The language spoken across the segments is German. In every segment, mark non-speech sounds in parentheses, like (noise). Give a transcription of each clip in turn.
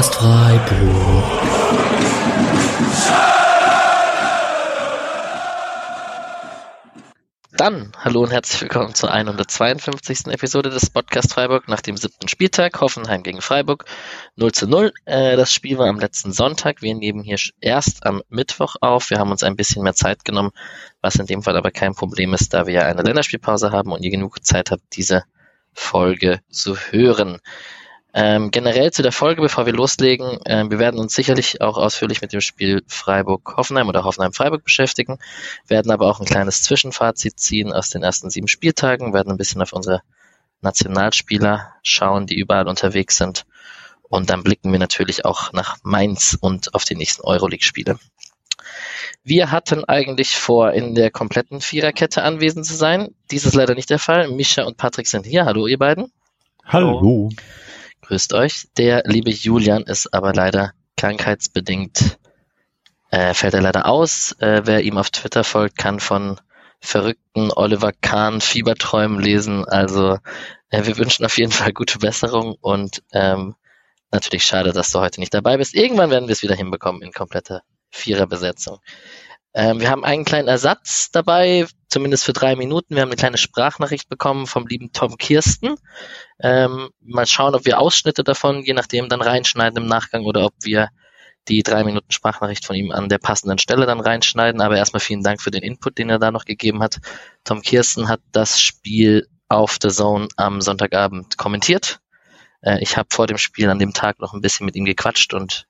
Podcast Freiburg. Dann hallo und herzlich willkommen zur 152. Episode des Podcast Freiburg nach dem siebten Spieltag. Hoffenheim gegen Freiburg 0 zu 0. Äh, das Spiel war am letzten Sonntag. Wir nehmen hier erst am Mittwoch auf. Wir haben uns ein bisschen mehr Zeit genommen, was in dem Fall aber kein Problem ist, da wir ja eine Länderspielpause haben und ihr genug Zeit habt, diese Folge zu hören. Ähm, generell zu der Folge, bevor wir loslegen, äh, wir werden uns sicherlich auch ausführlich mit dem Spiel Freiburg-Hoffenheim oder Hoffenheim-Freiburg beschäftigen, werden aber auch ein kleines Zwischenfazit ziehen aus den ersten sieben Spieltagen, werden ein bisschen auf unsere Nationalspieler schauen, die überall unterwegs sind. Und dann blicken wir natürlich auch nach Mainz und auf die nächsten Euroleague-Spiele. Wir hatten eigentlich vor, in der kompletten Viererkette anwesend zu sein. Dies ist leider nicht der Fall. Mischa und Patrick sind hier. Hallo, ihr beiden. Hallo. Hallo. Grüßt euch. Der liebe Julian ist aber leider krankheitsbedingt, äh, fällt er leider aus. Äh, wer ihm auf Twitter folgt, kann von verrückten Oliver Kahn Fieberträumen lesen. Also äh, wir wünschen auf jeden Fall gute Besserung und ähm, natürlich schade, dass du heute nicht dabei bist. Irgendwann werden wir es wieder hinbekommen in kompletter Viererbesetzung. Ähm, wir haben einen kleinen Ersatz dabei, zumindest für drei Minuten. Wir haben eine kleine Sprachnachricht bekommen vom lieben Tom Kirsten. Ähm, mal schauen, ob wir Ausschnitte davon, je nachdem, dann reinschneiden im Nachgang oder ob wir die drei Minuten Sprachnachricht von ihm an der passenden Stelle dann reinschneiden. Aber erstmal vielen Dank für den Input, den er da noch gegeben hat. Tom Kirsten hat das Spiel auf The Zone am Sonntagabend kommentiert. Äh, ich habe vor dem Spiel an dem Tag noch ein bisschen mit ihm gequatscht und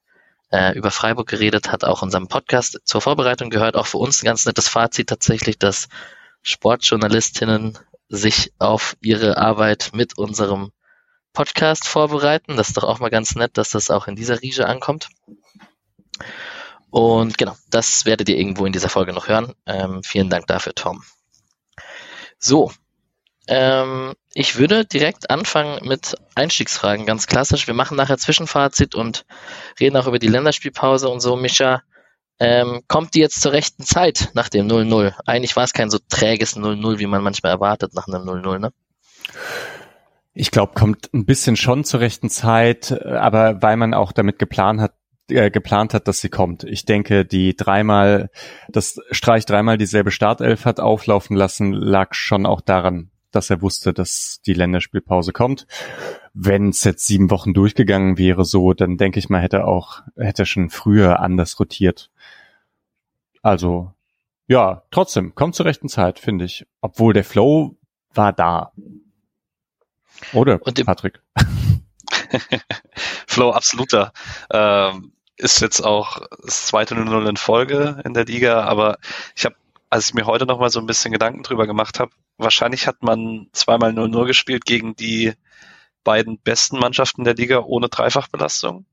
äh, über Freiburg geredet, hat auch unserem Podcast zur Vorbereitung gehört. Auch für uns ein ganz nettes Fazit tatsächlich, dass Sportjournalistinnen sich auf ihre Arbeit mit unserem Podcast vorbereiten. Das ist doch auch mal ganz nett, dass das auch in dieser Riege ankommt. Und genau, das werdet ihr irgendwo in dieser Folge noch hören. Ähm, vielen Dank dafür, Tom. So, ähm, ich würde direkt anfangen mit Einstiegsfragen, ganz klassisch. Wir machen nachher Zwischenfazit und reden auch über die Länderspielpause und so. Mischa, ähm, kommt die jetzt zur rechten Zeit nach dem 0-0? Eigentlich war es kein so träges 0-0, wie man manchmal erwartet nach einem 0-0, ne? Ich glaube, kommt ein bisschen schon zur rechten Zeit, aber weil man auch damit geplant hat, äh, geplant hat, dass sie kommt. Ich denke, die dreimal, das Streich dreimal dieselbe Startelf hat auflaufen lassen, lag schon auch daran, dass er wusste, dass die Länderspielpause kommt. Wenn es jetzt sieben Wochen durchgegangen wäre, so, dann denke ich mal, hätte er auch, hätte er schon früher anders rotiert. Also, ja, trotzdem, kommt zur rechten Zeit, finde ich. Obwohl der Flow war da. Oder, Und Patrick? (laughs) Flow absoluter. Ähm, ist jetzt auch das zweite 0-0 in Folge in der Liga, aber ich habe als ich mir heute noch mal so ein bisschen Gedanken drüber gemacht habe, wahrscheinlich hat man zweimal 0-0 gespielt gegen die beiden besten Mannschaften der Liga ohne Dreifachbelastung?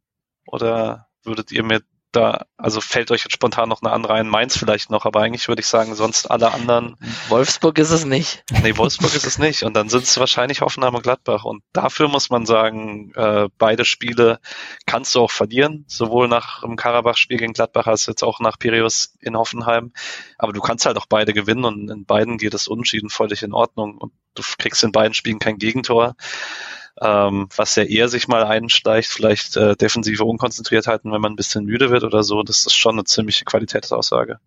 Oder würdet ihr mir da, also fällt euch jetzt spontan noch eine andere ein, Mainz vielleicht noch, aber eigentlich würde ich sagen, sonst alle anderen. Wolfsburg ist es nicht. Nee, Wolfsburg ist es nicht. Und dann sind es wahrscheinlich Hoffenheim und Gladbach. Und dafür muss man sagen, äh, beide Spiele kannst du auch verlieren, sowohl nach dem Karabach-Spiel gegen Gladbach als jetzt auch nach Piraeus in Hoffenheim. Aber du kannst halt auch beide gewinnen und in beiden geht es unschieden völlig in Ordnung. Und du kriegst in beiden Spielen kein Gegentor ähm, was ja eher sich mal einschleicht, vielleicht äh, defensive Unkonzentriertheiten, wenn man ein bisschen müde wird oder so, das ist schon eine ziemliche Qualitätsaussage.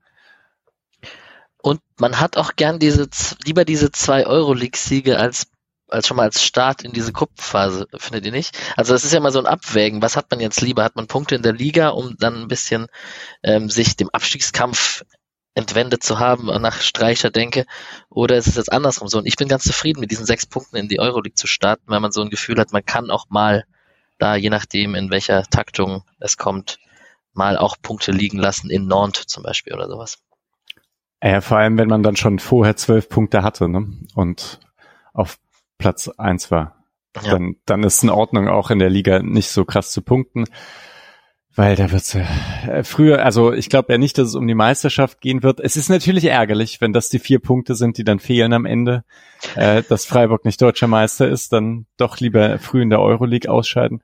Und man hat auch gern diese, lieber diese zwei Euroleague-Siege als als schon mal als Start in diese Gruppenphase, findet ihr nicht? Also das ist ja mal so ein Abwägen. Was hat man jetzt lieber? Hat man Punkte in der Liga, um dann ein bisschen ähm, sich dem Abstiegskampf entwendet zu haben nach Streicher denke, oder ist es jetzt andersrum so? Und ich bin ganz zufrieden mit diesen sechs Punkten in die Euroleague zu starten, weil man so ein Gefühl hat, man kann auch mal da, je nachdem in welcher Taktung es kommt, mal auch Punkte liegen lassen in Nantes zum Beispiel oder sowas. Ja, vor allem, wenn man dann schon vorher zwölf Punkte hatte ne? und auf Platz eins war. Ja. Dann, dann ist in Ordnung, auch in der Liga nicht so krass zu punkten. Weil da wird's äh, früher, also ich glaube ja nicht, dass es um die Meisterschaft gehen wird. Es ist natürlich ärgerlich, wenn das die vier Punkte sind, die dann fehlen am Ende, äh, dass Freiburg nicht deutscher Meister ist, dann doch lieber früh in der Euroleague ausscheiden.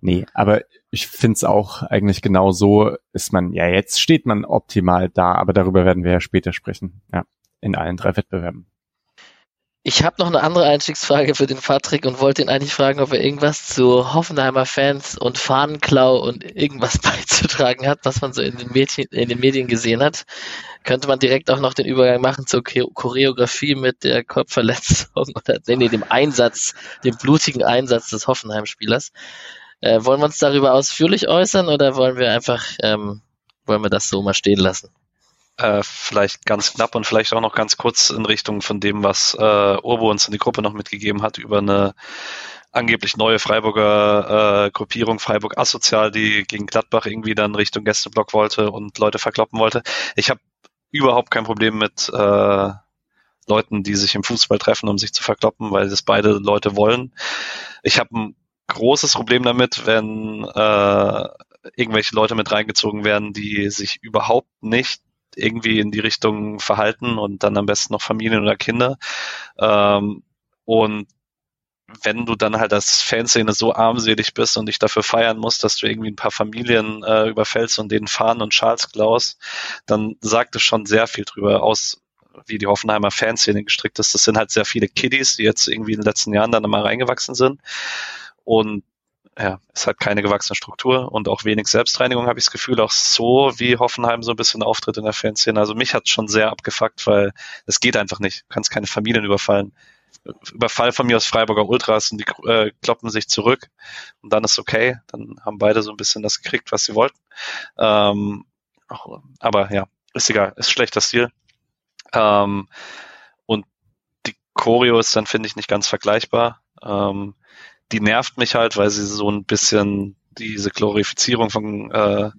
Nee, aber ich find's auch eigentlich genau so, ist man, ja, jetzt steht man optimal da, aber darüber werden wir ja später sprechen, ja, in allen drei Wettbewerben. Ich habe noch eine andere Einstiegsfrage für den Patrick und wollte ihn eigentlich fragen, ob er irgendwas zu Hoffenheimer Fans und Fahnenklau und irgendwas (laughs) beizutragen hat, was man so in den, Medien, in den Medien gesehen hat. Könnte man direkt auch noch den Übergang machen zur Choreografie mit der Kopfverletzung (laughs) oder nee, nee, dem Einsatz, dem blutigen Einsatz des Hoffenheim-Spielers. Äh, wollen wir uns darüber ausführlich äußern oder wollen wir einfach, ähm, wollen wir das so mal stehen lassen? Äh, vielleicht ganz knapp und vielleicht auch noch ganz kurz in Richtung von dem, was äh, Urbo uns in die Gruppe noch mitgegeben hat über eine angeblich neue Freiburger äh, Gruppierung Freiburg Asozial, die gegen Gladbach irgendwie dann Richtung Gästeblock wollte und Leute verkloppen wollte. Ich habe überhaupt kein Problem mit äh, Leuten, die sich im Fußball treffen, um sich zu verkloppen, weil das beide Leute wollen. Ich habe ein großes Problem damit, wenn äh, irgendwelche Leute mit reingezogen werden, die sich überhaupt nicht irgendwie in die Richtung verhalten und dann am besten noch Familien oder Kinder. Ähm, und wenn du dann halt als Fanszene so armselig bist und dich dafür feiern musst, dass du irgendwie ein paar Familien äh, überfällst und denen Fahnen und Schals klaust, dann sagt es schon sehr viel drüber aus, wie die Hoffenheimer Fanszene gestrickt ist. Das sind halt sehr viele Kiddies, die jetzt irgendwie in den letzten Jahren dann mal reingewachsen sind. Und ja, es hat keine gewachsene Struktur und auch wenig Selbstreinigung, habe ich das Gefühl, auch so wie Hoffenheim so ein bisschen auftritt in der Fanszene. Also mich hat schon sehr abgefuckt, weil es geht einfach nicht. Du kannst keine Familien überfallen. Überfall von mir aus Freiburger Ultras und die äh, kloppen sich zurück und dann ist okay. Dann haben beide so ein bisschen das gekriegt, was sie wollten. Ähm, aber ja, ist egal, ist schlechter Stil. Ähm, und die Choreo ist dann, finde ich, nicht ganz vergleichbar. Ähm, die nervt mich halt, weil sie so ein bisschen diese Glorifizierung von äh,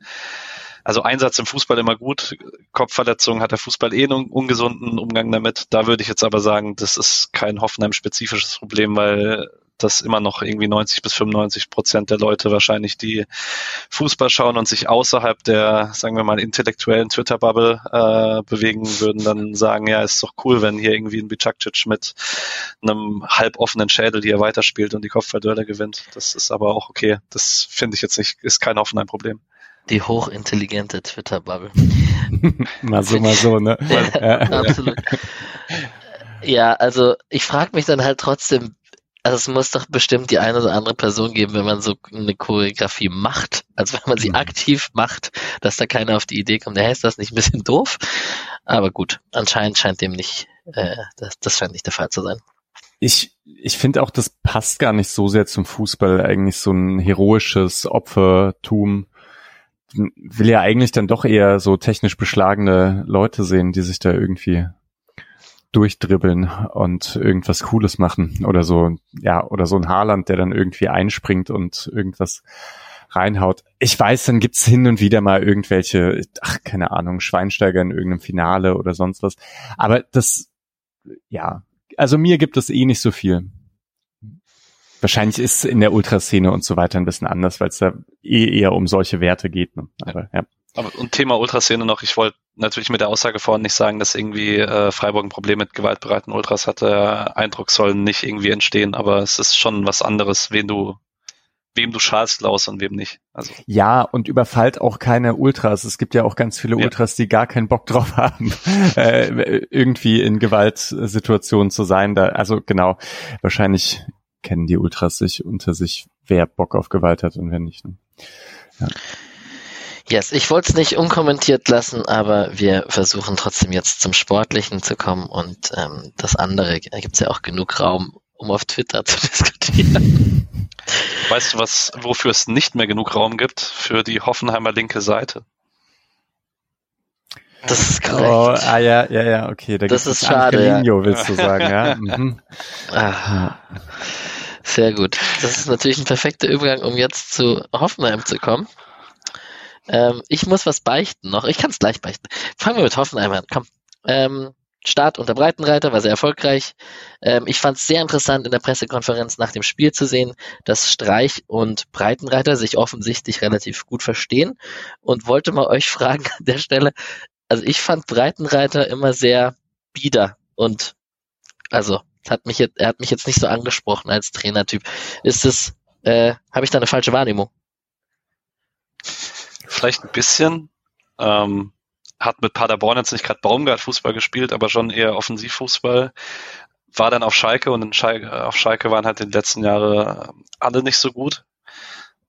also Einsatz im Fußball immer gut. Kopfverletzung hat der Fußball eh einen ungesunden Umgang damit. Da würde ich jetzt aber sagen, das ist kein Hoffenheim-spezifisches Problem, weil dass immer noch irgendwie 90 bis 95 Prozent der Leute wahrscheinlich, die Fußball schauen und sich außerhalb der, sagen wir mal, intellektuellen Twitter-Bubble äh, bewegen, würden dann sagen, ja, ist doch cool, wenn hier irgendwie ein Bicakcic mit einem halboffenen Schädel hier weiterspielt und die Kopfballduelle gewinnt. Das ist aber auch okay. Das finde ich jetzt nicht, ist kein Hoffenheim-Problem. Die hochintelligente Twitter-Bubble. (laughs) mal so, mal so, ne? (laughs) ja, absolut. (laughs) Ja, also ich frage mich dann halt trotzdem, also es muss doch bestimmt die eine oder andere Person geben, wenn man so eine Choreografie macht, also wenn man sie mhm. aktiv macht, dass da keiner auf die Idee kommt, ja, ist das nicht ein bisschen doof? Aber gut, anscheinend scheint dem nicht, äh, das, das scheint nicht der Fall zu sein. Ich, ich finde auch, das passt gar nicht so sehr zum Fußball, eigentlich so ein heroisches Opfertum. Will ja eigentlich dann doch eher so technisch beschlagene Leute sehen, die sich da irgendwie durchdribbeln und irgendwas Cooles machen oder so, ja, oder so ein Haarland, der dann irgendwie einspringt und irgendwas reinhaut. Ich weiß, dann gibt's hin und wieder mal irgendwelche, ach, keine Ahnung, Schweinsteiger in irgendeinem Finale oder sonst was. Aber das, ja, also mir gibt es eh nicht so viel. Wahrscheinlich ist in der Ultraszene und so weiter ein bisschen anders, weil es da eh eher um solche Werte geht. Ne? Aber ja. Aber, und Thema Ultraszene noch, ich wollte natürlich mit der Aussage vorhin nicht sagen, dass irgendwie äh, Freiburg ein Problem mit gewaltbereiten Ultras hatte. Der Eindruck soll nicht irgendwie entstehen, aber es ist schon was anderes, wen du wem du schalst, Klaus, und wem nicht. Also. Ja, und überfallt auch keine Ultras. Es gibt ja auch ganz viele Ultras, ja. die gar keinen Bock drauf haben, (laughs) äh, irgendwie in Gewaltsituationen zu sein. Da, also genau, wahrscheinlich kennen die Ultras sich unter sich, wer Bock auf Gewalt hat und wer nicht. Ne? Ja. Yes, ich wollte es nicht unkommentiert lassen, aber wir versuchen trotzdem jetzt zum Sportlichen zu kommen und ähm, das andere, da gibt es ja auch genug Raum, um auf Twitter (laughs) zu diskutieren. Weißt du, was, wofür es nicht mehr genug Raum gibt? Für die Hoffenheimer linke Seite. Das ist korrekt. Oh, ah ja, ja, ja, okay. Da das ist schade. Angelino, ja. willst du sagen, ja? Mhm. (laughs) Ah, sehr gut. Das ist natürlich ein perfekter Übergang, um jetzt zu Hoffenheim zu kommen. Ähm, ich muss was beichten noch. Ich kann es gleich beichten. Fangen wir mit Hoffenheim an. Komm. Ähm, Start unter Breitenreiter war sehr erfolgreich. Ähm, ich fand es sehr interessant in der Pressekonferenz nach dem Spiel zu sehen, dass Streich und Breitenreiter sich offensichtlich relativ gut verstehen und wollte mal euch (laughs) fragen an der Stelle. Also ich fand Breitenreiter immer sehr bieder und also hat mich jetzt, er hat mich jetzt nicht so angesprochen als Trainertyp. Ist es, äh, habe ich da eine falsche Wahrnehmung? Vielleicht ein bisschen. Ähm, hat mit Paderborn jetzt nicht gerade Baumgart Fußball gespielt, aber schon eher Offensivfußball. war dann auf Schalke und Schalke, auf Schalke waren halt die letzten Jahre alle nicht so gut.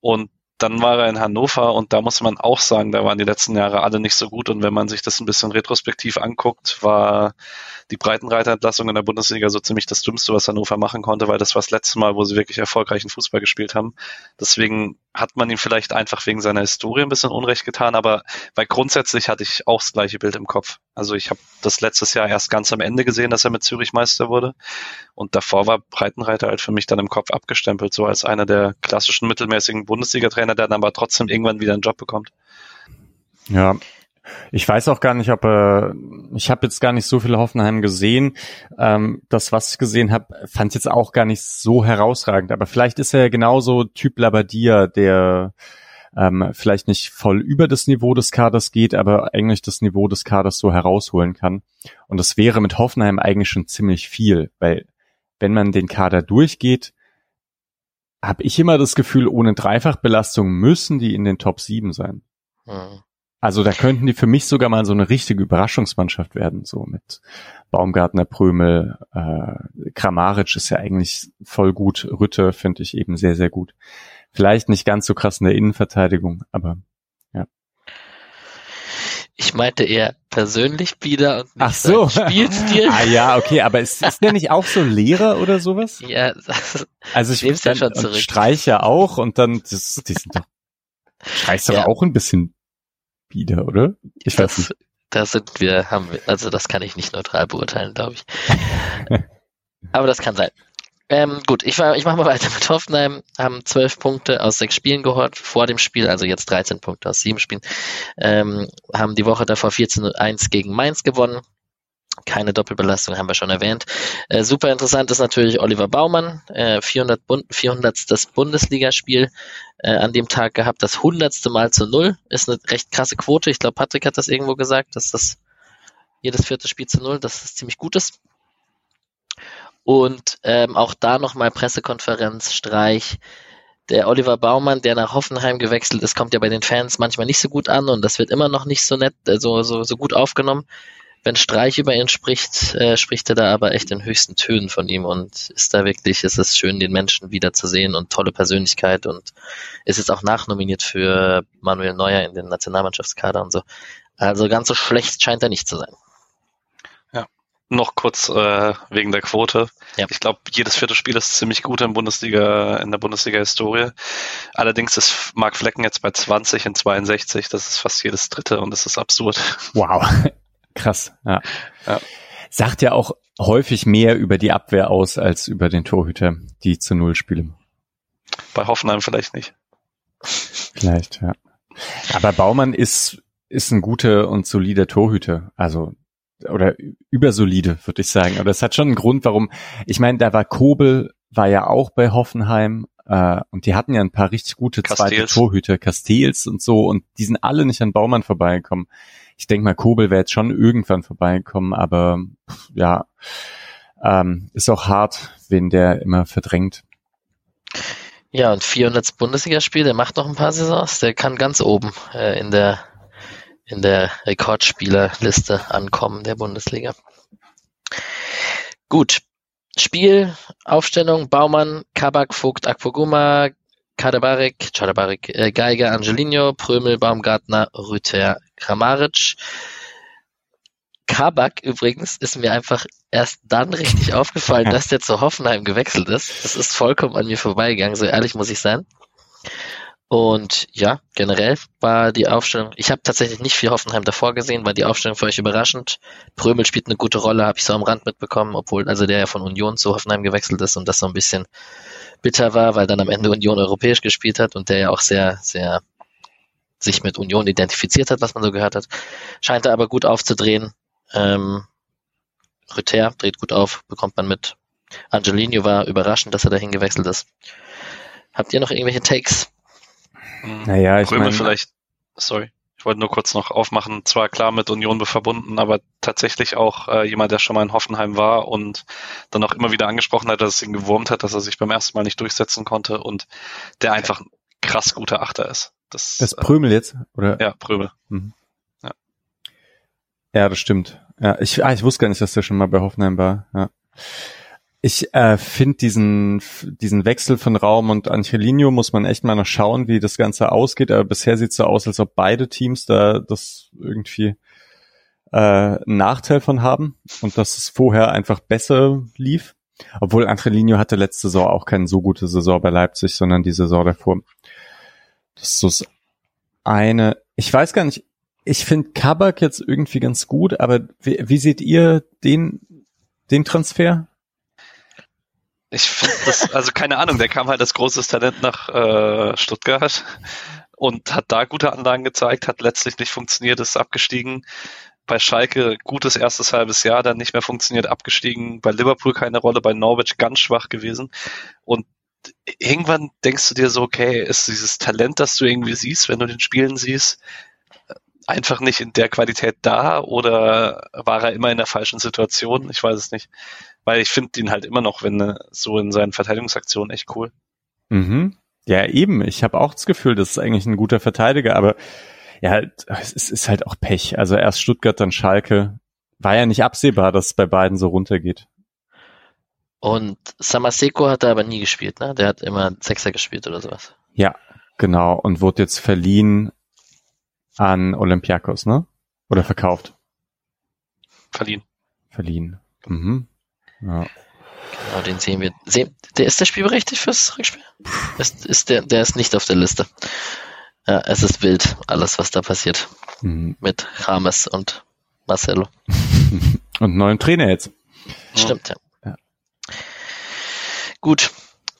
Und dann war er in Hannover und da muss man auch sagen, da waren die letzten Jahre alle nicht so gut. Und wenn man sich das ein bisschen retrospektiv anguckt, war die Breitenreiterentlassung in der Bundesliga so ziemlich das Dümmste, was Hannover machen konnte, weil das war das letzte Mal, wo sie wirklich erfolgreichen Fußball gespielt haben. Deswegen hat man ihm vielleicht einfach wegen seiner Historie ein bisschen Unrecht getan, aber weil grundsätzlich hatte ich auch das gleiche Bild im Kopf. Also ich habe das letztes Jahr erst ganz am Ende gesehen, dass er mit Zürich Meister wurde und davor war Breitenreiter halt für mich dann im Kopf abgestempelt, so als einer der klassischen mittelmäßigen Bundesliga-Trainer, der dann aber trotzdem irgendwann wieder einen Job bekommt. Ja, ich weiß auch gar nicht, ob äh, ich habe jetzt gar nicht so viele Hoffenheim gesehen. Ähm, das, was ich gesehen habe, fand ich jetzt auch gar nicht so herausragend. Aber vielleicht ist er ja genauso Typ Labadia, der ähm, vielleicht nicht voll über das Niveau des Kaders geht, aber eigentlich das Niveau des Kaders so herausholen kann. Und das wäre mit Hoffenheim eigentlich schon ziemlich viel, weil wenn man den Kader durchgeht, habe ich immer das Gefühl, ohne Dreifachbelastung müssen die in den Top 7 sein. Hm. Also da könnten die für mich sogar mal so eine richtige Überraschungsmannschaft werden, so mit Baumgartner, Prömel, äh, Kramaric ist ja eigentlich voll gut, Rütte finde ich eben sehr, sehr gut. Vielleicht nicht ganz so krass in der Innenverteidigung, aber ja. Ich meinte eher persönlich wieder und nicht Ach so. Spielstil. ah ja, okay, aber ist, ist der nicht auch so Lehrer oder sowas? Ja, also ich ja schon zurück. Streicher auch und dann, das, die sind doch, Streichst ja. auch ein bisschen wieder, oder? Ich das, weiß nicht. Da sind wir, haben wir, also das kann ich nicht neutral beurteilen, glaube ich. (laughs) Aber das kann sein. Ähm, gut, ich, ich mache mal (laughs) weiter mit Hoffenheim. Haben zwölf Punkte aus sechs Spielen geholt vor dem Spiel, also jetzt 13 Punkte aus sieben Spielen. Ähm, haben die Woche davor 14-1 gegen Mainz gewonnen. Keine Doppelbelastung haben wir schon erwähnt. Äh, super interessant ist natürlich Oliver Baumann, äh, 400, Bund, 400. das Bundesligaspiel äh, an dem Tag gehabt, das 100. Mal zu Null. Ist eine recht krasse Quote. Ich glaube, Patrick hat das irgendwo gesagt, dass das jedes vierte Spiel zu Null, dass das ziemlich gut ist. Und ähm, auch da nochmal Pressekonferenz, Streich. Der Oliver Baumann, der nach Hoffenheim gewechselt ist, kommt ja bei den Fans manchmal nicht so gut an und das wird immer noch nicht so nett, äh, so, so, so gut aufgenommen wenn Streich über ihn spricht, äh, spricht er da aber echt in höchsten Tönen von ihm und ist da wirklich, ist es schön, den Menschen wieder zu sehen und tolle Persönlichkeit und ist jetzt auch nachnominiert für Manuel Neuer in den Nationalmannschaftskader und so. Also ganz so schlecht scheint er nicht zu sein. Noch kurz äh, wegen der Quote. Ja. Ich glaube, jedes vierte Spiel ist ziemlich gut in Bundesliga, in der Bundesliga-Historie. Allerdings ist Marc Flecken jetzt bei 20 in 62. Das ist fast jedes dritte und das ist absurd. Wow. (laughs) Krass, ja. ja. Sagt ja auch häufig mehr über die Abwehr aus als über den Torhüter, die zu Null spielen. Bei Hoffenheim vielleicht nicht. Vielleicht, ja. Aber Baumann ist, ist ein guter und solider Torhüter. Also, oder übersolide, würde ich sagen. Aber es hat schon einen Grund, warum, ich meine, da war Kobel, war ja auch bei Hoffenheim, äh, und die hatten ja ein paar richtig gute Castells. zweite Torhüter, Castells und so, und die sind alle nicht an Baumann vorbeigekommen ich denke mal, Kobel wäre jetzt schon irgendwann vorbeigekommen, aber ja, ähm, ist auch hart, wenn der immer verdrängt. Ja, und 400 Bundesligaspiel, der macht noch ein paar Saisons, der kann ganz oben äh, in der in der Rekordspielerliste ankommen der Bundesliga. Gut. Spiel, Aufstellung, Baumann, Kabak, Vogt, Akpoguma, Kadebarek, Kadebarek, äh, Geiger, Angelino, Prömel, Baumgartner, Rüther, Kramaric. Kabak übrigens ist mir einfach erst dann richtig (laughs) aufgefallen, dass der zu Hoffenheim gewechselt ist. Das ist vollkommen an mir vorbeigegangen, so ehrlich muss ich sein. Und ja, generell war die Aufstellung, ich habe tatsächlich nicht viel Hoffenheim davor gesehen, war die Aufstellung für euch überraschend. Prömel spielt eine gute Rolle, habe ich so am Rand mitbekommen, obwohl also der ja von Union zu Hoffenheim gewechselt ist und das so ein bisschen bitter war, weil dann am Ende Union europäisch gespielt hat und der ja auch sehr, sehr sich mit Union identifiziert hat, was man so gehört hat. Scheint er aber gut aufzudrehen. Ähm, Rüther dreht gut auf, bekommt man mit. Angelino war überraschend, dass er dahin gewechselt ist. Habt ihr noch irgendwelche Takes? Naja, ich meine vielleicht, sorry, ich wollte nur kurz noch aufmachen, zwar klar mit Union verbunden, aber tatsächlich auch äh, jemand, der schon mal in Hoffenheim war und dann auch immer wieder angesprochen hat, dass es ihn gewurmt hat, dass er sich beim ersten Mal nicht durchsetzen konnte und der einfach ein krass guter Achter ist. Das, das Prömel jetzt, oder? Ja, Prömel. Mhm. Ja. ja, das stimmt. Ja, ich, ah, ich wusste gar nicht, dass der schon mal bei Hoffenheim war. Ja. Ich äh, finde diesen, diesen Wechsel von Raum und Angelino muss man echt mal noch schauen, wie das Ganze ausgeht. Aber bisher sieht es so aus, als ob beide Teams da das irgendwie äh, einen Nachteil von haben und dass es vorher einfach besser lief. Obwohl Angelino hatte letzte Saison auch keine so gute Saison bei Leipzig, sondern die Saison davor. Das ist das eine. Ich weiß gar nicht, ich finde Kabak jetzt irgendwie ganz gut, aber wie, wie seht ihr den, den Transfer? Ich finde (laughs) das, also keine Ahnung, der kam halt als großes Talent nach äh, Stuttgart und hat da gute Anlagen gezeigt, hat letztlich nicht funktioniert, ist abgestiegen. Bei Schalke gutes erstes halbes Jahr, dann nicht mehr funktioniert, abgestiegen. Bei Liverpool keine Rolle, bei Norwich ganz schwach gewesen. Und irgendwann denkst du dir so, okay, ist dieses Talent, das du irgendwie siehst, wenn du den Spielen siehst, einfach nicht in der Qualität da oder war er immer in der falschen Situation? Ich weiß es nicht. Weil ich finde ihn halt immer noch, wenn so in seinen Verteidigungsaktionen echt cool. Mhm. Ja, eben. Ich habe auch das Gefühl, das ist eigentlich ein guter Verteidiger, aber ja, es ist halt auch Pech. Also erst Stuttgart, dann Schalke. War ja nicht absehbar, dass es bei beiden so runtergeht. Und Samaseko hat er aber nie gespielt, ne? Der hat immer Sechser gespielt oder sowas. Ja, genau. Und wurde jetzt verliehen an Olympiakos, ne? Oder verkauft? Verliehen. Verliehen. Mhm. Ja. Genau, den sehen wir. Sehen, der ist der spielberechtigt fürs Rückspiel? Ist, ist der, der ist nicht auf der Liste. Ja, es ist wild, alles, was da passiert. Mhm. Mit James und Marcelo. (laughs) und neuen Trainer jetzt. Stimmt, ja. ja. Gut,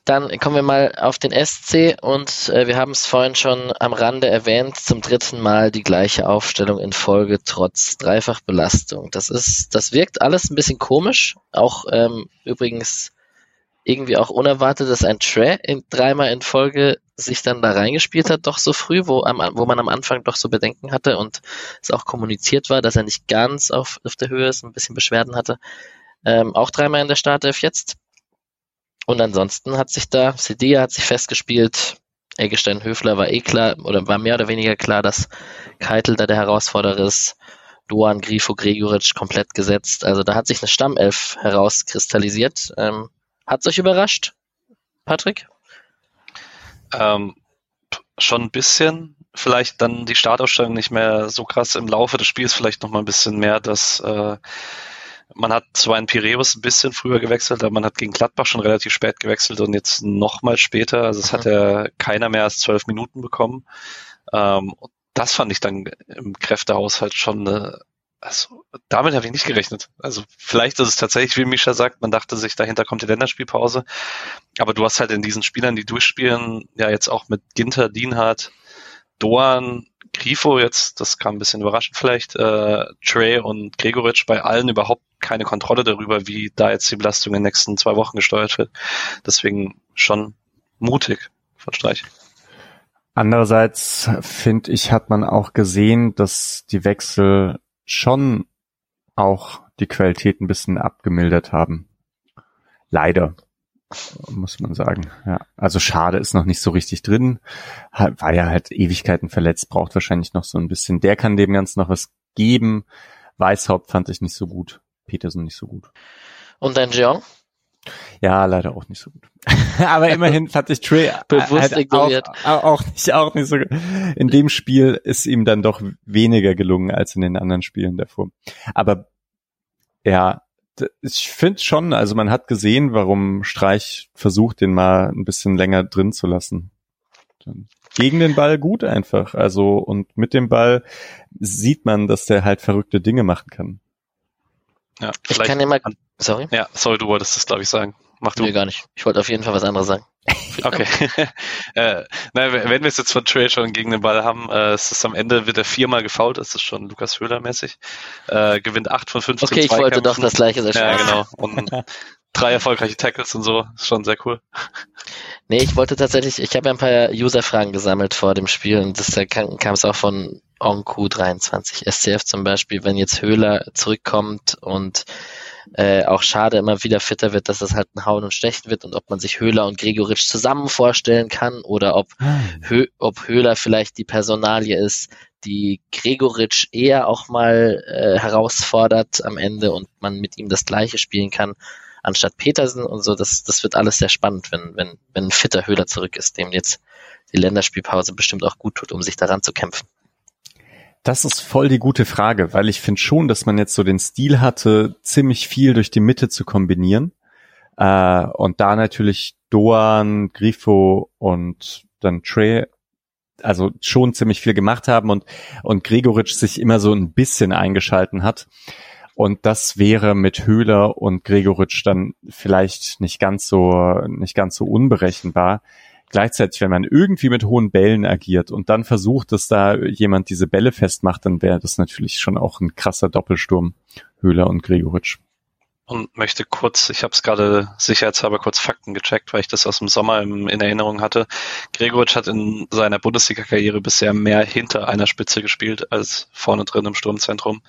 dann kommen wir mal auf den SC und äh, wir haben es vorhin schon am Rande erwähnt, zum dritten Mal die gleiche Aufstellung in Folge trotz Dreifachbelastung. Das ist, das wirkt alles ein bisschen komisch, auch ähm, übrigens irgendwie auch unerwartet, dass ein Tre in, dreimal in Folge sich dann da reingespielt hat, doch so früh, wo, am, wo man am Anfang doch so Bedenken hatte und es auch kommuniziert war, dass er nicht ganz auf, auf der Höhe ist, ein bisschen Beschwerden hatte. Ähm, auch dreimal in der Startelf jetzt. Und ansonsten hat sich da, Sedia hat sich festgespielt, Eggestein Höfler war eh klar, oder war mehr oder weniger klar, dass Keitel da der Herausforderer ist. Duan, Grifo, Gregoritsch komplett gesetzt. Also da hat sich eine Stammelf herauskristallisiert. Ähm, hat euch überrascht, Patrick? Ähm, schon ein bisschen. Vielleicht dann die Startausstellung nicht mehr so krass im Laufe des Spiels, vielleicht noch mal ein bisschen mehr, dass äh, man hat zwar in Piräus ein bisschen früher gewechselt, aber man hat gegen Gladbach schon relativ spät gewechselt und jetzt nochmal später. Also es mhm. hat ja keiner mehr als zwölf Minuten bekommen. Ähm, das fand ich dann im Kräftehaushalt schon eine, also damit habe ich nicht gerechnet. Also vielleicht ist es tatsächlich, wie Mischa sagt, man dachte sich, dahinter kommt die Länderspielpause. Aber du hast halt in diesen Spielern, die durchspielen, ja jetzt auch mit Ginter, Dienhardt, Doan, Grifo jetzt, das kam ein bisschen überraschend vielleicht, äh, Trey und Gregoritsch bei allen überhaupt keine Kontrolle darüber, wie da jetzt die Belastung in den nächsten zwei Wochen gesteuert wird. Deswegen schon mutig von Streich. Andererseits finde ich, hat man auch gesehen, dass die Wechsel schon auch die Qualität ein bisschen abgemildert haben. Leider muss man sagen. Ja, also schade ist noch nicht so richtig drin. War ja halt Ewigkeiten verletzt, braucht wahrscheinlich noch so ein bisschen. Der kann dem Ganzen noch was geben. Weißhaupt fand ich nicht so gut. Peterson nicht so gut. Und dein Jean? Ja, leider auch nicht so gut. (laughs) Aber immerhin fand ich Trey (laughs) bewusst halt auch, auch, nicht, auch nicht so gut. In dem Spiel ist ihm dann doch weniger gelungen als in den anderen Spielen davor. Aber ja, ich finde schon, also man hat gesehen, warum Streich versucht, den mal ein bisschen länger drin zu lassen. Gegen den Ball gut einfach. Also, und mit dem Ball sieht man, dass der halt verrückte Dinge machen kann. Ja, ich kann dir mal, sorry? Ja, sorry, du wolltest das, glaube ich, sagen. Mach du. Nee, gar nicht. Ich wollte auf jeden Fall was anderes sagen. (laughs) Okay. (laughs) äh, na, wenn wir es jetzt von Trey schon gegen den Ball haben, äh, es ist am Ende wird er viermal gefault, das ist schon Lukas Höhler mäßig. Äh, gewinnt acht von 15 Okay, ich wollte doch das gleiche sagen. Ja, genau. Und drei erfolgreiche Tackles und so, ist schon sehr cool. (laughs) Nee, ich wollte tatsächlich, ich habe ja ein paar User-Fragen gesammelt vor dem Spiel und das da kam es auch von OnQ23 SCF zum Beispiel, wenn jetzt Höhler zurückkommt und äh, auch schade immer wieder fitter wird, dass das halt ein Hauen und Stechen wird und ob man sich Höhler und Gregoritsch zusammen vorstellen kann oder ob, hm. Hö ob Höhler vielleicht die Personalie ist, die Gregoritsch eher auch mal äh, herausfordert am Ende und man mit ihm das gleiche spielen kann. anstatt Petersen und so. Das, das wird alles sehr spannend, wenn, wenn, wenn ein fitter Höhler zurück ist, dem jetzt die Länderspielpause bestimmt auch gut tut, um sich daran zu kämpfen. Das ist voll die gute Frage, weil ich finde schon, dass man jetzt so den Stil hatte, ziemlich viel durch die Mitte zu kombinieren. Äh, und da natürlich Doan, Grifo und dann Trey also schon ziemlich viel gemacht haben und, und Gregoritsch sich immer so ein bisschen eingeschalten hat. Und das wäre mit Höhler und Gregoritsch dann vielleicht nicht ganz so, nicht ganz so unberechenbar. Gleichzeitig, wenn man irgendwie mit hohen Bällen agiert und dann versucht, dass da jemand diese Bälle festmacht, dann wäre das natürlich schon auch ein krasser Doppelsturm, Höhler und Gregoritsch und möchte kurz, ich habe es gerade sicherheitshalber kurz Fakten gecheckt, weil ich das aus dem Sommer im, in Erinnerung hatte. Gregoritsch hat in seiner Bundesliga-Karriere bisher mehr hinter einer Spitze gespielt als vorne drin im Sturmzentrum.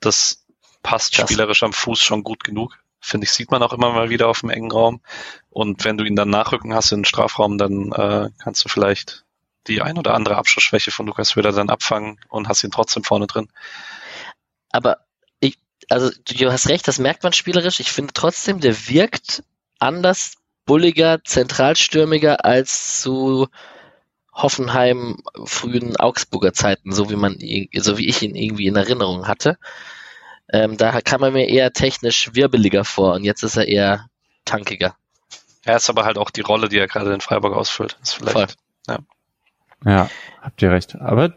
Das passt Krass. spielerisch am Fuß schon gut genug. Finde ich, sieht man auch immer mal wieder auf dem engen Raum. Und wenn du ihn dann nachrücken hast in den Strafraum, dann äh, kannst du vielleicht die ein oder andere Abschlussschwäche von Lukas Höhler dann abfangen und hast ihn trotzdem vorne drin. Aber also du hast recht, das merkt man spielerisch. Ich finde trotzdem, der wirkt anders, bulliger, zentralstürmiger als zu Hoffenheim frühen Augsburger Zeiten, so wie man, so wie ich ihn irgendwie in Erinnerung hatte. Ähm, da kam er mir eher technisch wirbeliger vor und jetzt ist er eher tankiger. Er ist aber halt auch die Rolle, die er gerade in Freiburg ausfüllt. Ist vielleicht, Voll. Ja. ja, habt ihr recht. Aber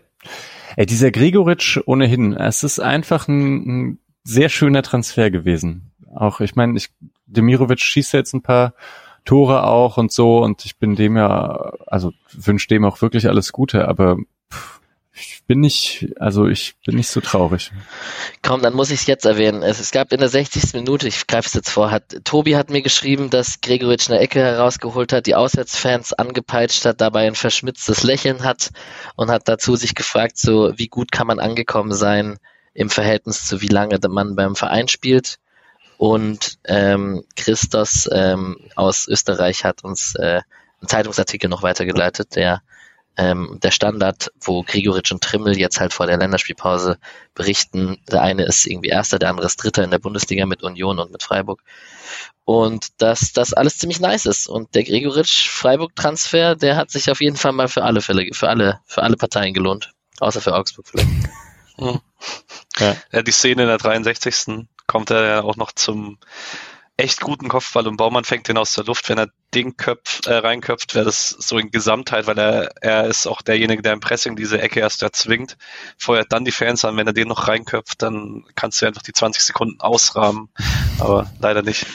ey, dieser Gregoritsch ohnehin, es ist einfach ein, ein sehr schöner Transfer gewesen. Auch, ich meine, ich, Demirovic schießt jetzt ein paar Tore auch und so und ich bin dem ja, also wünsche dem auch wirklich alles Gute, aber ich bin nicht, also ich bin nicht so traurig. Komm, dann muss ich es jetzt erwähnen. Es, es, gab in der 60. Minute, ich greife es jetzt vor, hat Tobi hat mir geschrieben, dass Gregoritsch eine Ecke herausgeholt hat, die Auswärtsfans angepeitscht hat, dabei ein verschmitztes Lächeln hat und hat dazu sich gefragt, so wie gut kann man angekommen sein, im Verhältnis zu wie lange man beim Verein spielt. Und ähm, Christos ähm, aus Österreich hat uns äh, einen Zeitungsartikel noch weitergeleitet, der ähm, der Standard, wo Grigoritsch und Trimmel jetzt halt vor der Länderspielpause berichten. Der eine ist irgendwie Erster, der andere ist Dritter in der Bundesliga mit Union und mit Freiburg. Und dass das alles ziemlich nice ist. Und der Gregoritsch-Freiburg-Transfer, der hat sich auf jeden Fall mal für alle Fälle, für alle, für alle Parteien gelohnt. Außer für Augsburg vielleicht. Hm. (laughs) Ja. ja. die Szene in der 63. kommt er ja auch noch zum echt guten Kopfball und Baumann fängt den aus der Luft. Wenn er den köpft, äh, reinköpft, wäre das so in Gesamtheit, weil er, er ist auch derjenige, der im Pressing diese Ecke erst erzwingt, feuert dann die Fans an. Wenn er den noch reinköpft, dann kannst du einfach die 20 Sekunden ausrahmen. Aber leider nicht.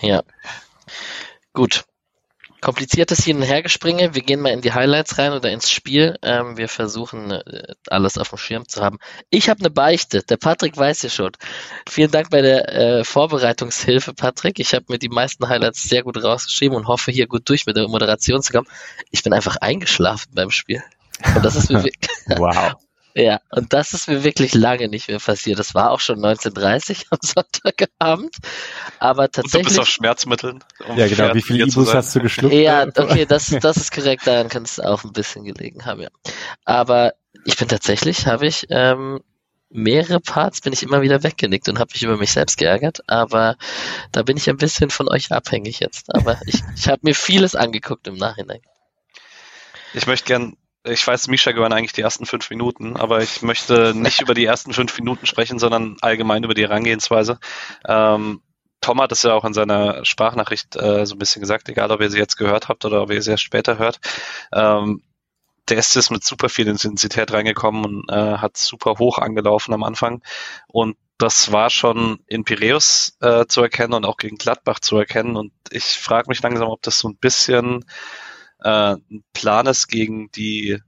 Ja. Gut kompliziertes Hin- und Hergespringe. Wir gehen mal in die Highlights rein oder ins Spiel. Ähm, wir versuchen äh, alles auf dem Schirm zu haben. Ich habe eine Beichte. Der Patrick weiß ja schon. Vielen Dank bei der äh, Vorbereitungshilfe, Patrick. Ich habe mir die meisten Highlights sehr gut rausgeschrieben und hoffe hier gut durch mit der Moderation zu kommen. Ich bin einfach eingeschlafen beim Spiel. Und das ist wirklich. (laughs) (laughs) wow. Ja, und das ist mir wirklich lange nicht mehr passiert. Das war auch schon 1930 am (laughs) Sonntagabend. Aber tatsächlich. Und du bist auf Schmerzmitteln. Um ja, genau. Wie viele Ibus hast du geschluckt? Ja, (laughs) okay, das, das ist korrekt. Daran kann es auch ein bisschen gelegen haben, ja. Aber ich bin tatsächlich, habe ich, ähm, mehrere Parts bin ich immer wieder weggenickt und habe mich über mich selbst geärgert, aber da bin ich ein bisschen von euch abhängig jetzt. Aber ich, ich habe mir vieles angeguckt im Nachhinein. Ich möchte gern ich weiß, Misha gehören eigentlich die ersten fünf Minuten, aber ich möchte nicht über die ersten fünf Minuten sprechen, sondern allgemein über die Herangehensweise. Ähm, Tom hat es ja auch in seiner Sprachnachricht äh, so ein bisschen gesagt, egal ob ihr sie jetzt gehört habt oder ob ihr sie erst später hört. Ähm, der ist jetzt mit super viel Intensität reingekommen und äh, hat super hoch angelaufen am Anfang. Und das war schon in Piräus äh, zu erkennen und auch gegen Gladbach zu erkennen. Und ich frage mich langsam, ob das so ein bisschen äh, ist gegen die,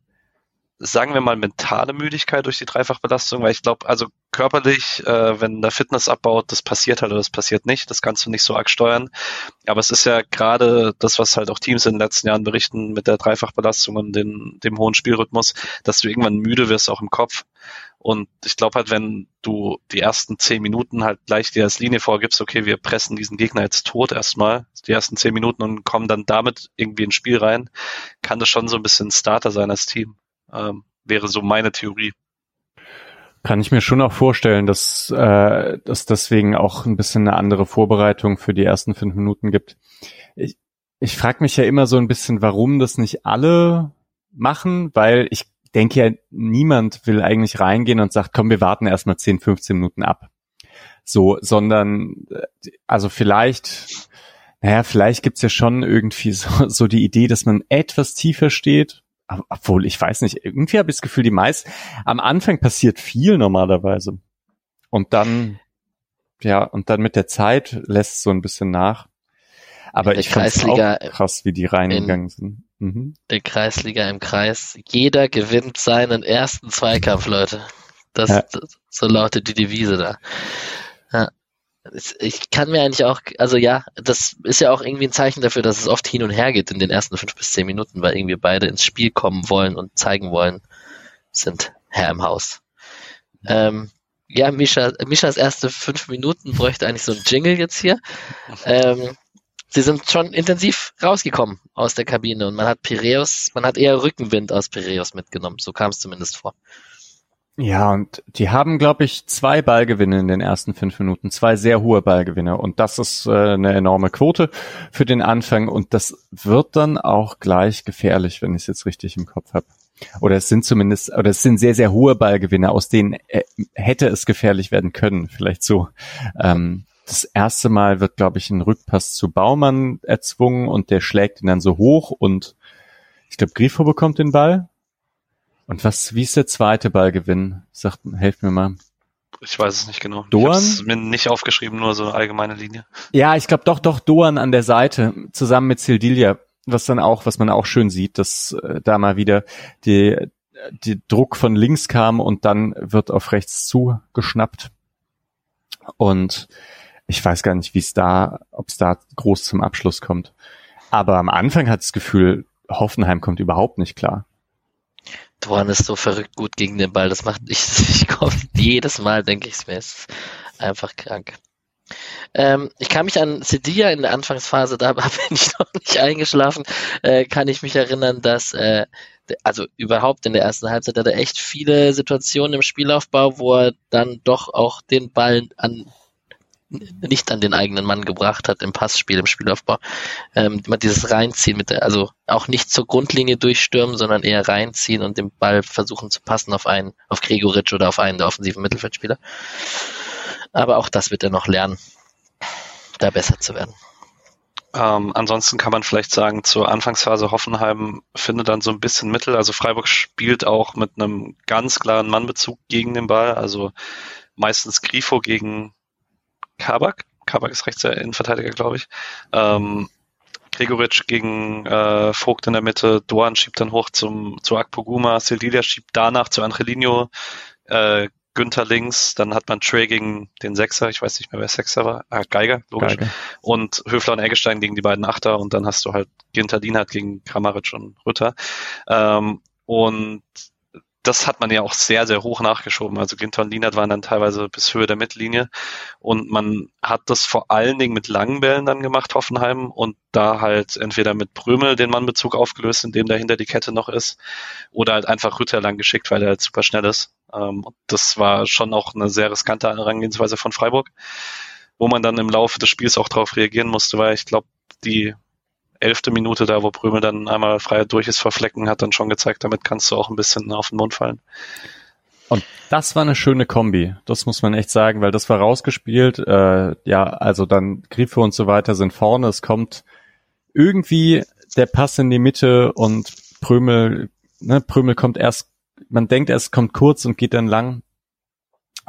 sagen wir mal, mentale Müdigkeit durch die Dreifachbelastung, weil ich glaube, also körperlich, äh, wenn der Fitness abbaut, das passiert halt oder das passiert nicht, das kannst du nicht so arg steuern. Aber es ist ja gerade das, was halt auch Teams in den letzten Jahren berichten mit der Dreifachbelastung und den, dem hohen Spielrhythmus, dass du irgendwann müde wirst, auch im Kopf. Und ich glaube halt, wenn du die ersten zehn Minuten halt gleich dir als Linie vorgibst, okay, wir pressen diesen Gegner jetzt tot erstmal, die ersten zehn Minuten und kommen dann damit irgendwie ins Spiel rein, kann das schon so ein bisschen Starter sein als Team. Ähm, wäre so meine Theorie. Kann ich mir schon auch vorstellen, dass äh, dass deswegen auch ein bisschen eine andere Vorbereitung für die ersten fünf Minuten gibt. Ich, ich frage mich ja immer so ein bisschen, warum das nicht alle machen, weil ich denke ja, niemand will eigentlich reingehen und sagt, komm, wir warten erstmal 10, 15 Minuten ab. So, sondern äh, also vielleicht, naja, vielleicht gibt's ja schon irgendwie (laughs) so, so die Idee, dass man etwas tiefer steht, obwohl, ich weiß nicht, irgendwie habe ich das Gefühl, die meisten, am Anfang passiert viel normalerweise. Und dann, ja, und dann mit der Zeit lässt es so ein bisschen nach. Aber ich finde es auch krass, wie die reingegangen sind. Mhm. Der Kreisliga im Kreis. Jeder gewinnt seinen ersten Zweikampf, Leute. Das, ja. das so lautet die Devise da. Ja ich kann mir eigentlich auch, also ja, das ist ja auch irgendwie ein Zeichen dafür, dass es oft hin und her geht in den ersten fünf bis zehn Minuten, weil irgendwie beide ins Spiel kommen wollen und zeigen wollen, sind Herr im Haus. Ähm, ja, Misha, Mishas erste fünf Minuten bräuchte eigentlich so ein Jingle jetzt hier. Ähm, sie sind schon intensiv rausgekommen aus der Kabine und man hat Piräus, man hat eher Rückenwind aus Piräus mitgenommen. So kam es zumindest vor. Ja, und die haben, glaube ich, zwei Ballgewinne in den ersten fünf Minuten, zwei sehr hohe Ballgewinne. Und das ist äh, eine enorme Quote für den Anfang. Und das wird dann auch gleich gefährlich, wenn ich es jetzt richtig im Kopf habe. Oder es sind zumindest, oder es sind sehr, sehr hohe Ballgewinne, aus denen äh, hätte es gefährlich werden können, vielleicht so. Ähm, das erste Mal wird, glaube ich, ein Rückpass zu Baumann erzwungen und der schlägt ihn dann so hoch und ich glaube, Grifo bekommt den Ball und was, wie ist der zweite Ballgewinn? Sagt, helft mir mal. Ich weiß es nicht genau. Doan? Ich mir nicht aufgeschrieben, nur so eine allgemeine Linie. Ja, ich glaube doch, doch Doan an der Seite, zusammen mit Sildilia, was dann auch, was man auch schön sieht, dass äh, da mal wieder die, die Druck von links kam und dann wird auf rechts zugeschnappt. Und ich weiß gar nicht, wie es da, ob es da groß zum Abschluss kommt. Aber am Anfang hat das Gefühl, Hoffenheim kommt überhaupt nicht klar. Duan ist so verrückt gut gegen den Ball. Das macht ich, (laughs) ich komme jedes Mal, denke ich es mir. Ist einfach krank. Ähm, ich kann mich an Sedia in der Anfangsphase, da (laughs) bin ich noch nicht eingeschlafen, äh, kann ich mich erinnern, dass, äh, also überhaupt in der ersten Halbzeit hat er echt viele Situationen im Spielaufbau, wo er dann doch auch den Ball an nicht an den eigenen Mann gebracht hat im Passspiel, im Spielaufbau. Ähm, immer dieses Reinziehen mit der, also auch nicht zur Grundlinie durchstürmen, sondern eher reinziehen und den Ball versuchen zu passen auf einen, auf Gregoritsch oder auf einen der offensiven Mittelfeldspieler. Aber auch das wird er noch lernen, da besser zu werden. Ähm, ansonsten kann man vielleicht sagen, zur Anfangsphase Hoffenheim findet dann so ein bisschen Mittel. Also Freiburg spielt auch mit einem ganz klaren Mannbezug gegen den Ball. Also meistens Grifo gegen Kabak. Kabak ist rechts Innenverteidiger, glaube ich. Ähm, Gregoritsch gegen äh, Vogt in der Mitte, Doan schiebt dann hoch zum, zu Akpoguma, Sildilia schiebt danach zu Angelino, äh, Günther links, dann hat man Trey gegen den Sechser, ich weiß nicht mehr, wer Sechser war, ah, Geiger, logisch, Geiger. und Höfler und Eggestein gegen die beiden Achter und dann hast du halt Ginter Dienhardt gegen Kramaric und Rütter. Ähm, und das hat man ja auch sehr, sehr hoch nachgeschoben. Also Ginter und Lienert waren dann teilweise bis Höhe der Mittellinie. Und man hat das vor allen Dingen mit langen Bällen dann gemacht, Hoffenheim, und da halt entweder mit Prömel den Mannbezug aufgelöst, indem dahinter die Kette noch ist, oder halt einfach Rütter lang geschickt, weil er halt super schnell ist. Ähm, das war schon auch eine sehr riskante Herangehensweise von Freiburg, wo man dann im Laufe des Spiels auch darauf reagieren musste, weil ich glaube, die elfte Minute da, wo Prömel dann einmal frei durch ist vor Flecken, hat dann schon gezeigt, damit kannst du auch ein bisschen auf den Mund fallen. Und das war eine schöne Kombi, das muss man echt sagen, weil das war rausgespielt. Äh, ja, also dann Griffe und so weiter sind vorne. Es kommt irgendwie der Pass in die Mitte und Prömel, ne, Prömel kommt erst, man denkt erst kommt kurz und geht dann lang.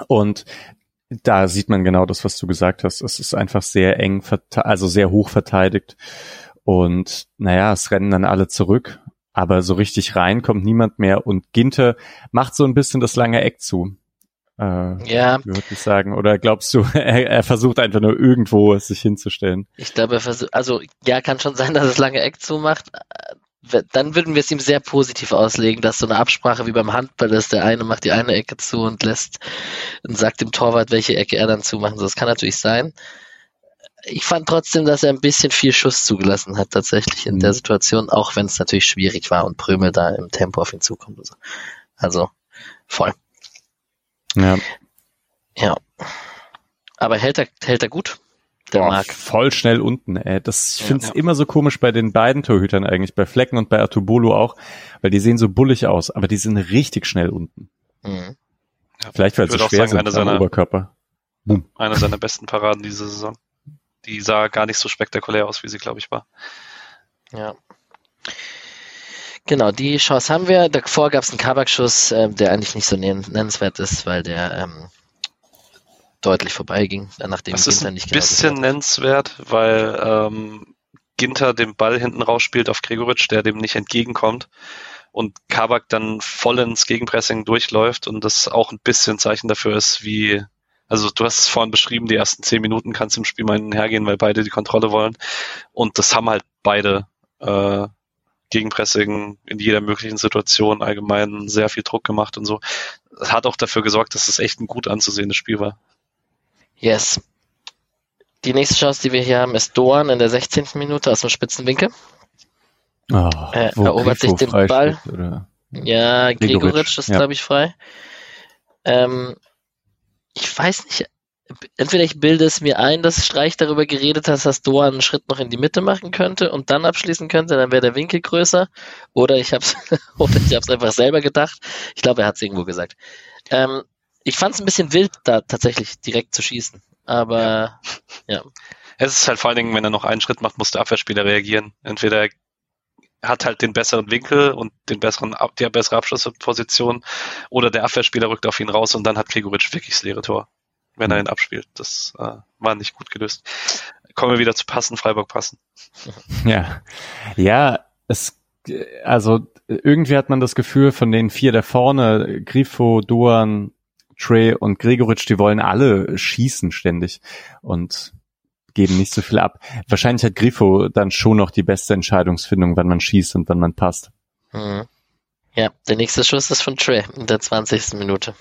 Und da sieht man genau das, was du gesagt hast. Es ist einfach sehr eng, also sehr hoch verteidigt. Und naja, es rennen dann alle zurück, aber so richtig rein kommt niemand mehr und Ginte macht so ein bisschen das lange Eck zu. Äh, ja. Würde ich sagen. Oder glaubst du, (laughs) er, er, versucht einfach nur irgendwo sich hinzustellen? Ich glaube, er versucht, also ja, kann schon sein, (laughs) dass es lange Eck zumacht. Dann würden wir es ihm sehr positiv auslegen, dass so eine Absprache wie beim Handball ist, der eine macht die eine Ecke zu und lässt und sagt dem Torwart, welche Ecke er dann zumachen soll. Das kann natürlich sein ich fand trotzdem, dass er ein bisschen viel Schuss zugelassen hat, tatsächlich in mhm. der Situation, auch wenn es natürlich schwierig war und Prömel da im Tempo auf ihn zukommt. So. Also voll. Ja. Ja. Aber hält er, hält er gut? Der Boah, Marc. voll schnell unten. Ey. Das, ich Ja. finde es Ja. immer so komisch bei den beiden Torhütern eigentlich, bei Flecken und bei Atubolo auch, weil die sehen so bullig aus, aber die sind richtig schnell unten. Mhm. Ja, Vielleicht weil sie schwer sagen, sind seiner, Oberkörper. Boom. eine seiner besten Paraden diese Saison. Die sah gar nicht so spektakulär aus, wie sie, glaube ich, war. Ja. Genau, die Chance haben wir. Davor gab es einen Kabak-Schuss, äh, der eigentlich nicht so nenn nennenswert ist, weil der ähm, deutlich vorbeiging, nachdem Das ist Ginter ein nicht genau bisschen gesehen hat. nennenswert, weil ähm, Ginter den Ball hinten rausspielt auf Gregoritsch, der dem nicht entgegenkommt und Kabak dann voll ins Gegenpressing durchläuft und das auch ein bisschen Zeichen dafür ist, wie, also du hast es vorhin beschrieben, die ersten zehn Minuten kannst du im Spiel mal hergehen, weil beide die Kontrolle wollen und das haben halt beide äh, Gegenpressing in jeder möglichen Situation allgemein sehr viel Druck gemacht und so. Das hat auch dafür gesorgt, dass es echt ein gut anzusehendes Spiel war. Yes. Die nächste Chance, die wir hier haben, ist Doan in der 16. Minute aus dem Spitzenwinkel. Oh, Äh, wo erobert sich Grifo den frei Ball. steht, Oder? Ja, Gregoritsch, Gregoritsch ist, ja. glaube ich, frei. Ähm, ich weiß nicht, entweder ich bilde es mir ein, dass Streich darüber geredet hat, dass Doan einen Schritt noch in die Mitte machen könnte und dann abschließen könnte, dann wäre der Winkel größer. Oder ich habe es (laughs) oder ich hab's einfach selber gedacht. Ich glaube, er hat es irgendwo gesagt. Ähm, ich fand es ein bisschen wild, da tatsächlich direkt zu schießen. Aber Es ist halt vor allen Dingen, wenn er noch einen Schritt macht, muss der Abwehrspieler reagieren. Entweder er hat halt den besseren Winkel und den besseren, die bessere Abschlussposition oder der Abwehrspieler rückt auf ihn raus und dann hat Gregoritsch wirklich das leere Tor, wenn er ihn abspielt. Das äh, war nicht gut gelöst. Kommen wir wieder zu Passen, Freiburg passen. (laughs) Ja, ja, es, also irgendwie hat man das Gefühl, von den vier da vorne, Grifo, Duan, Trey und Gregoritsch, die wollen alle schießen ständig und geben nicht so viel ab. Wahrscheinlich hat Grifo dann schon noch die beste Entscheidungsfindung, wann man schießt und wann man passt. hm. ja, der nächste Schuss ist von Trey in der 20. Minute.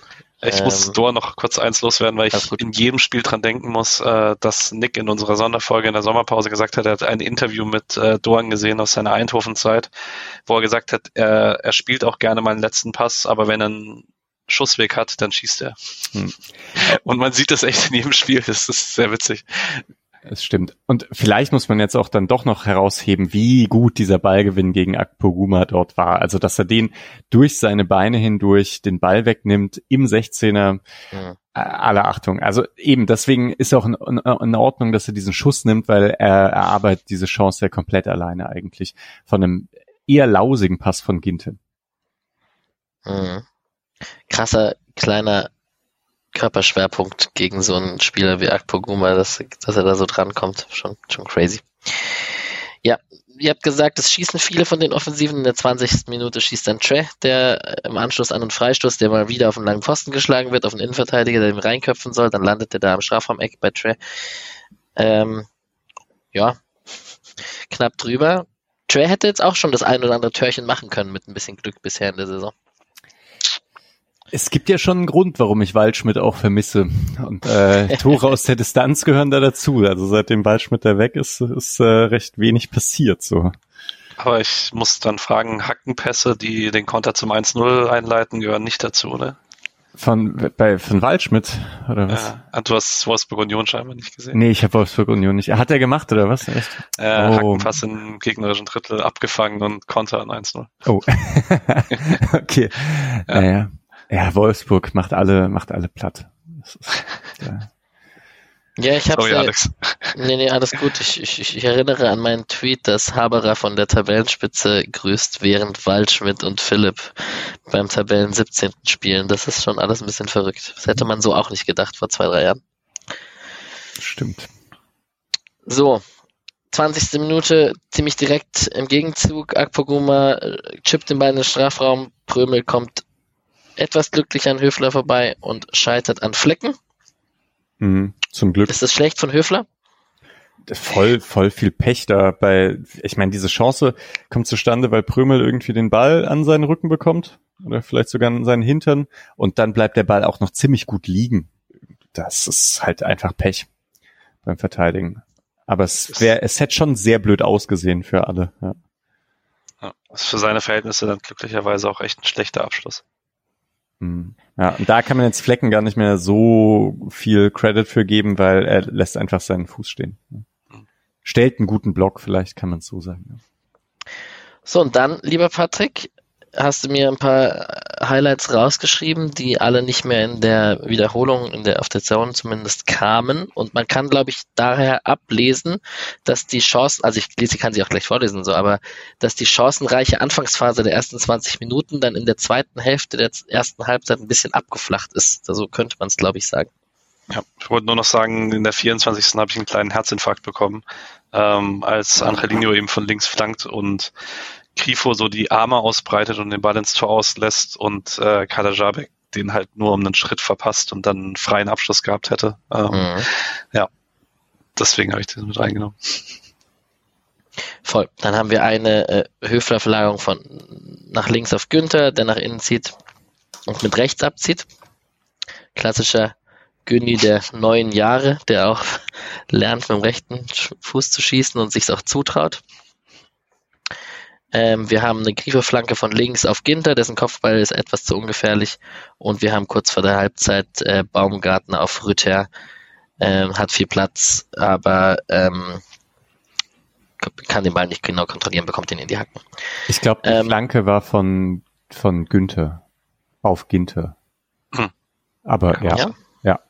Ich muss Ähm, Dor noch kurz eins loswerden, weil ich in jedem Spiel dran denken muss, äh, dass Nick in unserer Sonderfolge in der Sommerpause gesagt hat, er hat ein Interview mit äh, Dorn gesehen aus seiner Eindhoven-Zeit, wo er gesagt hat, er, er spielt auch gerne mal einen letzten Pass, aber wenn er einen Schussweg hat, dann schießt er. Hm. Und man sieht das echt in jedem Spiel, das ist sehr witzig. Es stimmt. Und vielleicht muss man jetzt auch dann doch noch herausheben, wie gut dieser Ballgewinn gegen Akpoguma dort war. Also, dass er den durch seine Beine hindurch den Ball wegnimmt im 16er. Hm. Äh, Alle Achtung. Also eben, deswegen ist auch in, in, in Ordnung, dass er diesen Schuss nimmt, weil er erarbeitet diese Chance ja komplett alleine eigentlich. Von einem eher lausigen Pass von Ginte. Mhm. Krasser kleiner Körperschwerpunkt gegen so einen Spieler wie Akpoguma, dass, dass er da so drankommt. Schon, schon crazy. Ja, ihr habt gesagt, es schießen viele von den Offensiven. In der 20. Minute schießt dann Tre, der im Anschluss an einen Freistoß, der mal wieder auf einen langen Pfosten geschlagen wird, auf einen Innenverteidiger, der ihn reinköpfen soll. Dann landet er da am Strafraumeck bei Tre. Ähm, ja, knapp drüber. Trey hätte jetzt auch schon das ein oder andere Törchen machen können mit ein bisschen Glück bisher in der Saison. Es gibt ja schon einen Grund, warum ich Waldschmidt auch vermisse. Und äh, (laughs) Tore aus der Distanz gehören da dazu. Also seitdem Waldschmidt da weg ist, ist äh, recht wenig passiert. So. Aber ich muss dann fragen, Hackenpässe, die den Konter zum 1-0 einleiten, gehören nicht dazu, oder? Von bei von Waldschmidt oder was? Ja, ah, du hast Wolfsburg Union scheinbar nicht gesehen. Nee, ich habe Wolfsburg Union nicht. Hat er gemacht oder was? Echt? Äh, Oh. Hackenpass im gegnerischen Drittel abgefangen und Konter an 1-0. Oh. (laughs) okay. Ja. Naja. Ja, Wolfsburg macht alle, macht alle platt. Ist, (laughs) ja. Ja, ich habe Sorry, Alex. Nee, nee, alles gut. Ich, ich, ich erinnere an meinen Tweet, dass Haberer von der Tabellenspitze grüßt, während Waldschmidt und Philipp beim Tabellen 17. spielen. Das ist schon alles ein bisschen verrückt. Das hätte man so auch nicht gedacht vor zwei, drei Jahren. Stimmt. So, 20. Minute, ziemlich direkt im Gegenzug. Akpoguma äh, chippt den Ball in den Strafraum. Prömel kommt etwas glücklich an Höfler vorbei und scheitert an Flecken. Mhm. Zum Glück. Ist das schlecht von Höfler? voll, voll viel Pech da bei, ich meine, diese Chance kommt zustande, weil Prömel irgendwie den Ball an seinen Rücken bekommt oder vielleicht sogar an seinen Hintern und dann bleibt der Ball auch noch ziemlich gut liegen. Das ist halt einfach Pech beim Verteidigen. Aber es wäre, es hätte schon sehr blöd ausgesehen für alle. Ja. Ja, das ist für seine Verhältnisse dann glücklicherweise auch echt ein schlechter Abschluss. Hm. Ja, und da kann man jetzt Flecken gar nicht mehr so viel Credit für geben, weil er lässt einfach seinen Fuß stehen. Stellt einen guten Block, vielleicht kann man es so sagen. So, und dann, lieber Patrick, hast du mir ein paar Highlights rausgeschrieben, die alle nicht mehr in der Wiederholung, in der, auf der Zone zumindest kamen. Und man kann, glaube ich, daher ablesen, dass die Chancen, also ich lese, kann sie auch gleich vorlesen, so, aber dass die chancenreiche Anfangsphase der ersten 20 Minuten dann in der zweiten Hälfte der ersten Halbzeit ein bisschen abgeflacht ist. So könnte man es, glaube ich, sagen. Ja, ich wollte nur noch sagen, in der 24. habe ich einen kleinen Herzinfarkt bekommen, ähm, als Angelino eben von links flankt und Grifo so die Arme ausbreitet und den Ball ins Tor auslässt und äh, Kalajabek den halt nur um einen Schritt verpasst und dann einen freien Abschluss gehabt hätte. Ähm, mhm. Ja, deswegen habe ich den mit reingenommen. Voll. Dann haben wir eine äh, Höfler-Verlagerung von nach links auf Günther, der nach innen zieht und mit rechts abzieht. Klassischer Günni der neun Jahre, der auch (laughs) lernt, mit dem rechten Fuß zu schießen und sich auch zutraut. Ähm, wir haben eine Grifo-Flanke von links auf Ginter, dessen Kopfball ist etwas zu ungefährlich. Und wir haben kurz vor der Halbzeit äh, Baumgartner auf Rütter. Ähm, hat viel Platz, aber ähm, kann den Ball nicht genau kontrollieren, bekommt ihn in die Hacken. Ich glaube, die ähm, Flanke war von, von Günther auf Ginter. Hm. Aber ja, ja. ja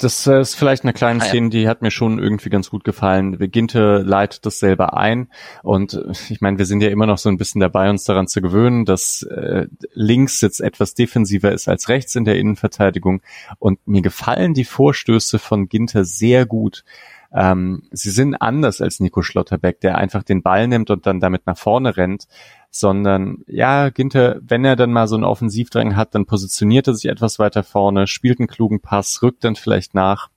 das ist vielleicht eine kleine ah, Szene, die hat mir schon irgendwie ganz gut gefallen. Ginte leitet das selber ein und ich meine, wir sind ja immer noch so ein bisschen dabei, uns daran zu gewöhnen, dass äh, links jetzt etwas defensiver ist als rechts in der Innenverteidigung und mir gefallen die Vorstöße von Ginter sehr gut. Ähm, sie sind anders als Nico Schlotterbeck, der einfach den Ball nimmt und dann damit nach vorne rennt, sondern ja, Ginter, wenn er dann mal so einen Offensivdrang hat, dann positioniert er sich etwas weiter vorne, spielt einen klugen Pass, rückt dann vielleicht nach.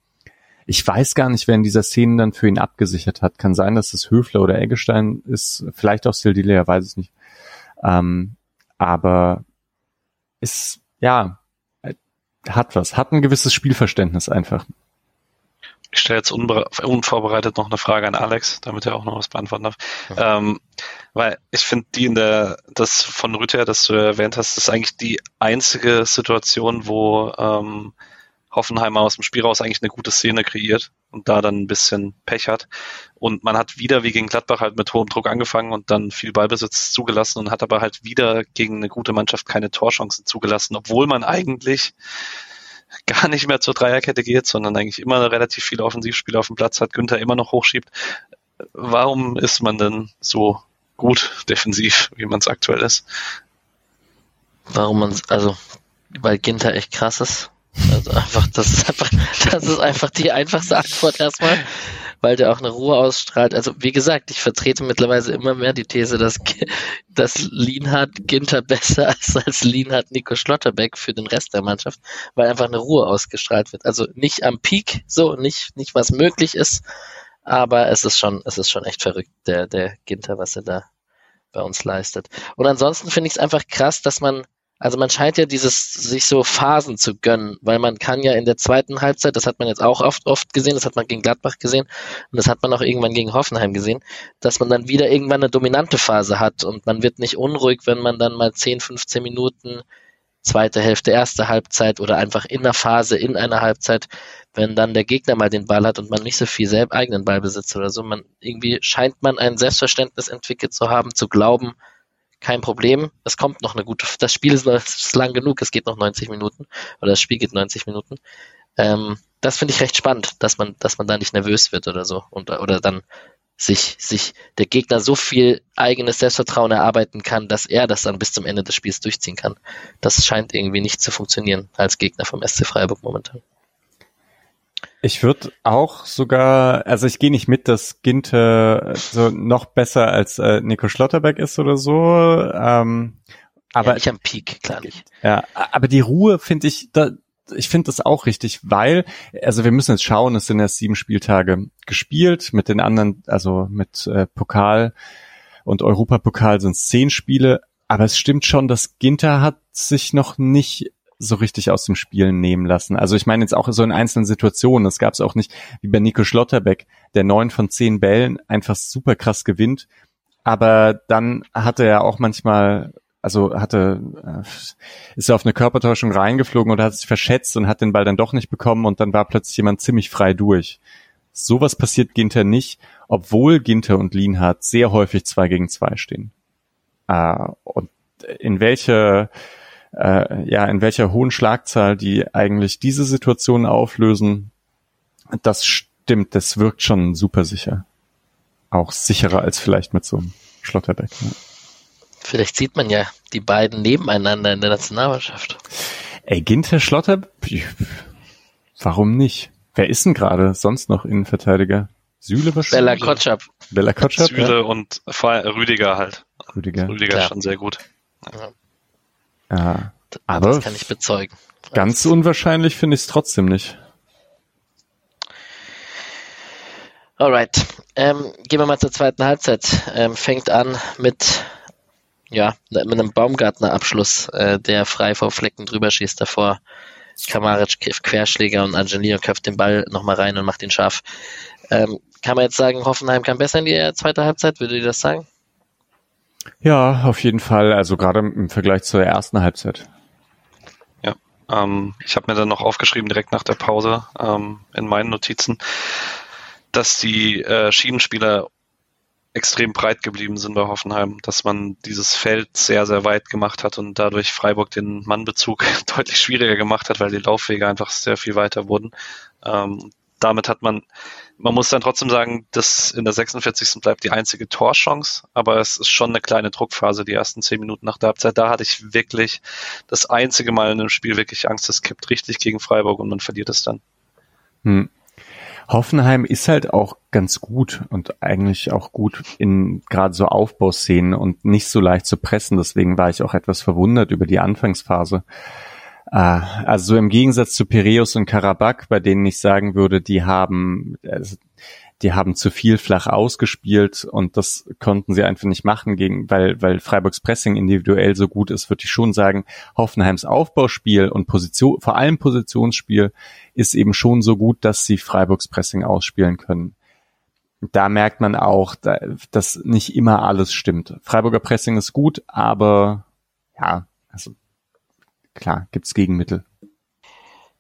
Ich weiß gar nicht, wer in dieser Szene dann für ihn abgesichert hat. Kann sein, dass es Höfler oder Eggestein ist, vielleicht auch Sildile, weiß es nicht. Ähm, aber ist, ja, hat was, hat ein gewisses Spielverständnis einfach. Ich stelle jetzt unvorbereitet noch eine Frage an Alex, damit er auch noch was beantworten darf. Ja. Ähm, weil ich finde, die in der, das von Rüther, das du erwähnt hast, ist eigentlich die einzige Situation, wo ähm, Hoffenheimer aus dem Spiel raus eigentlich eine gute Szene kreiert und da dann ein bisschen Pech hat. Und man hat wieder wie gegen Gladbach halt mit hohem Druck angefangen und dann viel Ballbesitz zugelassen und hat aber halt wieder gegen eine gute Mannschaft keine Torchancen zugelassen, obwohl man eigentlich gar nicht mehr zur Dreierkette geht, sondern eigentlich immer relativ viele Offensivspieler auf dem Platz hat, Günther immer noch hochschiebt. Warum ist man denn so gut defensiv, wie man es aktuell ist? Warum man also weil Ginter echt krass ist. Also einfach, das ist einfach, das ist einfach die einfachste Antwort erstmal weil der auch eine Ruhe ausstrahlt. Also wie gesagt, ich vertrete mittlerweile immer mehr die These, dass, dass Lienhardt Ginter besser ist als Lienhardt Nico Schlotterbeck für den Rest der Mannschaft, weil einfach eine Ruhe ausgestrahlt wird. Also nicht am Peak, so nicht, nicht was möglich ist, aber es ist schon, es ist schon echt verrückt, der, der Ginter, was er da bei uns leistet. Und ansonsten finde ich es einfach krass, dass man also man scheint ja dieses sich so Phasen zu gönnen, weil man kann ja in der zweiten Halbzeit, das hat man jetzt auch oft, oft gesehen, das hat man gegen Gladbach gesehen und das hat man auch irgendwann gegen Hoffenheim gesehen, dass man dann wieder irgendwann eine dominante Phase hat und man wird nicht unruhig, wenn man dann mal 10, 15 Minuten zweite Hälfte, erste Halbzeit oder einfach in der Phase, in einer Halbzeit, wenn dann der Gegner mal den Ball hat und man nicht so viel selbst eigenen Ball besitzt oder so, man irgendwie scheint man ein Selbstverständnis entwickelt zu haben, zu glauben, kein Problem. Es kommt noch eine gute, das Spiel ist, ist lang genug, es geht noch 90 Minuten oder das Spiel geht 90 Minuten. Ähm, das finde ich recht spannend, dass man, dass man da nicht nervös wird oder so und, oder dann sich, sich der Gegner so viel eigenes Selbstvertrauen erarbeiten kann, dass er das dann bis zum Ende des Spiels durchziehen kann. Das scheint irgendwie nicht zu funktionieren als Gegner vom SC Freiburg momentan. Ich würde auch sogar, also ich gehe nicht mit, dass Ginte so noch besser als äh, Nico Schlotterbeck ist oder so. Ähm, aber ja, nicht am Peak, klar nicht. Ja, aber die Ruhe finde ich, da, ich finde das auch richtig, weil, also wir müssen jetzt schauen, es sind erst sieben Spieltage gespielt, mit den anderen, also mit äh, Pokal und Europapokal sind es zehn Spiele, aber es stimmt schon, dass Ginter hat sich noch nicht so richtig aus dem Spielen nehmen lassen. Also ich meine jetzt auch so in einzelnen Situationen. Das gab es auch nicht wie bei Nico Schlotterbeck, der neun von zehn Bällen einfach super krass gewinnt. Aber dann hatte er auch manchmal also hatte, äh, ist auf eine Körpertäuschung reingeflogen oder hat sich verschätzt und hat den Ball dann doch nicht bekommen und dann war plötzlich jemand ziemlich frei durch. Sowas passiert Ginter nicht, obwohl Ginter und Lienhardt sehr häufig zwei gegen zwei stehen. Äh, und in welche, äh, ja, in welcher hohen Schlagzahl die eigentlich diese Situation auflösen, das stimmt, das wirkt schon super sicher. Auch sicherer als vielleicht mit so einem Schlotterbeck. Ne? Vielleicht sieht man ja die beiden nebeneinander in der Nationalmannschaft. Ey, Ginter Schlotter, warum nicht? Wer ist denn gerade sonst noch Innenverteidiger? Süle wahrscheinlich? Bella Kotschap. Bella Kotschap, Süle ja. und Rüdiger halt. Rüdiger. Rüdiger ist schon sehr gut. Ja. Aber das kann ich bezeugen. Ganz unwahrscheinlich finde ich es trotzdem nicht. Alright. Ähm, gehen wir mal zur zweiten Halbzeit. Ähm, fängt an mit ja, mit einem Baumgartner-Abschluss, äh, der frei vor Flecken drüber schießt davor. Kamaric Querschläger und Angelino köpft den Ball nochmal rein und macht ihn scharf. Ähm, kann man jetzt sagen, Hoffenheim kann besser in die zweite Halbzeit? Würde ihr das sagen? Ja, auf jeden Fall. Also gerade im Vergleich zur ersten Halbzeit. Ähm, ich habe mir dann noch aufgeschrieben direkt nach der Pause ähm, in meinen Notizen, dass die äh, Schiebenspieler extrem breit geblieben sind bei Hoffenheim, dass man dieses Feld sehr, sehr weit gemacht hat und dadurch Freiburg den Mannbezug (laughs) deutlich schwieriger gemacht hat, weil die Laufwege einfach sehr viel weiter wurden. Ähm, damit hat man, man muss dann trotzdem sagen, dass in der 46. bleibt die einzige Torchance, aber es ist schon eine kleine Druckphase, die ersten zehn Minuten nach der Halbzeit. Da hatte ich wirklich das einzige Mal in einem Spiel wirklich Angst, es kippt richtig gegen Freiburg und man verliert es dann. Hm. Hoffenheim ist halt auch ganz gut und eigentlich auch gut in gerade so Aufbauszenen und nicht so leicht zu pressen. Deswegen war ich auch etwas verwundert über die Anfangsphase. Äh, also so im Gegensatz zu Piraeus und Karabakh, bei denen ich sagen würde, die haben, also die haben zu viel flach ausgespielt und das konnten sie einfach nicht machen gegen, weil, weil Freiburgs Pressing individuell so gut ist, würde ich schon sagen, Hoffenheims Aufbauspiel und Position, vor allem Positionsspiel ist eben schon so gut, dass sie Freiburgs Pressing ausspielen können. Da merkt man auch, dass nicht immer alles stimmt. Freiburger Pressing ist gut, aber ja, also klar, gibt's Gegenmittel.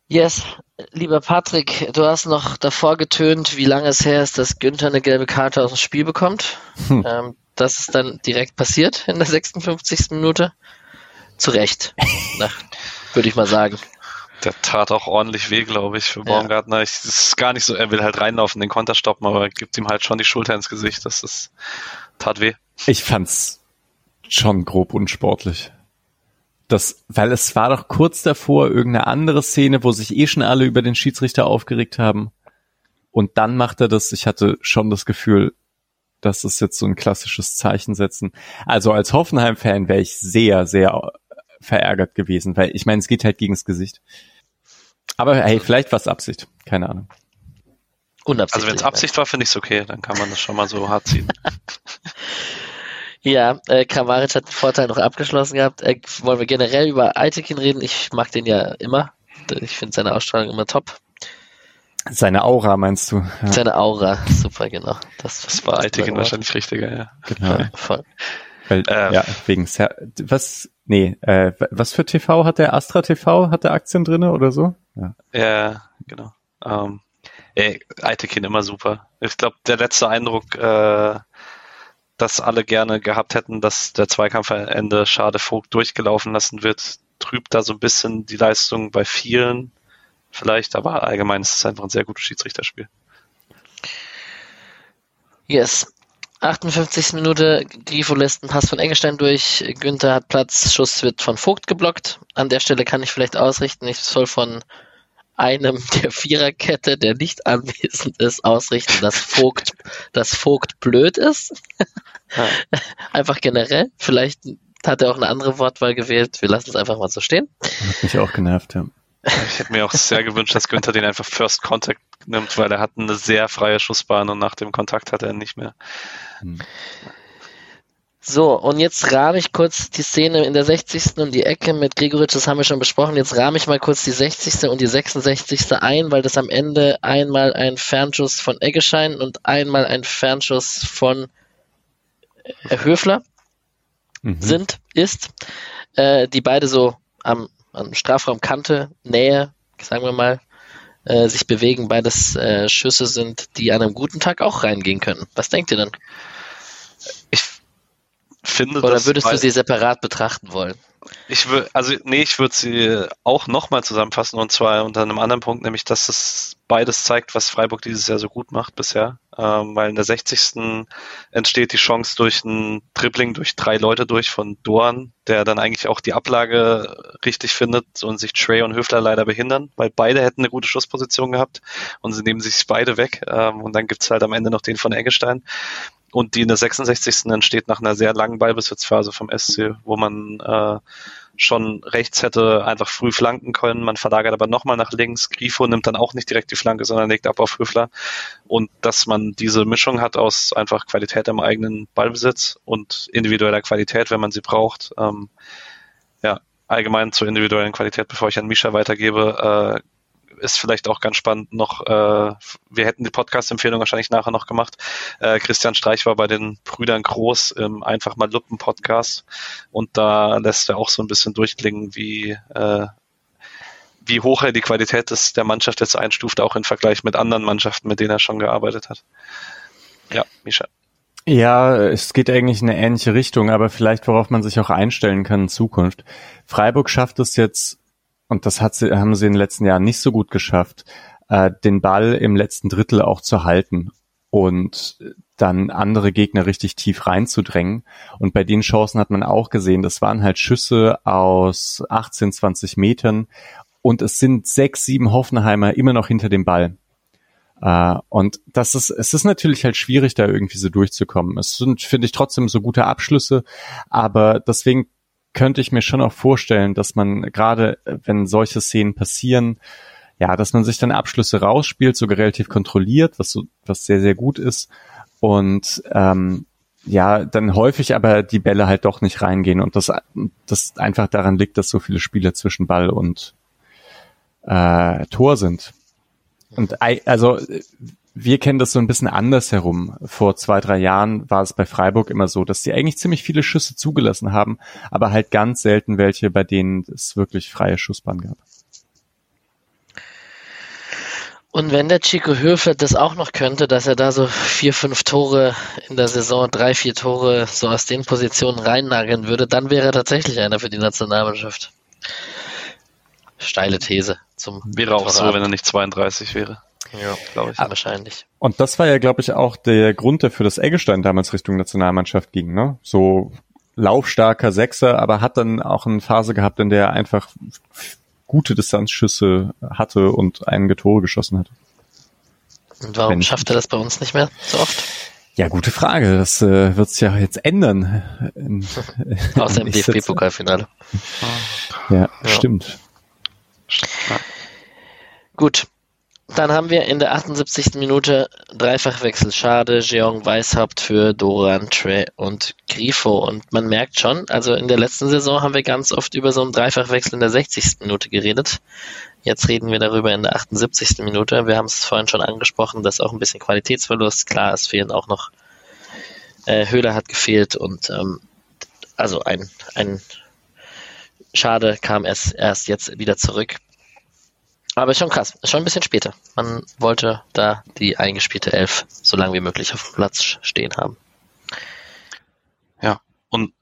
Yes, lieber Patrick, du hast noch davor getönt, wie lange es her ist, dass Günther eine gelbe Karte aus dem Spiel bekommt. Hm. Ähm, das ist dann direkt passiert in der 56. Minute. Zu Recht, (laughs) würde ich mal sagen. Der tat auch ordentlich weh, glaube ich, für Baumgartner. Ja. Ich, das ist gar nicht so, er will halt reinlaufen, den Konter stoppen, aber er gibt ihm halt schon die Schulter ins Gesicht. Das ist, tat weh. Ich fand's schon grob unsportlich das, weil es war doch kurz davor irgendeine andere Szene, wo sich eh schon alle über den Schiedsrichter aufgeregt haben. Und dann macht er das. Ich hatte schon das Gefühl, das ist jetzt so ein klassisches Zeichen setzen. Also als Hoffenheim-Fan wäre ich sehr, sehr verärgert gewesen, weil ich meine, es geht halt gegens Gesicht. Aber hey, vielleicht war es Absicht. Keine Ahnung. Also wenn es Absicht war, finde ich es okay. Dann kann man das schon mal so hart ziehen. (laughs) Ja, äh, Kramaric hat den Vorteil noch abgeschlossen gehabt. Äh, wollen wir generell über Aitekin reden? Ich mag den ja immer. Ich finde seine Ausstrahlung immer top. Seine Aura meinst du? Ja. Seine Aura, super, genau. Das, das war Aitekin wahrscheinlich richtiger, ja. Genau. Ja, voll. Weil, ähm, ja, wegen Ser was, nee, äh, was für TV hat der Astra TV? Hat der Aktien drinne oder so? Ja, ja genau. Ähm, ey, Aitekin immer super. Ich glaube, der letzte Eindruck, äh, das alle gerne gehabt hätten, dass der Zweikampf am Ende Schade Vogt durchgelaufen lassen wird, trübt da so ein bisschen die Leistung bei vielen vielleicht, aber allgemein ist es einfach ein sehr gutes Schiedsrichterspiel. Yes. 58. Minute, Grifo lässt einen Pass von Engelstein durch, Günther hat Platz, Schuss wird von Vogt geblockt. An der Stelle kann ich vielleicht ausrichten, ich soll von einem (laughs) der Viererkette, der nicht anwesend ist, ausrichten, dass Vogt, dass Vogt blöd ist. (laughs) Ja. (laughs) Einfach generell. Vielleicht hat er auch eine andere Wortwahl gewählt. Wir lassen es einfach mal so stehen. Hat mich auch genervt, ja. Ich hätte mir auch sehr gewünscht, dass Günther den einfach First Contact nimmt, weil er hat eine sehr freie Schussbahn und nach dem Kontakt hat er ihn nicht mehr. Hm. So, und jetzt rahme ich kurz die Szene in der 60. und die Ecke mit Gregoritsch, das haben wir schon besprochen. Jetzt rahme ich mal kurz die 60. und die 66. ein, weil das am Ende einmal ein Fernschuss von Eggeschein und einmal ein Fernschuss von äh, Höfler. mhm. sind, ist, äh, die beide so am, am Strafraumkante, Nähe, sagen wir mal, äh, sich bewegen, beides äh, Schüsse sind, die an einem guten Tag auch reingehen können. Was denkt ihr denn? Ich finde, Oder würdest du sie separat betrachten wollen? Ich würde, also nee, ich würde sie auch nochmal zusammenfassen und zwar unter einem anderen Punkt, nämlich dass es beides zeigt, was Freiburg dieses Jahr so gut macht bisher. Ähm, weil in der 60. entsteht die Chance durch ein Dribbling durch drei Leute durch von Dorn, der dann eigentlich auch die Ablage richtig findet und sich Trey und Höfler leider behindern, weil beide hätten eine gute Schussposition gehabt und sie nehmen sich beide weg. Ähm, und dann gibt's halt am Ende noch den von Eggestein und die in der 66. entsteht nach einer sehr langen Ballbesitzphase vom SC, wo man äh, schon rechts hätte einfach früh flanken können. Man verlagert aber nochmal nach links. Grifo nimmt dann auch nicht direkt die Flanke, sondern legt ab auf Höfler. Und dass man diese Mischung hat aus einfach Qualität im eigenen Ballbesitz und individueller Qualität, wenn man sie braucht. Ähm, ja, allgemein zur individuellen Qualität, bevor ich an Misha weitergebe, äh, ist vielleicht auch ganz spannend noch, äh, wir hätten die Podcast-Empfehlung wahrscheinlich nachher noch gemacht. Äh, Christian Streich war bei den Brüdern Groß im Einfach mal Luppen Podcast und da lässt er auch so ein bisschen durchklingen, wie, äh, wie hoch er die Qualität des, der Mannschaft jetzt einstuft, auch im Vergleich mit anderen Mannschaften, mit denen er schon gearbeitet hat. Ja, Misha. Ja, es geht eigentlich in eine ähnliche Richtung, aber vielleicht worauf man sich auch einstellen kann in Zukunft. Freiburg schafft es jetzt und das hat sie, haben sie in den letzten Jahren nicht so gut geschafft, äh, den Ball im letzten Drittel auch zu halten und dann andere Gegner richtig tief reinzudrängen. Und bei den Chancen hat man auch gesehen, das waren halt Schüsse aus 18, 20 Metern und es sind sechs, sieben Hoffenheimer immer noch hinter dem Ball. Uh, und das ist, es ist natürlich halt schwierig, da irgendwie so durchzukommen. Es sind, finde ich, trotzdem so gute Abschlüsse, aber deswegen könnte ich mir schon auch vorstellen, dass man gerade, wenn solche Szenen passieren, ja, dass man sich dann Abschlüsse rausspielt, sogar relativ kontrolliert, was so, was sehr, sehr gut ist. Und ähm, ja, dann häufig aber die Bälle halt doch nicht reingehen und das, das einfach daran liegt, dass so viele Spiele zwischen Ball und äh, Tor sind. Und also wir kennen das so ein bisschen anders herum. Vor zwei, drei Jahren war es bei Freiburg immer so, dass sie eigentlich ziemlich viele Schüsse zugelassen haben, aber halt ganz selten welche, bei denen es wirklich freie Schussbahn gab. Und wenn der Chico Höfler das auch noch könnte, dass er da so vier, fünf Tore in der Saison, drei, vier Tore so aus den Positionen reinnageln würde, dann wäre er tatsächlich einer für die Nationalmannschaft. Steile These zum. Wäre auch so, wenn er nicht 32 wäre. Ja, glaube ich. Ah, wahrscheinlich. Und das war ja, glaube ich, auch der Grund dafür, dass Eggestein damals Richtung Nationalmannschaft ging, ne? So laufstarker Sechser, aber hat dann auch eine Phase gehabt, in der er einfach gute Distanzschüsse hatte und einen Tore geschossen hat. Und warum Wenn schafft er das bei uns nicht mehr so oft? Ja, gute Frage. Das äh, wird sich ja jetzt ändern. (laughs) Außer im DFB-Pokalfinale. Ja, ja, stimmt. Gut, dann haben wir in der 78. Minute Dreifachwechsel. Schade, Jeong Weishaupt für Doran, Trey und Grifo. Und man merkt schon, also in der letzten Saison haben wir ganz oft über so einen Dreifachwechsel in der 60. Minute geredet. Jetzt reden wir darüber in der 78. Minute. Wir haben es vorhin schon angesprochen, dass auch ein bisschen Qualitätsverlust. Klar, es fehlen auch noch, äh, Höhler hat gefehlt und ähm, also ein, ein Schade kam erst, erst jetzt wieder zurück. Aber ist schon krass, ist schon ein bisschen später. Man wollte da die eingespielte Elf so lange wie möglich auf dem Platz stehen haben. Ja, und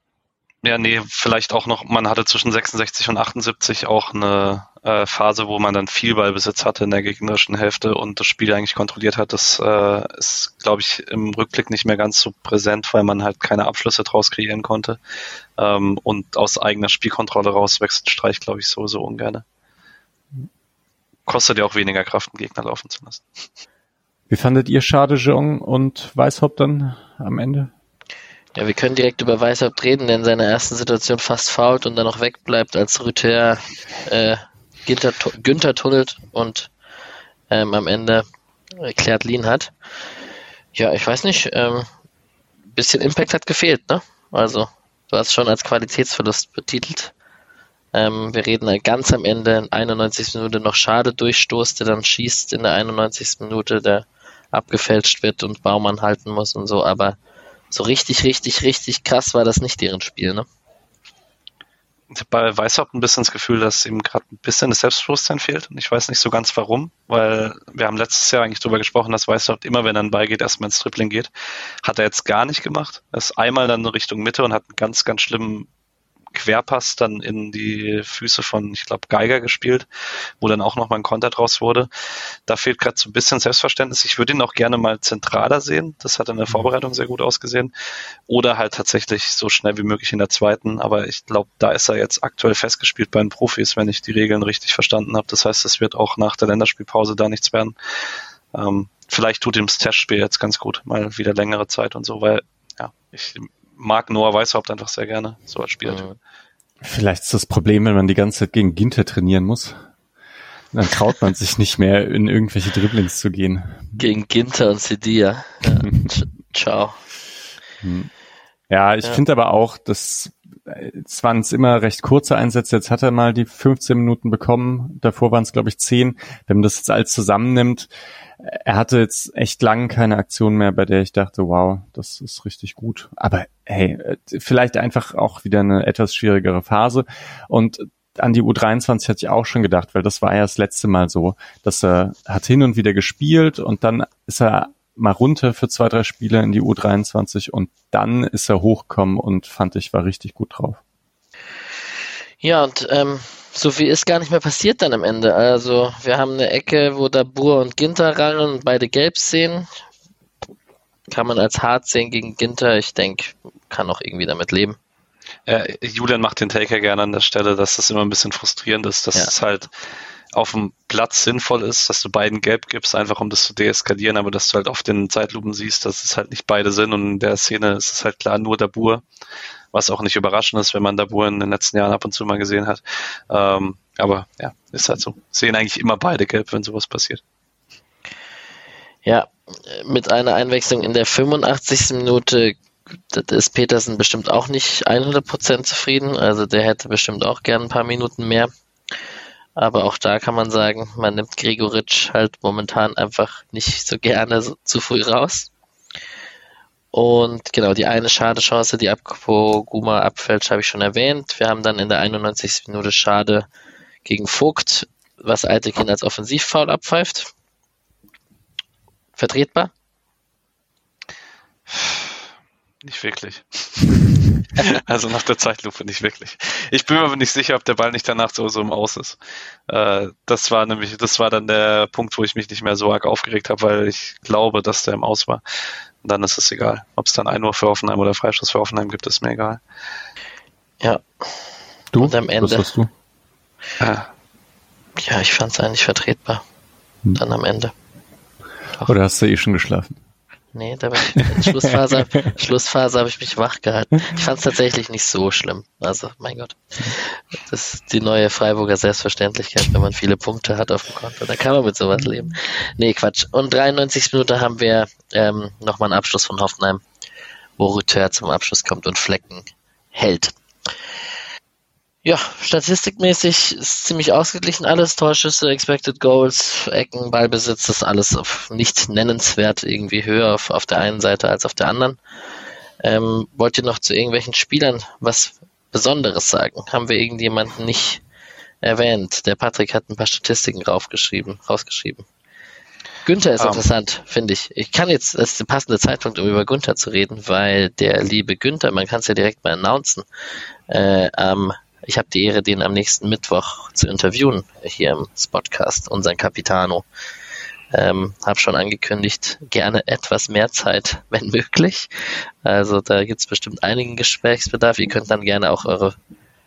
ja, nee, vielleicht auch noch, man hatte zwischen 66 und 78 auch eine äh, Phase, wo man dann viel Ballbesitz hatte in der gegnerischen Hälfte und das Spiel eigentlich kontrolliert hat. Das äh, ist, glaube ich, im Rückblick nicht mehr ganz so präsent, weil man halt keine Abschlüsse draus kreieren konnte. Ähm, und aus eigener Spielkontrolle raus wechselt Streich, glaube ich, sowieso ungern kostet ja auch weniger Kraft, einen Gegner laufen zu lassen. Wie fandet ihr Schade Jong und Weißhaupt dann am Ende? Ja, wir können direkt über Weißhaupt reden, der in seiner ersten Situation fast fault und dann noch wegbleibt, als Rüther äh, Günther, Günther tunnelt und ähm, am Ende erklärt Lean hat. Ja, ich weiß nicht, ähm, bisschen Impact hat gefehlt, ne? Also, du hast schon als Qualitätsverlust betitelt. Ähm, wir reden ganz am Ende, in 91. Minute noch Schade durchstoßt, der dann schießt in der 91. Minute, der abgefälscht wird und Baumann halten muss und so, aber so richtig, richtig, richtig krass war das nicht deren Spiel, ne? Ich habe bei Weißhaupt ein bisschen das Gefühl, dass ihm gerade ein bisschen das Selbstbewusstsein fehlt. Und ich weiß nicht so ganz warum, weil wir haben letztes Jahr eigentlich darüber gesprochen, dass Weißhaupt immer, wenn er beigeht, erstmal ins Tripling geht. Hat er jetzt gar nicht gemacht. Er ist einmal dann Richtung Mitte und hat einen ganz, ganz schlimmen Querpass dann in die Füße von, ich glaube, Geiger gespielt, wo dann auch nochmal ein Konter draus wurde. Da fehlt gerade so ein bisschen Selbstverständnis. Ich würde ihn auch gerne mal zentraler sehen. Das hat in der mhm. Vorbereitung sehr gut ausgesehen. Oder halt tatsächlich so schnell wie möglich in der zweiten. Aber ich glaube, da ist er jetzt aktuell festgespielt bei den Profis, wenn ich die Regeln richtig verstanden habe. Das heißt, es wird auch nach der Länderspielpause da nichts werden. Ähm, vielleicht tut ihm das Testspiel jetzt ganz gut, mal wieder längere Zeit und so, weil ja, ich mag Noah Weißhaupt einfach sehr gerne, so als Spieler. Vielleicht ist das Problem, wenn man die ganze Zeit gegen Ginter trainieren muss. Dann traut man sich nicht mehr, in irgendwelche Dribblings zu gehen. Gegen Ginter und Sidia. Ja. (laughs) Ciao. Hm. Ja, ich ja. finde aber auch, dass es waren es immer recht kurze Einsätze. Jetzt hat er mal die 15 Minuten bekommen. Davor waren es, glaube ich, 10. Wenn man das jetzt alles zusammennimmt, er hatte jetzt echt lang keine Aktion mehr, bei der ich dachte, wow, das ist richtig gut. Aber hey, vielleicht einfach auch wieder eine etwas schwierigere Phase. Und an die U23 hatte ich auch schon gedacht, weil das war ja das letzte Mal so, dass er hat hin und wieder gespielt und dann ist er mal runter für zwei, drei Spiele in die U23 und dann ist er hochgekommen und fand ich war richtig gut drauf. Ja, und ähm, so viel ist gar nicht mehr passiert dann am Ende. Also wir haben eine Ecke, wo da Bur und Ginter ran und beide gelb sehen. Kann man als hart sehen gegen Ginter. Ich denke, kann auch irgendwie damit leben. Äh, Julian macht den Taker gerne an der Stelle, dass das immer ein bisschen frustrierend ist, dass ja. es halt auf dem Platz sinnvoll ist, dass du beiden gelb gibst, einfach um das zu deeskalieren, aber dass du halt auf den Zeitlupen siehst, dass es halt nicht beide sind und in der Szene ist es halt klar nur der Bur was auch nicht überraschend ist, wenn man Dabur in den letzten Jahren ab und zu mal gesehen hat. Ähm, aber ja, ist halt so. Sehen eigentlich immer beide gelb, wenn sowas passiert. Ja, mit einer Einwechslung in der 85. Minute ist Petersen bestimmt auch nicht 100% zufrieden. Also der hätte bestimmt auch gern ein paar Minuten mehr. Aber auch da kann man sagen, man nimmt Gregoritsch halt momentan einfach nicht so gerne zu früh raus. Und genau, die eine schade Chance, die Abko Guma abfällt, habe ich schon erwähnt. Wir haben dann in der 91. Minute Schade gegen Vogt, was Altekin als Offensivfoul abpfeift. Vertretbar? Nicht wirklich. (laughs) also nach der Zeitlupe nicht wirklich. Ich bin mir aber nicht sicher, ob der Ball nicht danach so, so im Aus ist. Äh, das war nämlich, das war dann der Punkt, wo ich mich nicht mehr so arg aufgeregt habe, weil ich glaube, dass der im Aus war. Und dann ist es egal. Ob es dann ein Uhr für Offenheim oder Freischuss für Offenheim gibt, ist mir egal. Ja. Du? Und am Ende. Was hast du? Ja, ja ich fand es eigentlich vertretbar. Hm. Dann am Ende. Doch. Oder hast du eh schon geschlafen? Nee, da bin ich in Schlussphase, Schlussphase habe ich mich wach gehalten. Ich fand es tatsächlich nicht so schlimm. Also, mein Gott. Das ist die neue Freiburger Selbstverständlichkeit, wenn man viele Punkte hat auf dem Konto. Da kann man mit sowas leben. Nee, Quatsch. Und 93 Minuten haben wir ähm, nochmal einen Abschluss von Hoffenheim, wo Rüther zum Abschluss kommt und Flecken hält. Ja, statistikmäßig ist ziemlich ausgeglichen alles. Torschüsse, Expected Goals, Ecken, Ballbesitz, das ist alles nicht nennenswert irgendwie höher auf, auf der einen Seite als auf der anderen. Ähm, wollt ihr noch zu irgendwelchen Spielern was Besonderes sagen? Haben wir irgendjemanden nicht erwähnt? Der Patrick hat ein paar Statistiken raufgeschrieben, rausgeschrieben. Günther ist um. Ähm. interessant, finde ich. Ich kann jetzt, das ist der passende Zeitpunkt, um über Günther zu reden, weil der liebe Günther, man kann es ja direkt mal announcen, äh, am ich habe die Ehre, den am nächsten Mittwoch zu interviewen hier im Spotcast, unseren Capitano. Ähm, habe schon angekündigt, gerne etwas mehr Zeit, (laughs) wenn möglich. Also da gibt es bestimmt einigen Gesprächsbedarf. Ihr könnt dann gerne auch eure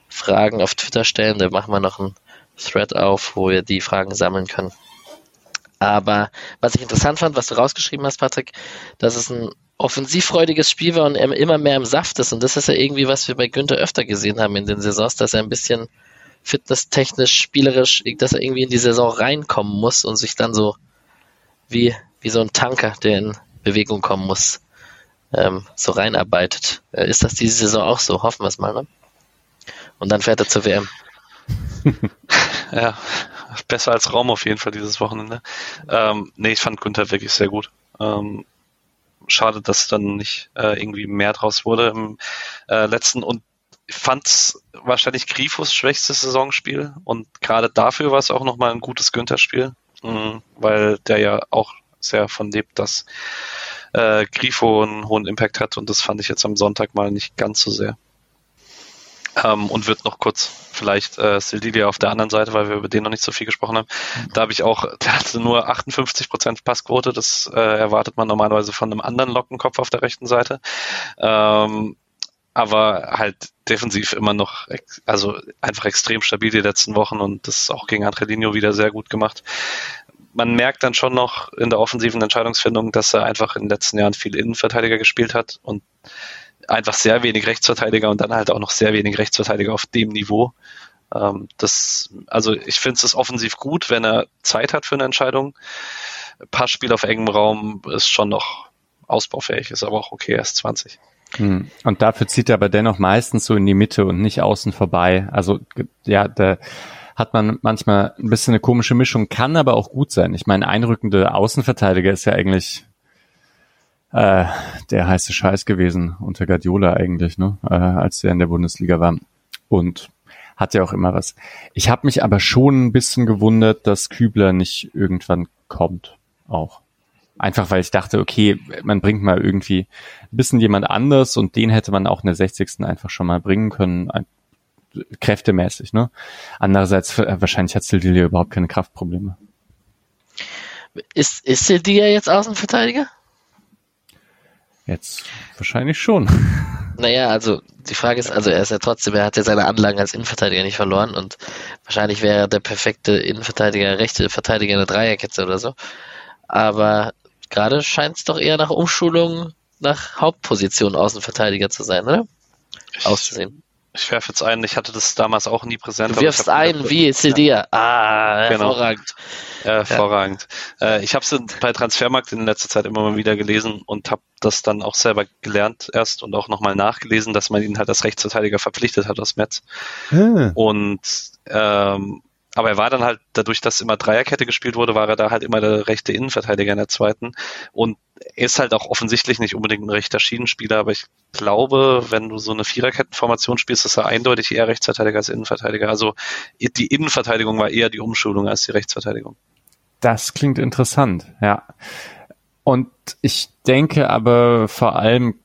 Fragen auf Twitter stellen. Da machen wir noch einen Thread auf, wo ihr die Fragen sammeln könnt. Aber was ich interessant fand, was du rausgeschrieben hast, Patrick, dass es ein offensivfreudiges Spiel war und er immer mehr im Saft ist. Und das ist ja irgendwie, was wir bei Günther öfter gesehen haben in den Saisons, dass er ein bisschen fitnesstechnisch, spielerisch, dass er irgendwie in die Saison reinkommen muss und sich dann so wie, wie so ein Tanker, der in Bewegung kommen muss, ähm, so reinarbeitet. Äh, ist das diese Saison auch so? Hoffen wir es mal, ne? Und dann fährt er zur WM. (laughs) ja, besser als Raum auf jeden Fall dieses Wochenende. Ähm, nee, ich fand Günther wirklich sehr gut. Ähm, schade, dass dann nicht äh, irgendwie mehr draus wurde im äh, letzten und fand's wahrscheinlich Grifos schwächstes Saisonspiel und gerade dafür war es auch nochmal ein gutes Günther-Spiel, mhm, weil der ja auch sehr von lebt, dass äh, Grifo einen hohen Impact hat und das fand ich jetzt am Sonntag mal nicht ganz so sehr. Ähm, und wird noch kurz vielleicht äh, Sildilia auf der anderen Seite, weil wir über den noch nicht so viel gesprochen haben. Da habe ich auch, (laughs) der hatte nur 58 Prozent Passquote, das äh, erwartet man normalerweise von einem anderen Lockenkopf auf der rechten Seite. Ähm, aber halt defensiv immer noch, also einfach extrem stabil die letzten Wochen und das auch gegen Angelino wieder sehr gut gemacht. Man merkt dann schon noch in der offensiven Entscheidungsfindung, dass er einfach in den letzten Jahren viel Innenverteidiger gespielt hat und einfach sehr wenig Rechtsverteidiger und dann halt auch noch sehr wenig Rechtsverteidiger auf dem Niveau. Ähm, das, also ich finde es offensiv gut, wenn er Zeit hat für eine Entscheidung. Passspiel auf engem Raum ist schon noch ausbaufähig, ist aber auch okay, er ist 20. Hm. Und dafür zieht er aber dennoch meistens so in die Mitte und nicht außen vorbei. Also ja, da hat man manchmal ein bisschen eine komische Mischung, kann aber auch gut sein. Ich meine, einrückende Außenverteidiger ist ja eigentlich äh, der heiße Scheiß gewesen unter Guardiola eigentlich, ne, äh, als er in der Bundesliga war. Und hat ja auch immer was. Ich habe mich aber schon ein bisschen gewundert, dass Kübler nicht irgendwann kommt. Auch. Einfach weil ich dachte, okay, man bringt mal irgendwie ein bisschen jemand anders und den hätte man auch in der 60. einfach schon mal bringen können, kräftemäßig, ne? Andererseits, äh, wahrscheinlich hat Sildilia überhaupt keine Kraftprobleme. Ist, ist Sildilia jetzt Außenverteidiger? Jetzt wahrscheinlich schon. (laughs) Naja, also die Frage ist, also er ist ja trotzdem, er hat ja seine Anlagen als Innenverteidiger nicht verloren und wahrscheinlich wäre er der perfekte Innenverteidiger, rechte Verteidiger in der Dreierkette oder so. Aber gerade scheint es doch eher nach Umschulung nach Hauptposition Außenverteidiger zu sein, oder? Auszusehen. Ich werfe jetzt ein, ich hatte das damals auch nie präsent. Du wirfst ein wie Cedia. Ah, genau. hervorragend. Ja, hervorragend. Ja. Äh, ich habe es bei Transfermarkt in letzter Zeit immer mal wieder gelesen und habe das dann auch selber gelernt erst und auch nochmal nachgelesen, dass man ihn halt als Rechtsverteidiger verpflichtet hat aus Metz. Hm. Und ähm, aber er war dann halt, dadurch, dass immer Dreierkette gespielt wurde, war er da halt immer der rechte Innenverteidiger in der zweiten. Und er ist halt auch offensichtlich nicht unbedingt ein rechter Schienenspieler, aber ich glaube, wenn du so eine Viererkettenformation spielst, ist er eindeutig eher Rechtsverteidiger als Innenverteidiger. Also die Innenverteidigung war eher die Umschulung als die Rechtsverteidigung. Das klingt interessant, ja. Und ich denke aber vor allem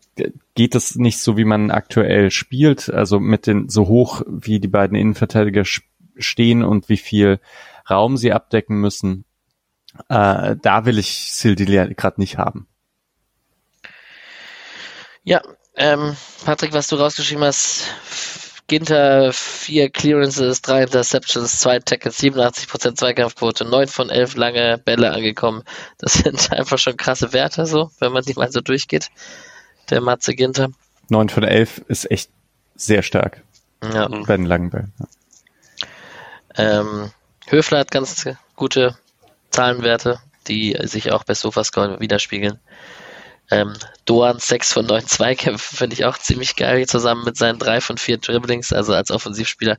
geht es nicht so, wie man aktuell spielt, also mit den so hoch wie die beiden Innenverteidiger spielen stehen und wie viel Raum sie abdecken müssen. Äh, da will ich Sildilia gerade nicht haben. Ja, ähm, Patrick, was du rausgeschrieben hast, Ginter, vier Clearances, drei Interceptions, zwei Tackles, 87% Zweikampfquote, neun von elf lange Bälle angekommen. Das (laughs) sind einfach schon krasse Werte, so, wenn man die mal so durchgeht. Der Matze Ginter. Neun von elf ist echt sehr stark. Ja. Bei den langen Bällen. Ja. Ähm, Höfler hat ganz gute Zahlenwerte, die sich auch bei Sofascore widerspiegeln. Ähm, Doan 6 von 9 Zweikämpfen finde ich auch ziemlich geil, zusammen mit seinen 3 von 4 Dribblings, also als Offensivspieler.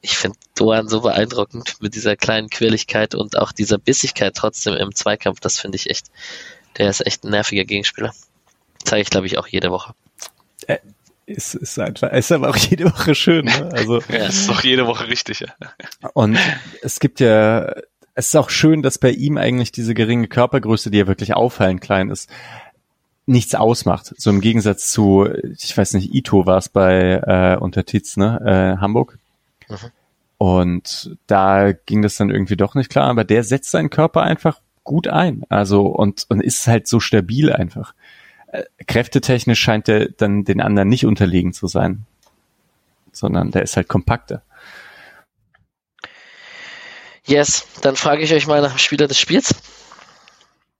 Ich finde Doan so beeindruckend mit dieser kleinen Quirligkeit und auch dieser Bissigkeit trotzdem im Zweikampf. Das finde ich echt, der ist echt ein nerviger Gegenspieler. Zeige ich, glaube ich, auch jede Woche. Äh, ist, ist einfach, ist aber auch jede Woche schön. Ne? Also, (laughs) ja, ist doch jede Woche richtig. Ja. Und es gibt ja, es ist auch schön, dass bei ihm eigentlich diese geringe Körpergröße, die ja wirklich auffallend klein ist, nichts ausmacht. So im Gegensatz zu, ich weiß nicht, Ito war es bei äh, unter Tietz, ne, äh, Hamburg. Mhm. Und da ging das dann irgendwie doch nicht klar, aber der setzt seinen Körper einfach gut ein. Also und, und ist halt so stabil einfach. Äh, kräftetechnisch scheint er dann den anderen nicht unterlegen zu sein, sondern der ist halt kompakter. Yes, dann frage ich euch mal nach dem Spieler des Spiels.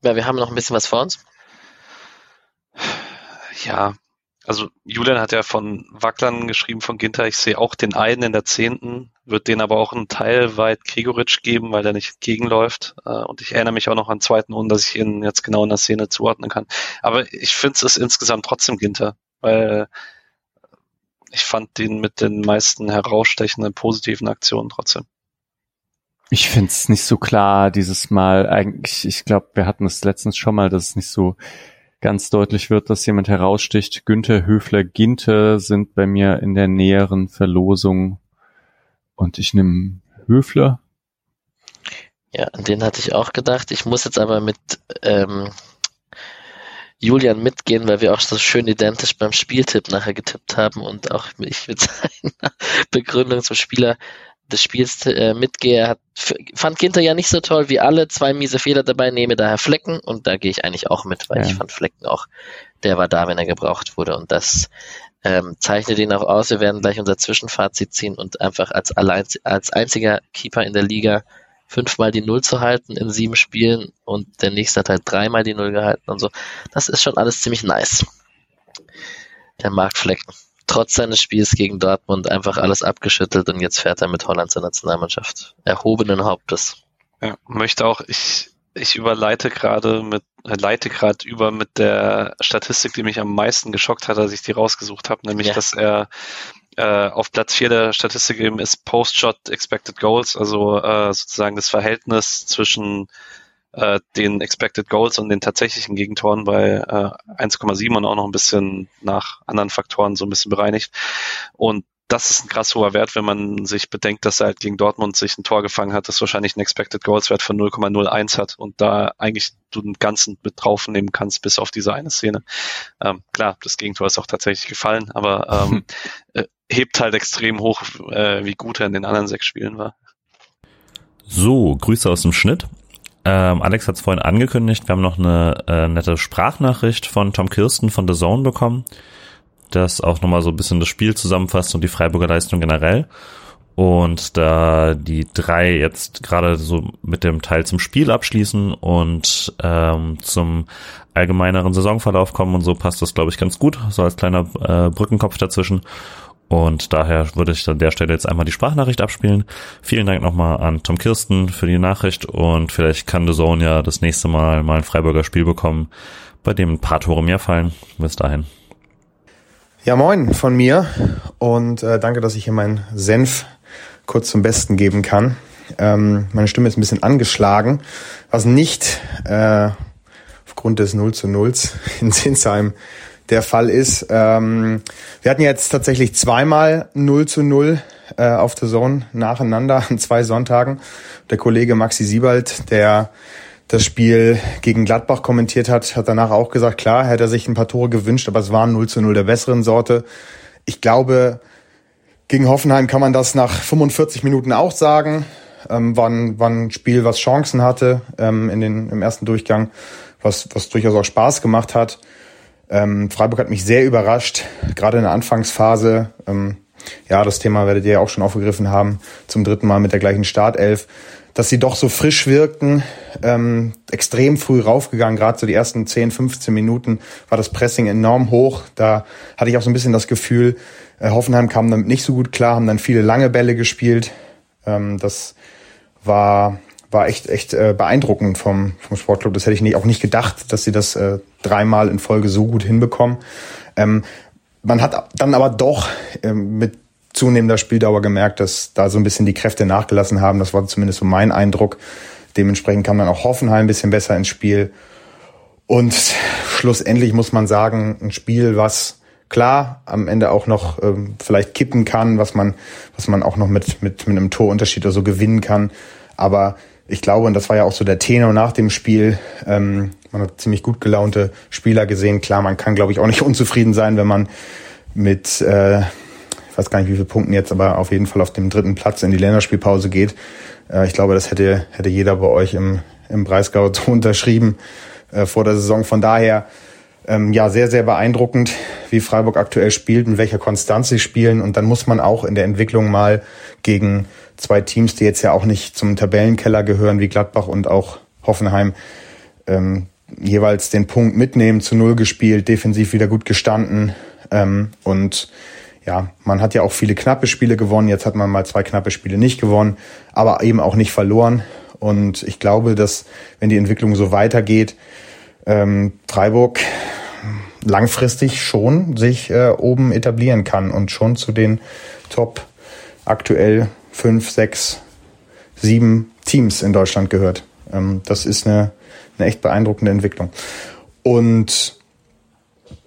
Ja, wir haben noch ein bisschen was vor uns. Ja, also Julian hat ja von Wacklern geschrieben von Ginter, ich sehe auch den einen in der zehnten, wird den aber auch einen Teil weit Gregoritsch geben, weil der nicht entgegenläuft. Äh, und ich erinnere mich auch noch an zweiten ohne dass ich ihn jetzt genau in der Szene zuordnen kann. Aber ich finde es ist insgesamt trotzdem Ginter, weil ich fand den mit den meisten herausstechenden positiven Aktionen trotzdem. Ich finde es nicht so klar dieses Mal. Eigentlich, ich glaube, wir hatten es letztens schon mal, dass es nicht so ganz deutlich wird, dass jemand heraussticht. Günther Höfler Ginte sind bei mir in der näheren Verlosung und ich nehme Höfler. Ja, an den hatte ich auch gedacht. Ich muss jetzt aber mit ähm, Julian mitgehen, weil wir auch so schön identisch beim Spieltipp nachher getippt haben und auch ich mit (laughs) seiner Begründung zum Spieler des Spiels äh, mitgehe. Hat, fand Ginter ja nicht so toll wie alle, zwei miese Fehler dabei, nehme daher Flecken und da gehe ich eigentlich auch mit, weil ja. ich fand Flecken auch, der war da, wenn er gebraucht wurde und das ähm, zeichnet ihn auch aus. Wir werden gleich unser Zwischenfazit ziehen und einfach als, allein, als einziger Keeper in der Liga fünfmal die Null zu halten in sieben Spielen und der nächste hat halt dreimal die Null gehalten und so. Das ist schon alles ziemlich nice. Der Mark Flecken. Trotz seines Spiels gegen Dortmund einfach alles abgeschüttelt und jetzt fährt er mit Holland zur Nationalmannschaft. Erhobenen Hauptes. Ja, möchte auch, ich, ich überleite gerade mit, leite gerade über mit der Statistik, die mich am meisten geschockt hat, als ich die rausgesucht habe, nämlich, ja. dass er äh, auf Platz 4 der Statistik eben ist Post-Shot Expected Goals, also äh, sozusagen das Verhältnis zwischen äh, den Expected Goals und den tatsächlichen Gegentoren bei äh, 1,7 und auch noch ein bisschen nach anderen Faktoren so ein bisschen bereinigt. Und das ist ein krass hoher Wert, wenn man sich bedenkt, dass er halt gegen Dortmund sich ein Tor gefangen hat, das wahrscheinlich einen Expected Goals Wert von 0,01 hat und da eigentlich du den ganzen mit draufnehmen kannst, bis auf diese eine Szene. Ähm, klar, das Gegentor ist auch tatsächlich gefallen, aber ähm, (laughs) äh, hebt halt extrem hoch, äh, wie gut er in den anderen sechs Spielen war. So, Grüße aus dem Schnitt. Ähm, Alex hat es vorhin angekündigt, wir haben noch eine äh, nette Sprachnachricht von Tom Kirsten von The Zone bekommen das auch nochmal so ein bisschen das Spiel zusammenfasst und die Freiburger Leistung generell. Und da die drei jetzt gerade so mit dem Teil zum Spiel abschließen und ähm, zum allgemeineren Saisonverlauf kommen und so passt das, glaube ich, ganz gut, so als kleiner äh, Brückenkopf dazwischen. Und daher würde ich an der Stelle jetzt einmal die Sprachnachricht abspielen. Vielen Dank nochmal an Tom Kirsten für die Nachricht und vielleicht kann The Zone ja das nächste Mal mal ein Freiburger Spiel bekommen, bei dem ein paar Tore mehr fallen. Bis dahin. Ja, moin von mir und äh, danke, dass ich hier meinen Senf kurz zum Besten geben kann. Ähm, meine Stimme ist ein bisschen angeschlagen, was nicht äh, aufgrund des 0 zu 0 (laughs) in Zinsheim der Fall ist. Ähm, wir hatten jetzt tatsächlich zweimal 0 zu 0 äh, auf der Zone nacheinander an zwei Sonntagen. Der Kollege Maxi Siebald, der das Spiel gegen Gladbach kommentiert hat, hat danach auch gesagt, klar, hätte er sich ein paar Tore gewünscht, aber es waren 0 zu 0 der besseren Sorte. Ich glaube, gegen Hoffenheim kann man das nach 45 Minuten auch sagen. Ähm, war, ein, war ein Spiel, was Chancen hatte ähm, in den, im ersten Durchgang, was, was durchaus auch Spaß gemacht hat. Ähm, Freiburg hat mich sehr überrascht, gerade in der Anfangsphase. Ähm, ja, das Thema werdet ihr ja auch schon aufgegriffen haben, zum dritten Mal mit der gleichen Startelf dass sie doch so frisch wirkten, ähm, extrem früh raufgegangen, gerade so die ersten 10, 15 Minuten war das Pressing enorm hoch. Da hatte ich auch so ein bisschen das Gefühl, äh, Hoffenheim kam damit nicht so gut klar, haben dann viele lange Bälle gespielt. Ähm, das war war echt echt äh, beeindruckend vom vom Sportclub. Das hätte ich nicht, auch nicht gedacht, dass sie das äh, dreimal in Folge so gut hinbekommen. Ähm, man hat dann aber doch ähm, mit zunehmender Spieldauer gemerkt, dass da so ein bisschen die Kräfte nachgelassen haben. Das war zumindest so mein Eindruck. Dementsprechend kam dann auch Hoffenheim ein bisschen besser ins Spiel. Und schlussendlich muss man sagen, ein Spiel, was klar am Ende auch noch ähm, vielleicht kippen kann, was man, was man auch noch mit, mit, mit einem Torunterschied oder so gewinnen kann. Aber ich glaube, und das war ja auch so der Tenor nach dem Spiel, ähm, man hat ziemlich gut gelaunte Spieler gesehen. Klar, man kann, glaube ich, auch nicht (laughs) unzufrieden sein, wenn man mit äh, ich weiß gar nicht, wie viele Punkten jetzt, aber auf jeden Fall auf dem dritten Platz in die Länderspielpause geht. Äh, ich glaube, das hätte, hätte jeder bei euch im, im Breisgau (laughs) unterschrieben äh, vor der Saison. Von daher, ähm, ja, sehr, sehr beeindruckend, wie Freiburg aktuell spielt, mit welcher Konstanz sie spielen. Und dann muss man auch in der Entwicklung mal gegen zwei Teams, die jetzt ja auch nicht zum Tabellenkeller gehören, wie Gladbach und auch Hoffenheim, ähm, jeweils den Punkt mitnehmen, zu Null gespielt, defensiv wieder gut gestanden ähm, und ja, man hat ja auch viele knappe Spiele gewonnen. Jetzt hat man mal zwei knappe Spiele nicht gewonnen, aber eben auch nicht verloren. Und ich glaube, dass wenn die Entwicklung so weitergeht, ähm, Freiburg langfristig schon sich äh, oben etablieren kann und schon zu den Top aktuell fünf, sechs, sieben Teams in Deutschland gehört. Ähm, das ist eine, eine echt beeindruckende Entwicklung. Und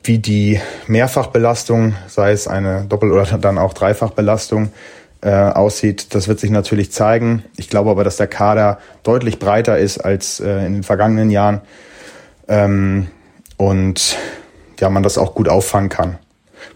wie die Mehrfachbelastung, sei es eine Doppel- oder dann auch Dreifachbelastung, äh, aussieht, das wird sich natürlich zeigen. Ich glaube aber, dass der Kader deutlich breiter ist als äh, in den vergangenen Jahren ähm, und ja, man das auch gut auffangen kann.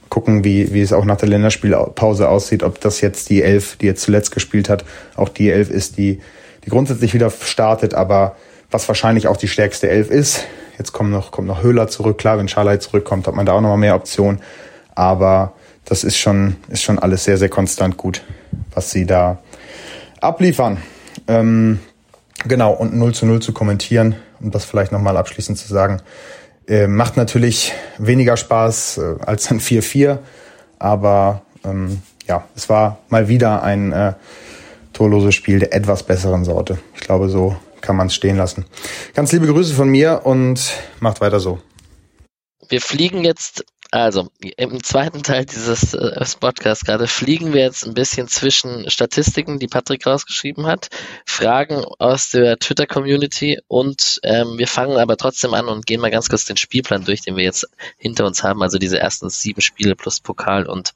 Gucken, wie, wie es auch nach der Länderspielpause aussieht, ob das jetzt die Elf, die jetzt zuletzt gespielt hat, auch die Elf ist, die, die grundsätzlich wieder startet, aber was wahrscheinlich auch die stärkste Elf ist. Jetzt kommt noch, kommt noch Höhler zurück. Klar, wenn Schalai zurückkommt, hat man da auch noch mal mehr Optionen. Aber das ist schon, ist schon alles sehr, sehr konstant gut, was sie da abliefern. Ähm, genau, und 0 zu 0 zu kommentieren, um das vielleicht nochmal abschließend zu sagen, äh, macht natürlich weniger Spaß äh, als ein 4-4, aber ähm, ja, es war mal wieder ein äh, torloses Spiel der etwas besseren Sorte. Ich glaube, so kann man es stehen lassen. Ganz liebe Grüße von mir und macht weiter so. Wir fliegen jetzt, also im zweiten Teil dieses äh, Podcasts gerade, fliegen wir jetzt ein bisschen zwischen Statistiken, die Patrick rausgeschrieben hat, Fragen aus der Twitter-Community und ähm, wir fangen aber trotzdem an und gehen mal ganz kurz den Spielplan durch, den wir jetzt hinter uns haben, also diese ersten sieben Spiele plus Pokal und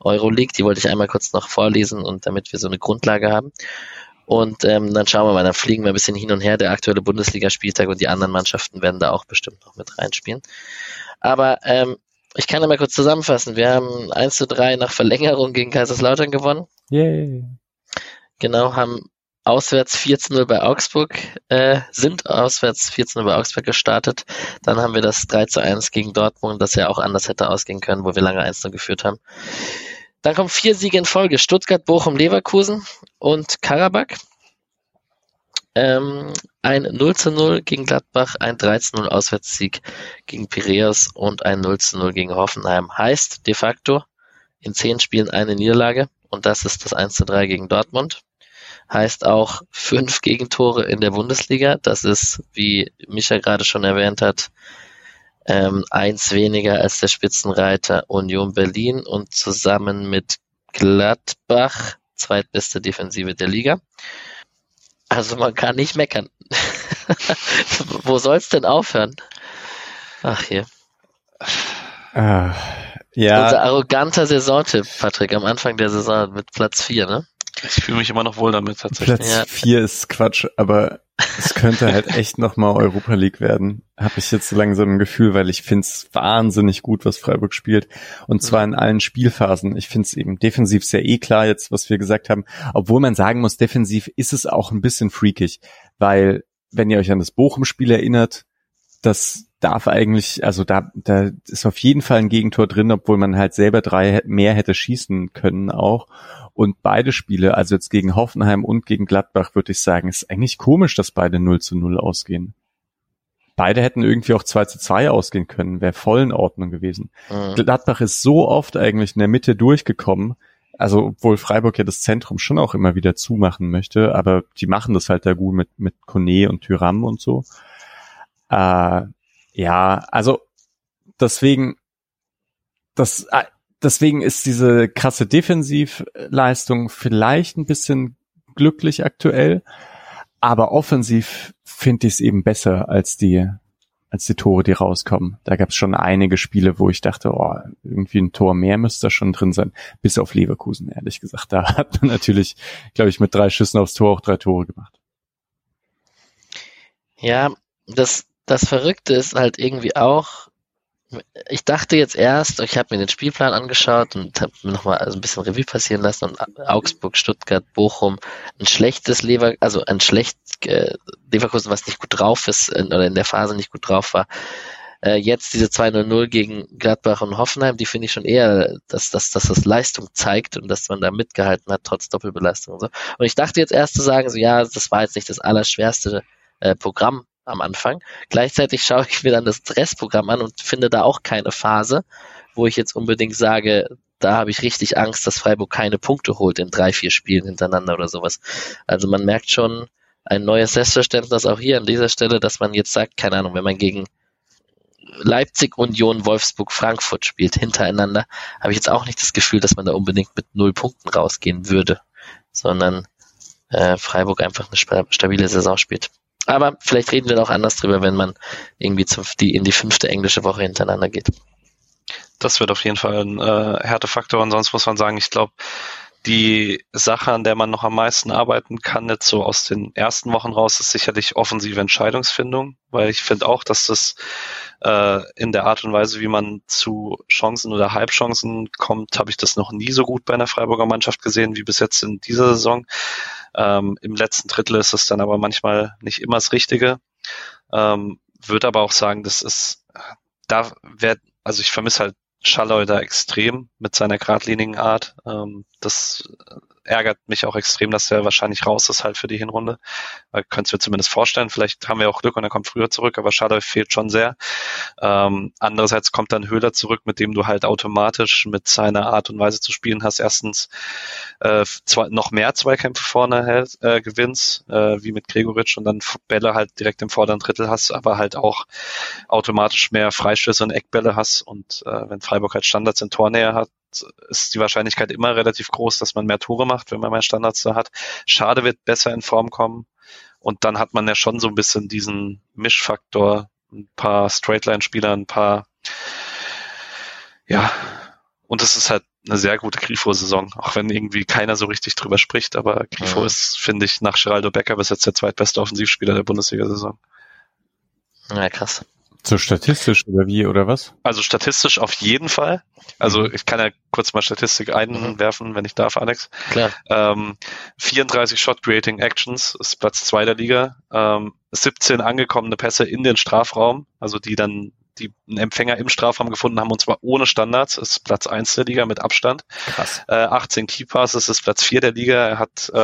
Euroleague, die wollte ich einmal kurz noch vorlesen und damit wir so eine Grundlage haben. Und ähm, dann schauen wir mal, dann fliegen wir ein bisschen hin und her. Der aktuelle Bundesligaspieltag und die anderen Mannschaften werden da auch bestimmt noch mit reinspielen. Aber ähm, ich kann einmal kurz zusammenfassen. Wir haben 1 zu 3 nach Verlängerung gegen Kaiserslautern gewonnen. Yay. Genau, haben auswärts 4 zu 0 bei Augsburg, äh, sind auswärts 4 zu 0 bei Augsburg gestartet. Dann haben wir das 3 zu 1 gegen Dortmund, das ja auch anders hätte ausgehen können, wo wir lange 1 0 geführt haben. Dann kommen vier Siege in Folge. Stuttgart, Bochum, Leverkusen und Karabakh. Ähm, ein 0 zu 0 gegen Gladbach, ein 3 zu 0 Auswärtssieg gegen Piraeus und ein 0 zu 0 gegen Hoffenheim. Heißt de facto in zehn Spielen eine Niederlage und das ist das 1 zu 3 gegen Dortmund. Heißt auch fünf Gegentore in der Bundesliga. Das ist, wie Micha gerade schon erwähnt hat, ähm, eins weniger als der Spitzenreiter Union Berlin und zusammen mit Gladbach zweitbeste Defensive der Liga. Also man kann nicht meckern. (laughs) Wo soll's denn aufhören? Ach hier. Ah, ja. Unser arroganter Saisontipp, Patrick, am Anfang der Saison mit Platz 4, ne? Ich fühle mich immer noch wohl damit tatsächlich. Platz 4 ja. ist Quatsch, aber es könnte halt echt nochmal Europa League werden. Habe ich jetzt so langsam ein Gefühl, weil ich find's wahnsinnig gut, was Freiburg spielt. Und zwar in allen Spielphasen. Ich find's eben defensiv sehr eh klar jetzt, was wir gesagt haben. Obwohl man sagen muss, defensiv ist es auch ein bisschen freakig, weil wenn ihr euch an das Bochum-Spiel erinnert, das darf eigentlich, also da, da ist auf jeden Fall ein Gegentor drin, obwohl man halt selber drei mehr hätte schießen können auch. Und beide Spiele, also jetzt gegen Hoffenheim und gegen Gladbach, würde ich sagen, ist eigentlich komisch, dass beide 0 zu 0 ausgehen. Beide hätten irgendwie auch 2 zu 2 ausgehen können, wäre voll in Ordnung gewesen. Mhm. Gladbach ist so oft eigentlich in der Mitte durchgekommen, also obwohl Freiburg ja das Zentrum schon auch immer wieder zumachen möchte, aber die machen das halt da gut mit, mit Kone und Tyram und so. Äh, ja, also deswegen, das, äh, deswegen ist diese krasse Defensivleistung vielleicht ein bisschen glücklich aktuell, aber offensiv finde ich es eben besser als die als die Tore, die rauskommen. Da gab es schon einige Spiele, wo ich dachte, oh, irgendwie ein Tor mehr müsste schon drin sein, bis auf Leverkusen, ehrlich gesagt. Da hat man natürlich, glaube ich, mit drei Schüssen aufs Tor auch drei Tore gemacht. Ja, das, das Verrückte ist halt irgendwie auch, ich dachte jetzt erst, ich habe mir den Spielplan angeschaut und habe mir nochmal also ein bisschen Revue passieren lassen und Augsburg, Stuttgart, Bochum, ein schlechtes Lever, also ein schlecht äh, Leverkusen, was nicht gut drauf ist in, oder in der Phase nicht gut drauf war. Äh, jetzt diese 2-0 gegen Gladbach und Hoffenheim, die finde ich schon eher, dass, dass, dass das Leistung zeigt und dass man da mitgehalten hat, trotz Doppelbelastung und so. Und ich dachte jetzt erst zu sagen, so ja, das war jetzt nicht das allerschwerste äh, Programm am Anfang. Gleichzeitig schaue ich mir dann das Restprogramm an und finde da auch keine Phase, wo ich jetzt unbedingt sage, da habe ich richtig Angst, dass Freiburg keine Punkte holt in drei, vier Spielen hintereinander oder sowas. Also man merkt schon ein neues Selbstverständnis auch hier an dieser Stelle, dass man jetzt sagt, keine Ahnung, wenn man gegen Leipzig, Union, Wolfsburg, Frankfurt spielt hintereinander, habe ich jetzt auch nicht das Gefühl, dass man da unbedingt mit null Punkten rausgehen würde, sondern äh, Freiburg einfach eine stabile Saison spielt. Aber vielleicht reden wir auch anders drüber, wenn man irgendwie zum, die, in die fünfte englische Woche hintereinander geht. das wird auf jeden Fall ein äh, Härtefaktor. Und sonst muss man sagen, ich glaube, die Sache, an der man noch am meisten arbeiten kann, jetzt so aus den ersten Wochen raus, ist sicherlich offensive Entscheidungsfindung, weil ich finde auch, dass das äh, in der Art und Weise, wie man zu Chancen oder Halbchancen kommt, habe ich das noch nie so gut bei einer Freiburger Mannschaft gesehen wie bis jetzt in dieser Saison. Ähm, Im letzten Drittel ist es dann aber manchmal nicht immer das Richtige. Ähm, würde aber auch sagen, das ist, da wird, also ich vermisse halt Schalloy da extrem mit seiner geradlinigen Art. Ähm, das ärgert mich auch extrem, dass er wahrscheinlich raus ist halt für die Hinrunde. Könntest du mir zumindest vorstellen. Vielleicht haben wir auch Glück und er kommt früher zurück, aber Schadeu fehlt schon sehr. Ähm, andererseits kommt dann Höhler zurück, mit dem du halt automatisch mit seiner Art und Weise zu spielen hast. Erstens äh, zwei, noch mehr Zweikämpfe vorne äh, gewinnst, äh, wie mit Gregoritsch und dann Bälle halt direkt im vorderen Drittel hast, aber halt auch automatisch mehr Freistöße und Eckbälle hast. Und äh, wenn Freiburg halt Standards in Tornähe hat, ist die Wahrscheinlichkeit immer relativ groß, dass man mehr Tore macht, wenn man mehr Standards da hat. Schade wird besser in Form kommen. Und dann hat man ja schon so ein bisschen diesen Mischfaktor, ein paar Straightline-Spieler, ein paar, ja, und es ist halt eine sehr gute Grifo-Saison, auch wenn irgendwie keiner so richtig drüber spricht, aber Grifo ja. ist, finde ich, nach Geraldo Becker bis jetzt der zweitbeste Offensivspieler der Bundesliga-Saison. Ja, krass. So statistisch oder wie oder was? Also statistisch auf jeden Fall. Also mhm. ich kann ja kurz mal Statistik einwerfen, mhm. wenn ich darf, Alex. Klar. Ähm, 34 Shot Creating Actions ist Platz zwei der Liga. Ähm, 17 angekommene Pässe in den Strafraum, also die dann die einen Empfänger im Strafraum gefunden haben, und zwar ohne Standards, ist Platz eins der Liga mit Abstand. Krass. Äh, 18 Key Passes ist Platz vier der Liga. Er hat, äh,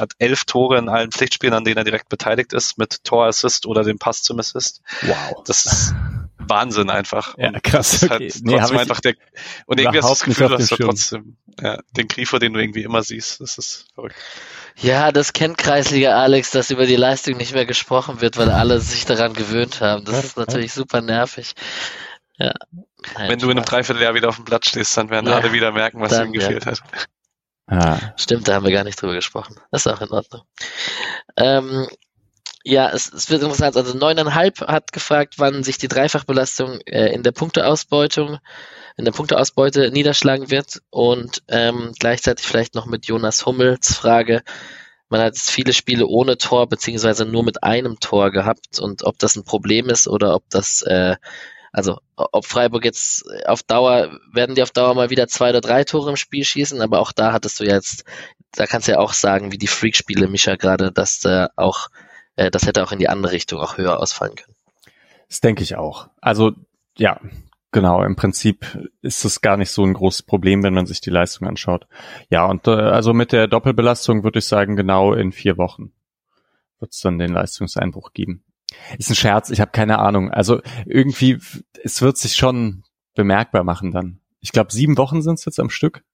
hat elf Tore in allen Pflichtspielen, an denen er direkt beteiligt ist, mit Tor-Assist oder dem Pass zum Assist. Wow. Das ist Wahnsinn einfach. Ja, krass. Das ist halt okay. nee, einfach der, und irgendwie hast du das Gefühl, du hast trotzdem ja, den Grifo, den du irgendwie immer siehst. Das ist verrückt. Ja, das kennt Kreisliga Alex, dass über die Leistung nicht mehr gesprochen wird, weil alle sich daran gewöhnt haben. Das ist natürlich super nervig. Ja. Wenn du in einem Dreivierteljahr wieder auf dem Platz stehst, dann werden ja, alle wieder merken, was dann, ihm gefehlt ja. hat. Ah. Stimmt, da haben wir gar nicht drüber gesprochen. Das ist auch in Ordnung. Ähm, ja, es, es wird interessant. Also neuneinhalb hat gefragt, wann sich die Dreifachbelastung äh, in der Punkteausbeutung in der Punkteausbeute niederschlagen wird. Und ähm, gleichzeitig vielleicht noch mit Jonas Hummels Frage. Man hat viele Spiele ohne Tor beziehungsweise nur mit einem Tor gehabt und ob das ein Problem ist oder ob das, äh, also ob Freiburg jetzt auf Dauer, werden die auf Dauer mal wieder zwei oder drei Tore im Spiel schießen, aber auch da hattest du jetzt, da kannst du ja auch sagen, wie die Freak-Spiele, Micha, gerade, dass da auch, äh, das hätte auch in die andere Richtung auch höher ausfallen können. Das denke ich auch. Also ja, Genau, im Prinzip ist es gar nicht so ein großes Problem, wenn man sich die Leistung anschaut. Ja, und äh, also mit der Doppelbelastung würde ich sagen, genau in vier Wochen wird es dann den Leistungseinbruch geben. Ist ein Scherz, ich habe keine Ahnung. Also irgendwie, es wird sich schon bemerkbar machen dann. Ich glaube, sieben Wochen sind es jetzt am Stück.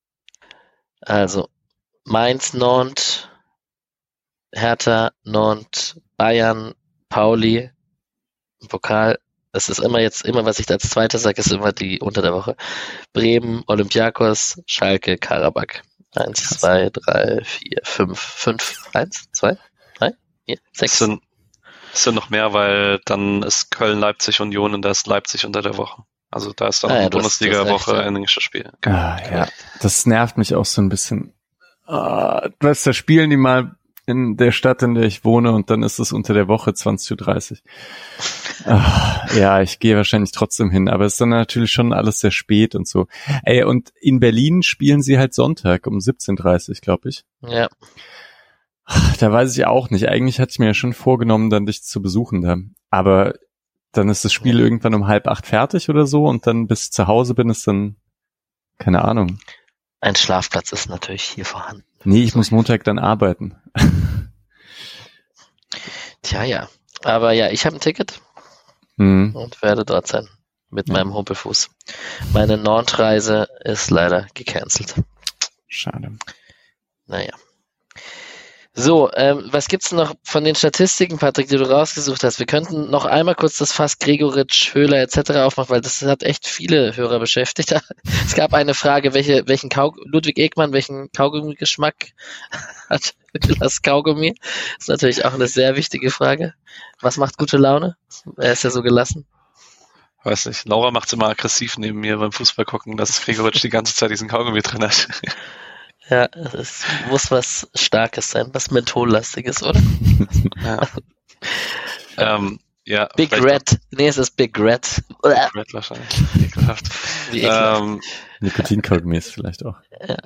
Also Mainz, Nantes, Hertha, Nantes, Bayern, Pauli, Pokal, das ist immer jetzt, immer was ich als zweites sage, ist immer die unter der Woche. Bremen, Olympiakos, Schalke, Karabakh. Eins, Krass. zwei, drei, vier, fünf, fünf, eins, zwei, drei, vier, sechs. Es sind, es sind noch mehr, weil dann ist Köln, Leipzig, Union und da ist Leipzig unter der Woche. Also da ist dann ah, ja, Bundesliga-Woche ein englisches Spiel. Ah, ja. Das nervt mich auch so ein bisschen. Ah, weißt, da spielen die mal in der Stadt, in der ich wohne und dann ist es unter der Woche 20.30 Uhr. Ach, ja, ich gehe wahrscheinlich trotzdem hin, aber es ist dann natürlich schon alles sehr spät und so. Ey, und in Berlin spielen sie halt Sonntag um 17.30 Uhr, glaube ich. Ja. Da weiß ich auch nicht. Eigentlich hatte ich mir ja schon vorgenommen, dann dich zu besuchen da. Aber dann ist das Spiel irgendwann um halb acht fertig oder so und dann bis zu Hause bin es dann, keine Ahnung. Ein Schlafplatz ist natürlich hier vorhanden. Nee, ich muss Montag dann arbeiten. (laughs) Tja, ja. Aber ja, ich habe ein Ticket mhm. und werde dort sein mit ja. meinem Humpelfuß. Meine Nordreise ist leider gecancelt. Schade. Naja. So, ähm, was gibt's noch von den Statistiken, Patrick, die du rausgesucht hast? Wir könnten noch einmal kurz das Fass Gregoritsch, Höhler etc. aufmachen, weil das hat echt viele Hörer beschäftigt. (laughs) es gab eine Frage, welche, welchen Kau Ludwig Egmann, welchen Kaugummi-Geschmack (laughs) hat das Kaugummi? Das ist natürlich auch eine sehr wichtige Frage. Was macht gute Laune? Er ist ja so gelassen. Weiß nicht. Laura macht's immer aggressiv neben mir beim Fußball gucken, dass Gregoritsch die ganze Zeit diesen Kaugummi drin hat. (laughs) Ja, es muss was Starkes sein, was Menthollastiges, oder? ja. (laughs) ähm, ja, Big Red. Nee, es ist Big Red. Big Red wahrscheinlich. Ekelhaft. Wie ekelhaft. Ähm, Nikotinkaugummis vielleicht auch. Ja.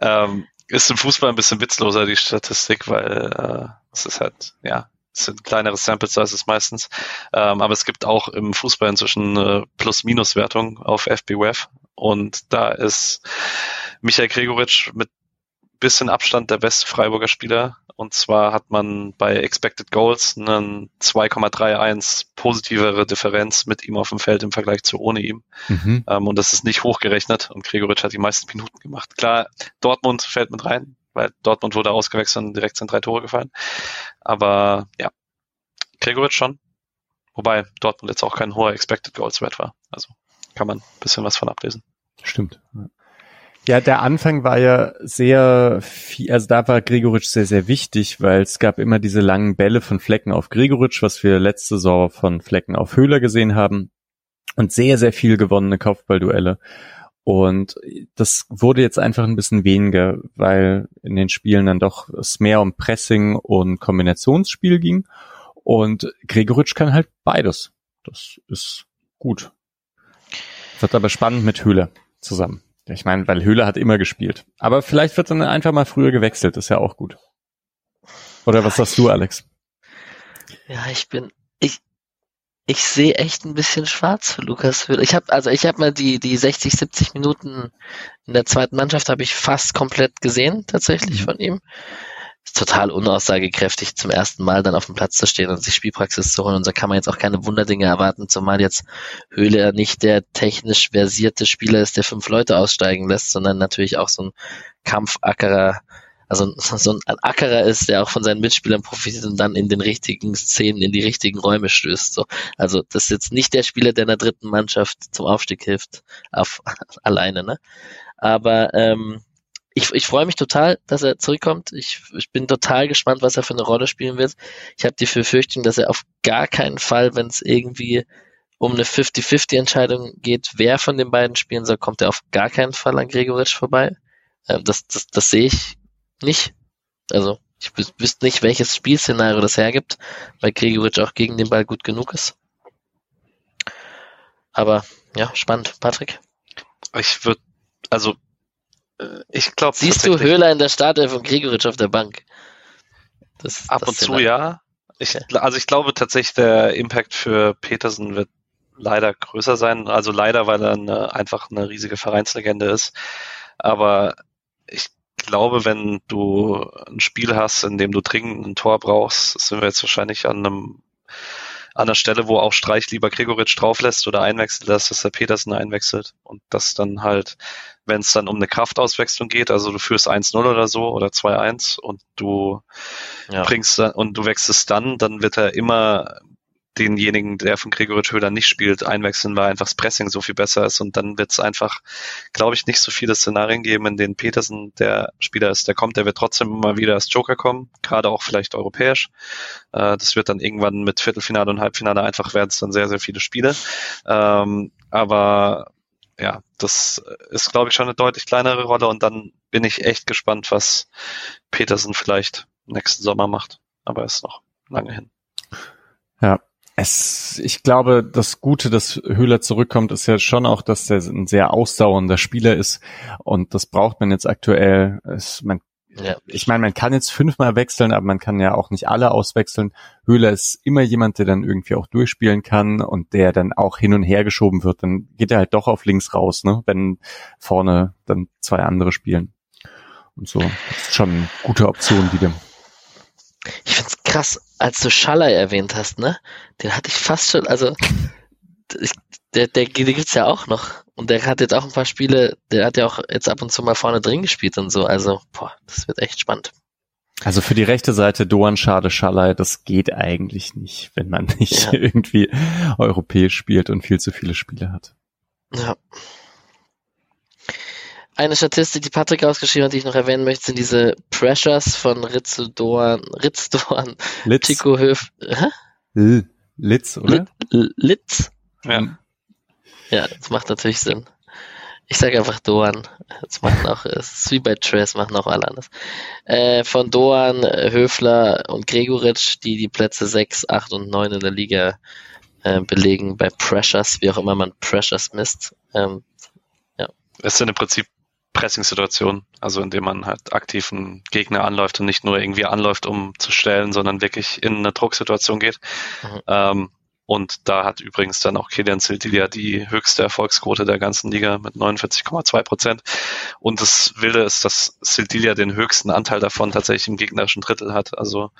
(laughs) ähm, ist im Fußball ein bisschen witzloser, die Statistik, weil äh, es ist halt, ja, es sind kleinere Sample Sizes meistens. Ähm, aber es gibt auch im Fußball inzwischen eine Plus-Minus-Wertung auf FBWF und da ist Michael Gregoritsch mit bisschen Abstand der beste Freiburger Spieler. Und zwar hat man bei Expected Goals einen 2,31 positivere Differenz mit ihm auf dem Feld im Vergleich zu ohne ihm. Mhm. Ähm, und das ist nicht hochgerechnet. Und Gregoritsch hat die meisten Minuten gemacht. Klar, Dortmund fällt mit rein, weil Dortmund wurde ausgewechselt und direkt sind drei Tore gefallen. Aber ja, Gregoritsch schon. Wobei Dortmund jetzt auch kein hoher Expected Goals Wert war. Also kann man ein bisschen was von ablesen. Stimmt. Ja, der Anfang war ja sehr viel, also da war Gregoritsch sehr, sehr wichtig, weil es gab immer diese langen Bälle von Flecken auf Gregoritsch, was wir letzte Saison von Flecken auf Höhler gesehen haben. Und sehr, sehr viel gewonnene Kopfballduelle. Und das wurde jetzt einfach ein bisschen weniger, weil in den Spielen dann doch es mehr um Pressing und Kombinationsspiel ging. Und Gregoritsch kann halt beides. Das ist gut. Wird aber spannend mit Höhler zusammen. Ich meine, weil Höhler hat immer gespielt. Aber vielleicht wird dann einfach mal früher gewechselt, ist ja auch gut. Oder was sagst du, Alex? Ja, ich bin, ich, ich sehe echt ein bisschen schwarz für Lukas Höhler. Ich habe, also ich habe mal die, die 60, 70 Minuten in der zweiten Mannschaft habe ich fast komplett gesehen, tatsächlich von ihm. Total unaussagekräftig, zum ersten Mal dann auf dem Platz zu stehen und sich Spielpraxis zu holen. Und da kann man jetzt auch keine Wunderdinge erwarten, zumal jetzt Höhle nicht der technisch versierte Spieler ist, der fünf Leute aussteigen lässt, sondern natürlich auch so ein Kampfackerer, also (laughs) so ein Ackerer ist, der auch von seinen Mitspielern profitiert und dann in den richtigen Szenen, in die richtigen Räume stößt. So. Also das ist jetzt nicht der Spieler, der in der dritten Mannschaft zum Aufstieg hilft, auf, (laughs) alleine, ne? Aber ähm, ich, ich freue mich total, dass er zurückkommt. Ich, ich bin total gespannt, was er für eine Rolle spielen wird. Ich habe die Befürchtung, dass er auf gar keinen Fall, wenn es irgendwie um eine 50-50-Entscheidung geht, wer von den beiden spielen soll, kommt er auf gar keinen Fall an Gregoritsch vorbei. Ähm, das, das, das sehe ich nicht. Also ich wüsste nicht, welches Spielszenario das hergibt, weil Gregoritsch auch gegen den Ball gut genug ist. Aber ja, spannend. Patrick? Ich würde, also ich glaube. Siehst du Höhler in der Startelf und Gregoritsch auf der Bank? Das, Ab das und zu ja. Ich, also ich glaube tatsächlich, der Impact für Petersen wird leider größer sein. Also leider, weil er eine, einfach eine riesige Vereinslegende ist. Aber ich glaube, wenn du ein Spiel hast, in dem du dringend ein Tor brauchst, sind wir jetzt wahrscheinlich an einem an der Stelle, wo auch Streich lieber Gregoritsch drauflässt oder einwechselt dass der Petersen einwechselt und das dann halt, wenn es dann um eine Kraftauswechslung geht, also du führst 1-0 oder so oder 2-1 und du ja. bringst und du wechselst dann, dann wird er immer denjenigen, der von Gregoritsch Höhler nicht spielt, einwechseln, weil einfach das Pressing so viel besser ist. Und dann wird es einfach, glaube ich, nicht so viele Szenarien geben, in denen Petersen der Spieler ist, der kommt. Der wird trotzdem immer wieder als Joker kommen, gerade auch vielleicht europäisch. Äh, das wird dann irgendwann mit Viertelfinale und Halbfinale einfach werden es dann sehr, sehr viele Spiele. Ähm, aber ja, das ist, glaube ich, schon eine deutlich kleinere Rolle. Und dann bin ich echt gespannt, was Petersen vielleicht nächsten Sommer macht. Aber ist noch lange hin. Ja, es, ich glaube, das Gute, dass Höhler zurückkommt, ist ja schon auch, dass er ein sehr ausdauernder Spieler ist. Und das braucht man jetzt aktuell. Es, man, ja. Ich meine, man kann jetzt fünfmal wechseln, aber man kann ja auch nicht alle auswechseln. Höhler ist immer jemand, der dann irgendwie auch durchspielen kann und der dann auch hin und her geschoben wird. Dann geht er halt doch auf links raus, ne? wenn vorne dann zwei andere spielen. Und so. Das ist schon eine gute Option wieder. Ich find's krass, als du Schaller erwähnt hast, ne? Den hatte ich fast schon, also ich, der, der, der gibt's ja auch noch. Und der hat jetzt auch ein paar Spiele, der hat ja auch jetzt ab und zu mal vorne drin gespielt und so. Also, boah, das wird echt spannend. Also für die rechte Seite Doan Schade Schallei, das geht eigentlich nicht, wenn man nicht ja. (laughs) irgendwie europäisch spielt und viel zu viele Spiele hat. Ja. Eine Statistik, die Patrick ausgeschrieben hat, die ich noch erwähnen möchte, sind diese Pressures von Ritzeldoan, Ritzdorn, Litz. Chico Höf. Hä? Litz, oder? Lit, Litz? Ja. Ja, das macht natürlich Sinn. Ich sage einfach Doan. Das machen auch, es ist wie bei Tres, machen auch alle anders. Äh, von Doan, Höfler und Gregoritsch, die die Plätze 6, 8 und 9 in der Liga äh, belegen bei Pressures, wie auch immer man Pressures misst. Ähm, Es sind im Prinzip Pressing-Situationen, also indem man halt aktiv einen Gegner anläuft und nicht nur irgendwie anläuft, um zu stellen, sondern wirklich in eine Drucksituation geht. Mhm. Ähm, und da hat übrigens dann auch Kilian Sildilia die höchste Erfolgsquote der ganzen Liga mit 49,2 Prozent. Und das Wilde ist, dass Sildilia den höchsten Anteil davon tatsächlich im gegnerischen Drittel hat. Also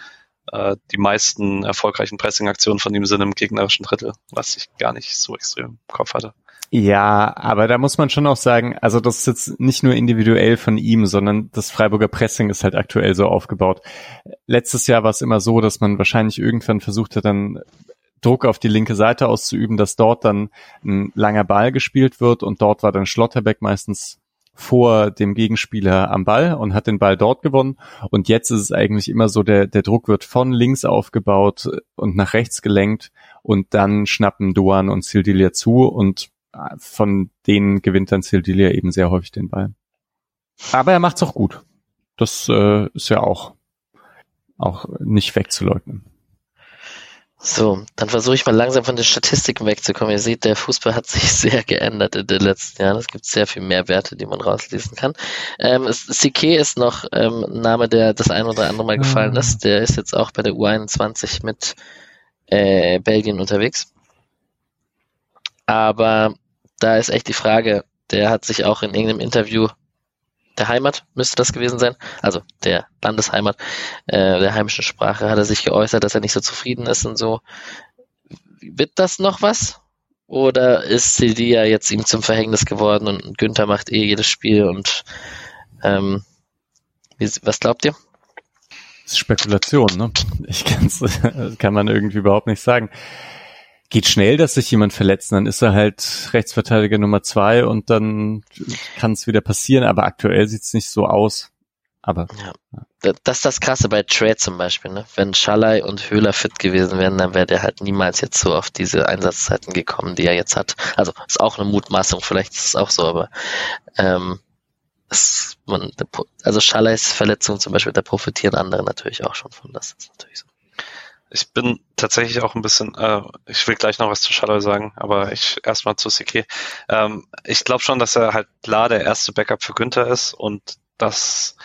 äh, die meisten erfolgreichen Pressing-Aktionen von ihm sind im gegnerischen Drittel, was ich gar nicht so extrem im Kopf hatte. Ja, aber da muss man schon auch sagen, also das ist jetzt nicht nur individuell von ihm, sondern das Freiburger Pressing ist halt aktuell so aufgebaut. Letztes Jahr war es immer so, dass man wahrscheinlich irgendwann versucht hat, dann Druck auf die linke Seite auszuüben, dass dort dann ein langer Ball gespielt wird und dort war dann Schlotterbeck meistens vor dem Gegenspieler am Ball und hat den Ball dort gewonnen. Und jetzt ist es eigentlich immer so, der, der Druck wird von links aufgebaut und nach rechts gelenkt und dann schnappen Duan und Sildilia zu und von denen gewinnt dann Sildilia eben sehr häufig den Ball. Aber er macht's auch gut. Das äh, ist ja auch, auch nicht wegzuleugnen. So, dann versuche ich mal langsam von den Statistiken wegzukommen. Ihr seht, der Fußball hat sich (laughs) sehr geändert in den letzten Jahren. Es gibt sehr viel mehr Werte, die man rauslesen kann. Ähm, Sique ist noch ähm, ein Name, der das ein oder andere Mal gefallen ist. Der ist jetzt auch bei der U21 mit äh, Belgien unterwegs. Aber da ist echt die Frage, der hat sich auch in irgendeinem Interview der Heimat, müsste das gewesen sein, also der Landesheimat, äh, der heimischen Sprache, hat er sich geäußert, dass er nicht so zufrieden ist und so. Wird das noch was? Oder ist Sildia jetzt ihm zum Verhängnis geworden und Günther macht eh jedes Spiel und ähm, wie, was glaubt ihr? Spekulation, ne? Ich kann's, (laughs) kann man irgendwie überhaupt nicht sagen. Geht schnell, dass sich jemand verletzt, dann ist er halt Rechtsverteidiger Nummer zwei und dann kann es wieder passieren, aber aktuell sieht's nicht so aus. Aber Da- Das ist das Krasse bei Trade zum Beispiel. Ne? Wenn Schalay und Höhler fit gewesen wären, dann wäre der halt niemals jetzt so auf diese Einsatzzeiten gekommen, die er jetzt hat. Also ist auch eine Mutmaßung, vielleicht ist es auch so, aber ähm, es, man, also Schalays Verletzung zum Beispiel, da profitieren andere natürlich auch schon von. Das ist natürlich so. Ich bin tatsächlich auch ein bisschen, äh, ich will gleich noch was zu Shadow sagen, aber ich erstmal zu Sike. Ähm, ich glaube schon, dass er halt klar der erste Backup für Günther ist und das,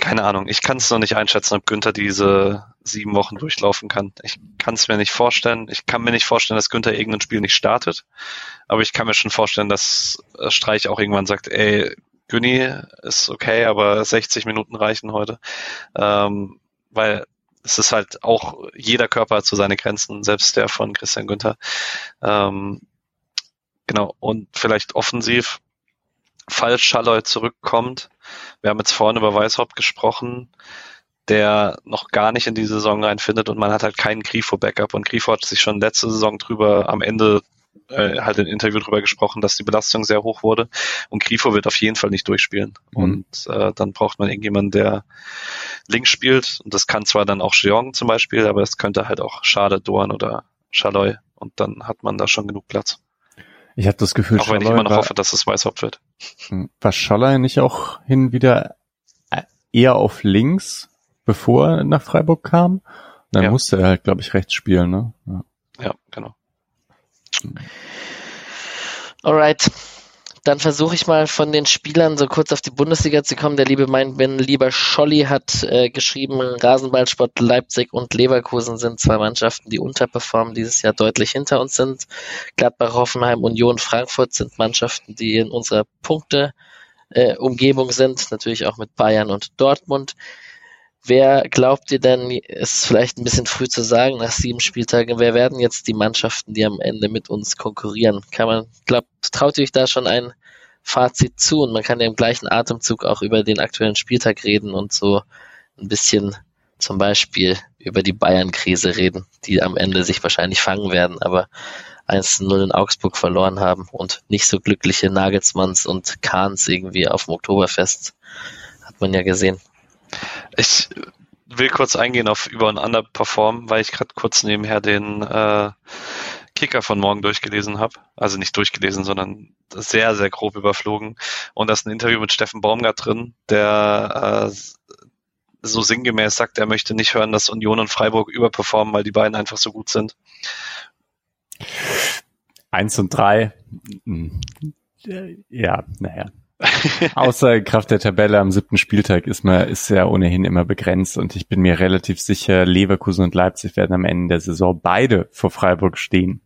keine Ahnung, ich kann es noch nicht einschätzen, ob Günther diese sieben Wochen durchlaufen kann. Ich kann es mir nicht vorstellen. Ich kann mir nicht vorstellen, dass Günther irgendein Spiel nicht startet, aber ich kann mir schon vorstellen, dass äh, Streich auch irgendwann sagt, ey, Günni ist okay, aber 60 Minuten reichen heute. Ähm, weil es ist halt auch, jeder Körper hat so seine Grenzen, selbst der von Christian Günther. Ähm, genau, und vielleicht offensiv, falls Schalloy zurückkommt, wir haben jetzt vorhin über Weishaupt gesprochen, der noch gar nicht in die Saison reinfindet und man hat halt keinen Grifo-Backup und Grifo hat sich schon letzte Saison drüber am Ende äh, halt im Interview drüber gesprochen, dass die Belastung sehr hoch wurde und Grifo wird auf jeden Fall nicht durchspielen Mhm. und äh, dann braucht man irgendjemanden, der links spielt und das kann zwar dann auch Jeong zum Beispiel, aber es könnte halt auch Schade, Dorn oder Schalloy und dann hat man da schon genug Platz. ich habe das Gefühl, Auch wenn ich Schalay immer noch war, hoffe, dass es Weißhaupt wird. war Schalay nicht auch hin wieder eher auf links, bevor er nach Freiburg kam? Dann Ja. musste er halt, glaube ich, rechts spielen, ne? Ja. Ja, genau. Alright. Dann versuche ich mal von den Spielern so kurz auf die Bundesliga zu kommen. Der liebe mein Ben lieber Scholli hat äh, geschrieben, Rasenballsport Leipzig und Leverkusen sind zwei Mannschaften, die unterperformen, dieses Jahr deutlich hinter uns sind. Gladbach, Hoffenheim, Union, Frankfurt sind Mannschaften, die in unserer Punkte äh, Umgebung sind, natürlich auch mit Bayern und Dortmund. Wer glaubt ihr denn, ist vielleicht ein bisschen früh zu sagen nach sieben Spieltagen, wer werden jetzt die Mannschaften, die am Ende mit uns konkurrieren? Kann man, glaubt, traut ihr euch da schon ein Fazit zu? Und man kann ja im gleichen Atemzug auch über den aktuellen Spieltag reden und so ein bisschen zum Beispiel über die Bayern-Krise reden, die am Ende sich wahrscheinlich fangen werden, aber 1-0 in Augsburg verloren haben und nicht so glückliche Nagelsmanns und Kahns irgendwie auf dem Oktoberfest. Hat man ja gesehen. Ich will kurz eingehen auf über und underperform, weil ich gerade kurz nebenher den äh, Kicker von morgen durchgelesen habe. Also nicht durchgelesen, sondern sehr, sehr grob überflogen. Und da ist ein Interview mit Steffen Baumgart drin, der äh, so sinngemäß sagt, er möchte nicht hören, dass Union und Freiburg überperformen, weil die beiden einfach so gut sind. Eins und drei. Hm. Ja, naja. Außer Kraft der Tabelle am siebten Spieltag ist man, ist ja ohnehin immer begrenzt und ich bin mir relativ sicher, Leverkusen und Leipzig werden am Ende der Saison beide vor Freiburg stehen.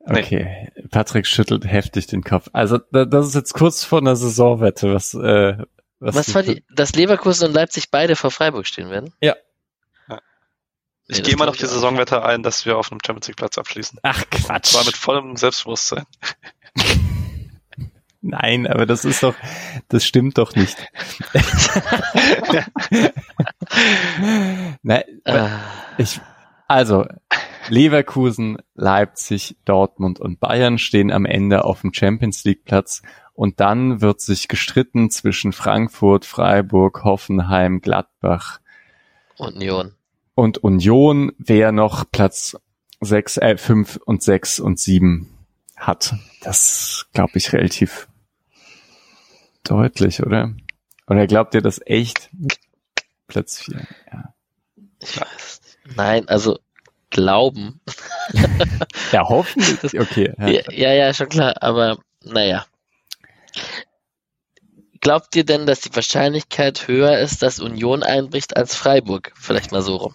Okay, nee. Patrick schüttelt heftig den Kopf. Also das ist jetzt kurz vor einer Saisonwette, was äh, was, was war die, dass Leverkusen und Leipzig beide vor Freiburg stehen werden? Ja. ja. Ich nee, gehe mal auf die Saisonwette ein, dass wir auf einem Champions League Platz abschließen. Ach Quatsch. Zwar mit vollem Selbstbewusstsein. (laughs) Nein, aber das ist doch, das stimmt doch nicht. (laughs) Nein, ah. ich, also, Leverkusen, Leipzig, Dortmund und Bayern stehen am Ende auf dem Champions League Platz und dann wird sich gestritten zwischen Frankfurt, Freiburg, Hoffenheim, Gladbach. Union. Und Union, wer noch Platz sechs, äh, fünf und sechs und sieben hat. Das glaube ich relativ deutlich, oder? Oder glaubt ihr das echt? Platz vier, ja. Ich weiß. Nein, also glauben. (laughs) ja, hoffentlich. Okay. Ja. ja, ja, schon klar. Aber naja. Glaubt ihr denn, dass die Wahrscheinlichkeit höher ist, dass Union einbricht als Freiburg? Vielleicht mal so rum.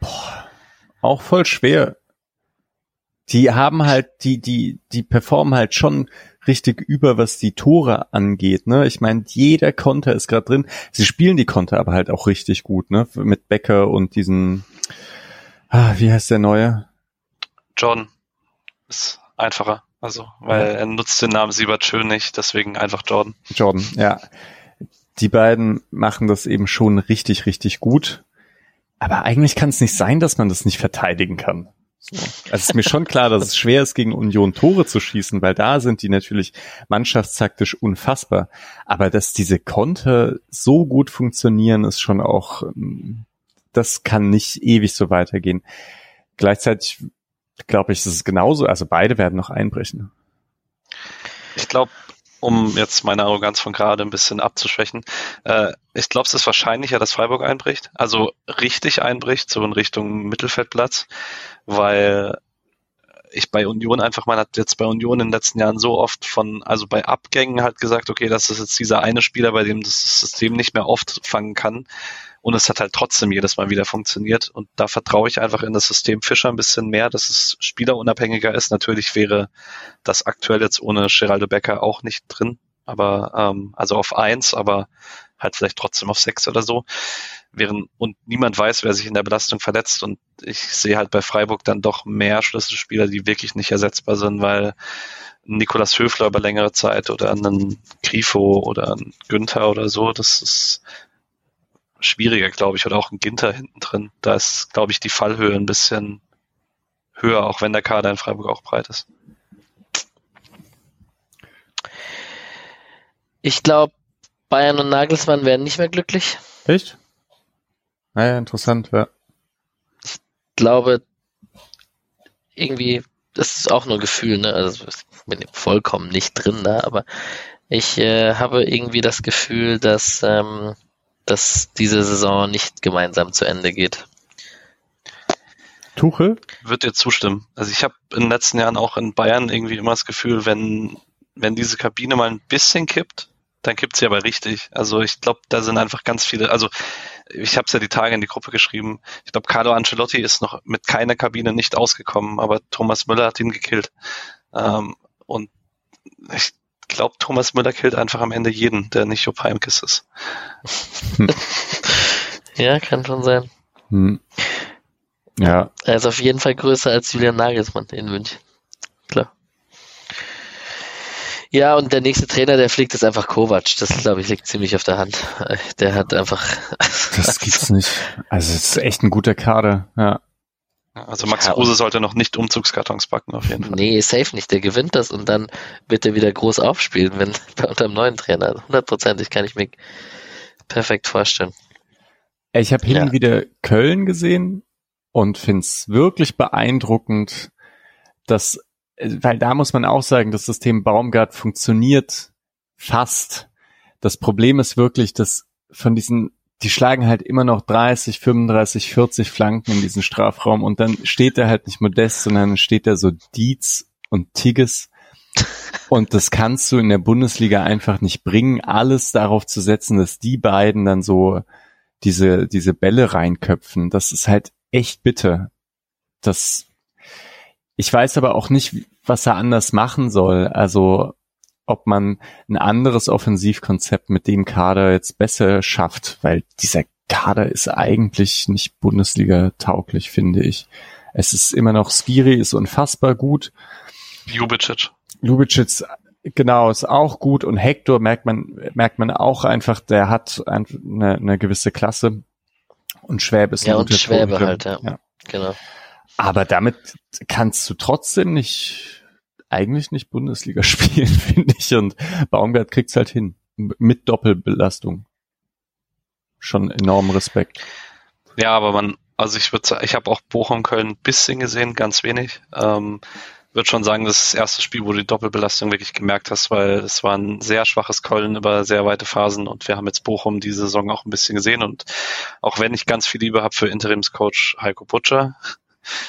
Boah, auch voll schwer. Die haben halt, die, die, die performen halt schon richtig über, was die Tore angeht. Ne? Ich meine, jeder Konter ist gerade drin. Sie spielen die Konter aber halt auch richtig gut, ne? Mit Becker und diesen, ah, wie heißt der neue? John. Ist einfacher. Also, weil ja. er nutzt den Namen Siebert Schön nicht, deswegen einfach Jordan. Jordan, ja. Die beiden machen das eben schon richtig, richtig gut. Aber eigentlich kann es nicht sein, dass man das nicht verteidigen kann. So. Also es ist mir schon klar, dass es schwer ist, gegen Union Tore zu schießen, weil da sind die natürlich mannschaftstaktisch unfassbar. Aber dass diese Konter so gut funktionieren, ist schon auch, ähm, das kann nicht ewig so weitergehen. Gleichzeitig glaube ich, ist es genauso. Also beide werden noch einbrechen. Ich glaube, um jetzt meine Arroganz von gerade ein bisschen abzuschwächen. Äh, ich glaube, es ist wahrscheinlicher, dass Freiburg einbricht, also richtig einbricht, so in Richtung Mittelfeldplatz, weil ich bei Union einfach, man hat jetzt bei Union in den letzten Jahren so oft von, also bei Abgängen halt gesagt, okay, das ist jetzt dieser eine Spieler, bei dem das System nicht mehr oft fangen kann. Und es hat halt trotzdem jedes Mal wieder funktioniert. Und da vertraue ich einfach in das System Fischer ein bisschen mehr, dass es spielerunabhängiger ist. Natürlich wäre das aktuell jetzt ohne Geraldo Becker auch nicht drin. Aber, ähm, also auf eins, aber halt vielleicht trotzdem auf sechs oder so. Während, und niemand weiß, wer sich in der Belastung verletzt. Und ich sehe halt bei Freiburg dann doch mehr Schlüsselspieler, die wirklich nicht ersetzbar sind, weil Nikolas Höfler über längere Zeit oder einen Grifo oder ein Günther oder so, das ist schwieriger, glaube ich, oder auch ein Ginter hinten drin. Da ist, glaube ich, die Fallhöhe ein bisschen höher, auch wenn der Kader in Freiburg auch breit ist. Ich glaube, Bayern und Nagelsmann werden nicht mehr glücklich. Echt? Naja, interessant, ja. Ich glaube, irgendwie, das ist auch nur Gefühl, ne? Also ich bin vollkommen nicht drin da, aber ich äh, habe irgendwie das Gefühl, dass ähm, dass diese Saison nicht gemeinsam zu Ende geht. Tuchel? Wird dir zustimmen. Also ich habe in den letzten Jahren auch in Bayern irgendwie immer das Gefühl, wenn, wenn diese Kabine mal ein bisschen kippt, dann kippt sie aber richtig. Also ich glaube, da sind einfach ganz viele, also ich habe es ja die Tage in die Gruppe geschrieben. Ich glaube, Carlo Ancelotti ist noch mit keiner Kabine nicht ausgekommen, aber Thomas Müller hat ihn gekillt. Ähm, und ich glaube, Thomas Müller killt einfach am Ende jeden, der nicht Jupp Heimkiss ist. (laughs) ja, kann schon sein. Hm. Ja. Er ist auf jeden Fall größer als Julian Nagelsmann in München. Klar. Ja, und der nächste Trainer, der fliegt, ist einfach Kovac. Das, glaube ich, liegt ziemlich auf der Hand. Der hat einfach. das gibt's nicht. Also, es ist echt ein guter Kader, ja. Also Max ja, Kruse sollte noch nicht Umzugskartons backen, auf jeden Fall. Nee, safe nicht. Der gewinnt das und dann wird er wieder groß aufspielen, wenn (laughs) unter einem neuen Trainer. Hundertprozentig kann ich mir perfekt vorstellen. Ich habe hin Ja. und wieder Köln gesehen und find's wirklich beeindruckend, dass, weil da muss man auch sagen, das System Baumgart funktioniert fast. Das Problem ist wirklich, dass von diesen, die schlagen halt immer noch 30, 35, 40 Flanken in diesen Strafraum und dann steht er halt nicht Modest, sondern steht da so Dietz und Tigges. Und das kannst du in der Bundesliga einfach nicht bringen, alles darauf zu setzen, dass die beiden dann so diese, diese Bälle reinköpfen. Das ist halt echt bitter. Das, ich weiß aber auch nicht, was er anders machen soll. Also, ob man ein anderes Offensivkonzept mit dem Kader jetzt besser schafft, weil dieser Kader ist eigentlich nicht Bundesliga tauglich, finde ich. Es ist immer noch, Skiri ist unfassbar gut. Jubicic. Lubicic, genau, ist auch gut und Hector merkt man, merkt man auch einfach, der hat ein, eine, eine gewisse Klasse und Schwäbe ist Ja, und guter Schwäbe Torhüter. halt, ja. ja. Genau. Aber damit kannst du trotzdem nicht, eigentlich nicht Bundesliga (laughs) spielen, finde ich. Und Baumgart kriegt's halt hin. Mit Doppelbelastung. Schon enormen Respekt. Ja, aber man, also ich würde ich habe auch Bochum Köln bisschen gesehen, ganz wenig. Ähm, würde schon sagen, das ist das erste Spiel, wo du die Doppelbelastung wirklich gemerkt hast, weil es war ein sehr schwaches Köln über sehr weite Phasen und wir haben jetzt Bochum diese Saison auch ein bisschen gesehen und auch wenn ich ganz viel Liebe habe für Interimscoach Heiko Butcher,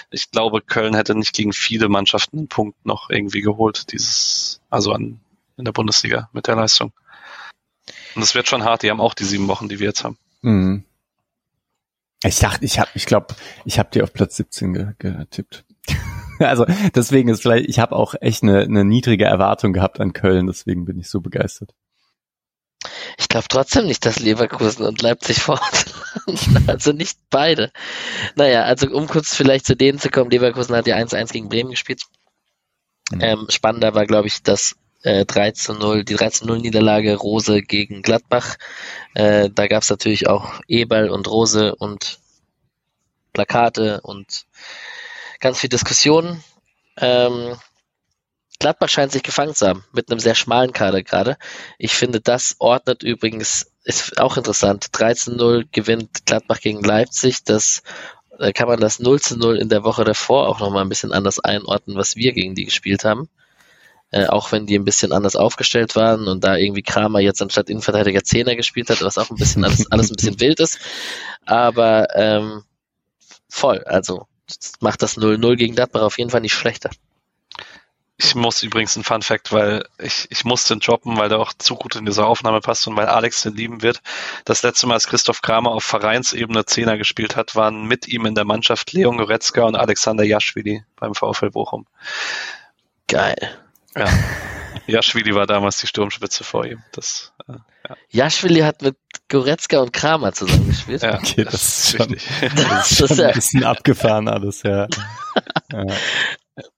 ich glaube, Köln hätte nicht gegen viele Mannschaften einen Punkt noch irgendwie geholt, dieses, also an, in der Bundesliga mit der Leistung. Und es wird schon hart, die haben auch die sieben Wochen, die wir jetzt haben. Mhm. Ich dachte, ich habe, ich glaube, ich habe dir auf Platz 17 ge getippt. (laughs) also deswegen ist vielleicht, ich habe auch echt eine, eine niedrige Erwartung gehabt an Köln, deswegen bin ich so begeistert. Ich glaube trotzdem nicht, dass Leverkusen und Leipzig (laughs) fortlanden. Also nicht beide. Naja, also um kurz vielleicht zu denen zu kommen, Leverkusen hat ja 1-1 gegen Bremen gespielt. Mhm. Ähm, spannender war, glaube ich, das äh, 3 zu 0, die 3 zu 0 Niederlage Rose gegen Gladbach. Äh, da gab es natürlich auch Eberl und Rose und Plakate und ganz viel Diskussionen. Ähm, Gladbach scheint sich gefangen zu haben, mit einem sehr schmalen Kader gerade. Ich finde, das ordnet übrigens, ist auch interessant, 13-0 gewinnt Gladbach gegen Leipzig, das da kann man das 0 zu 0 in der Woche davor auch nochmal ein bisschen anders einordnen, was wir gegen die gespielt haben. Äh, auch wenn die ein bisschen anders aufgestellt waren und da irgendwie Kramer jetzt anstatt Innenverteidiger Zehner gespielt hat, was auch ein bisschen alles, alles ein bisschen wild ist. Aber ähm, voll, also macht das 0-0 gegen Gladbach auf jeden Fall nicht schlechter. Ich muss übrigens ein Fun Fact, weil ich, ich muss den droppen, weil der auch zu gut in diese Aufnahme passt und weil Alex den lieben wird. Das letzte Mal, als Christoph Kramer auf Vereinsebene Zehner gespielt hat, waren mit ihm in der Mannschaft Leon Goretzka und Alexander Jaschwili beim VfL Bochum. Geil. Ja. (laughs) Jaschwili war damals die Sturmspitze vor ihm. Das, äh, Jaschwili hat mit Goretzka und Kramer zusammengespielt. ja, Okay, das ist schon- wichtig. Das Schon ist ja, ein bisschen abgefahren alles, ja. (laughs) ja.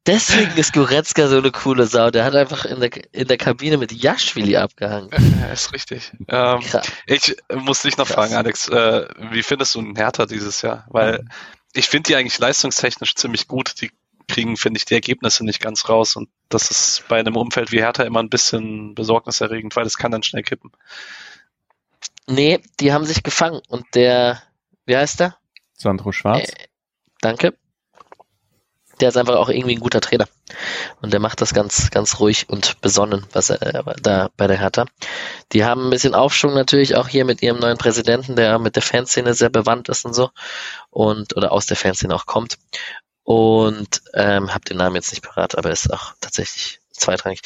Deswegen ist Goretzka so eine coole Sau. Der hat einfach in der, in der Kabine mit Jaschwili abgehangen. Ja, ist richtig. Ähm. Ich muss dich noch Krass. fragen, Alex, äh, wie findest du den Hertha dieses Jahr? Weil ich finde die eigentlich leistungstechnisch ziemlich gut. Die kriegen, finde ich, die Ergebnisse nicht ganz raus. Und das ist bei einem Umfeld wie Hertha immer ein bisschen besorgniserregend, weil es kann dann schnell kippen. Nee, die haben sich gefangen. Und der, wie heißt der? Sandro Schwarz. Äh, Danke. Der ist einfach auch irgendwie ein guter Trainer. Und der macht das ganz, ganz ruhig und besonnen, was er da bei der Hertha. Die haben ein bisschen Aufschwung natürlich auch hier mit ihrem neuen Präsidenten, der mit der Fanszene sehr bewandt ist und so. Und, oder aus der Fanszene auch kommt. Und ähm, hab den Namen jetzt nicht parat, aber ist auch tatsächlich zweitrangig.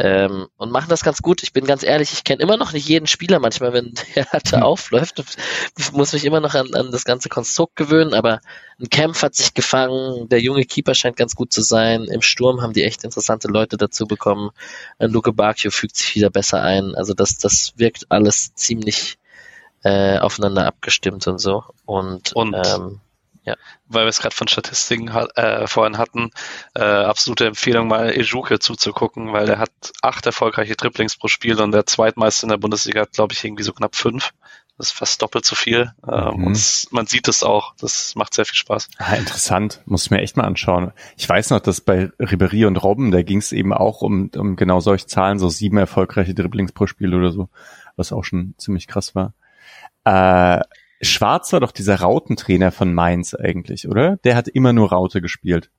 Ähm, und machen das ganz gut. Ich bin ganz ehrlich, ich kenne immer noch nicht jeden Spieler manchmal, wenn (laughs) der Hertha Hm. aufläuft. Ich muss mich immer noch an, an das ganze Konstrukt gewöhnen, aber ein Kempf hat sich gefangen, der junge Keeper scheint ganz gut zu sein. Im Sturm haben die echt interessante Leute dazu bekommen. Ein Luke Bacchio fügt sich wieder besser ein. Also das, das wirkt alles ziemlich äh, aufeinander abgestimmt und so. Und, Und- ähm, Weil wir es gerade von Statistiken äh, vorhin hatten, äh, absolute Empfehlung mal Ejuke zuzugucken, weil der hat acht erfolgreiche Dribblings pro Spiel und der Zweitmeister in der Bundesliga hat, glaube ich, irgendwie so knapp fünf. Das ist fast doppelt so viel. Ähm, Mhm. Und es, man sieht es auch. Das macht sehr viel Spaß. Ah, interessant. Muss ich mir echt mal anschauen. Ich weiß noch, dass bei Ribery und Robben, da ging es eben auch um, um genau solche Zahlen, so sieben erfolgreiche Dribblings pro Spiel oder so, was auch schon ziemlich krass war. Äh, Schwarz war doch dieser Rautentrainer von Mainz eigentlich, oder? Der hat immer nur Raute gespielt.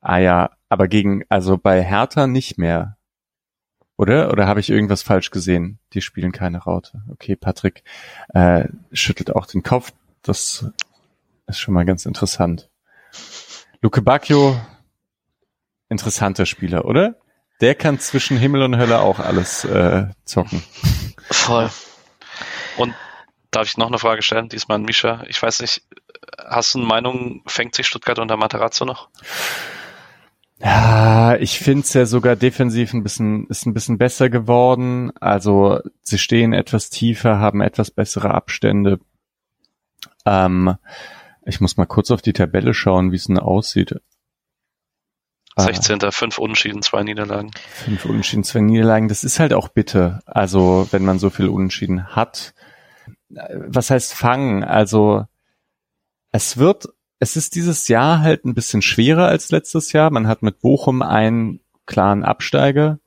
Ah ja, aber gegen, also bei Hertha nicht mehr. Oder? Oder habe ich irgendwas falsch gesehen? Die spielen keine Raute. Okay, Patrick äh, schüttelt auch den Kopf. Das ist schon mal ganz interessant. Luke Bacchio, interessanter Spieler, oder? Der kann zwischen Himmel und Hölle auch alles äh, zocken. Voll. Und darf ich noch eine Frage stellen? Diesmal an Misha. Ich weiß nicht, hast du eine Meinung, fängt sich Stuttgart unter Materazzo noch? Ja, ich finde es ja sogar defensiv ein bisschen, ist ein bisschen besser geworden. Also sie stehen etwas tiefer, haben etwas bessere Abstände. Ähm, ich muss mal kurz auf die Tabelle schauen, wie es denn aussieht. 16. Ah, fünf Unentschieden, zwei Niederlagen. Fünf Unentschieden, zwei Niederlagen. Das ist halt auch bitte. Also wenn man so viel Unentschieden hat. Was heißt fangen? Also es wird es ist dieses Jahr halt ein bisschen schwerer als letztes Jahr. Man hat mit Bochum einen klaren Absteiger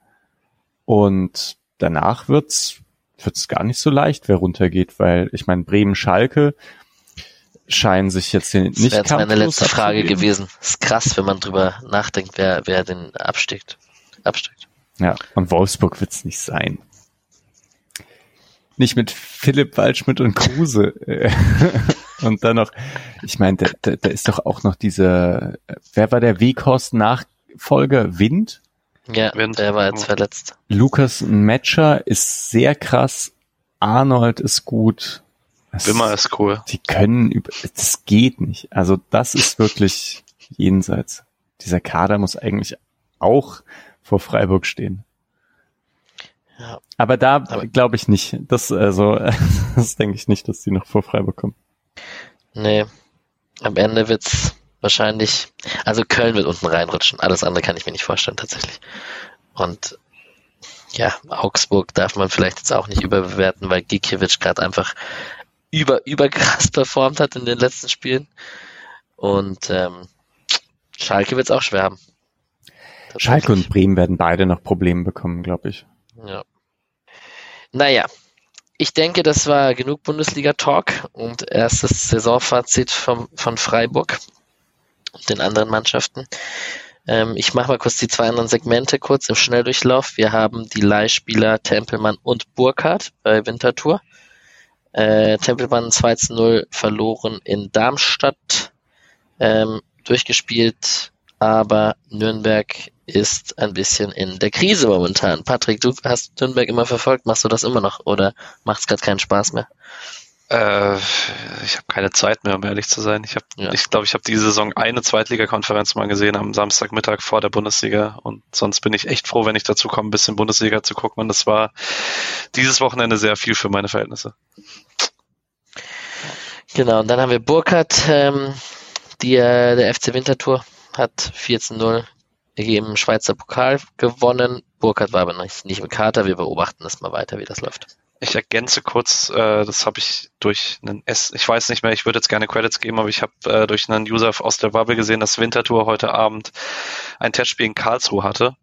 und danach wird's wird's gar nicht so leicht, wer runtergeht, weil ich meine Bremen, Schalke scheinen sich jetzt nicht Das wäre jetzt meine letzte Frage gewesen. ist krass, wenn man drüber nachdenkt, wer wer denn absteigt. Absteigt. Ja, und Wolfsburg wird's nicht sein. Nicht mit Philipp Waldschmidt und Kruse. (laughs) Und dann noch, ich meine, da, da, da ist doch auch noch diese, wer war der Weghorst-Nachfolger? Wind? Ja, Wind. der war jetzt verletzt. Lukas Matcher ist sehr krass. Arnold ist gut. Das, Wimmer ist cool. Die können über, das geht nicht. Also das ist wirklich jenseits. Dieser Kader muss eigentlich auch vor Freiburg stehen. Ja. Aber da glaube ich nicht. Das, also, (laughs) das denke ich nicht, dass die noch vor Freiburg kommen. Nee. Am Ende wird's wahrscheinlich, also Köln wird unten reinrutschen. Alles andere kann ich mir nicht vorstellen, tatsächlich. Und ja, Augsburg darf man vielleicht jetzt auch nicht überbewerten, weil Gikiewicz gerade einfach über, überkrass (laughs) performt hat in den letzten Spielen. Und ähm, Schalke wird's auch schwer haben. Schalke und Bremen werden beide noch Probleme bekommen, glaube ich. Ja. Naja, ich denke, das war genug Bundesliga-Talk und erstes Saisonfazit vom, von Freiburg und den anderen Mannschaften. Ähm, ich mache mal kurz die zwei anderen Segmente kurz im Schnelldurchlauf. Wir haben die Leihspieler Tempelmann und Burkhardt bei Winterthur. Äh, Tempelmann 2 zu 0 verloren in Darmstadt, ähm, durchgespielt, aber Nürnberg ist ein bisschen in der Krise momentan. Patrick, du hast Nürnberg immer verfolgt, machst du das immer noch oder macht es gerade keinen Spaß mehr? Äh, ich habe keine Zeit mehr, um ehrlich zu sein. Ich glaube, ja. ich, glaub, ich habe diese Saison eine Zweitligakonferenz mal gesehen am Samstagmittag vor der Bundesliga und sonst bin ich echt froh, wenn ich dazu komme, ein bisschen Bundesliga zu gucken und das war dieses Wochenende sehr viel für meine Verhältnisse. Genau, und dann haben wir Burkhardt, ähm, die, äh, der FC Winterthur hat 14-0 im Schweizer Pokal gewonnen. Burkhardt war aber nicht, nicht im Kater. Wir beobachten das mal weiter, wie das läuft. Ich ergänze kurz, äh, das habe ich durch einen S, ich weiß nicht mehr, ich würde jetzt gerne Credits geben, aber ich habe äh, durch einen User aus der Bubble gesehen, dass Winterthur heute Abend ein Testspiel in Karlsruhe hatte.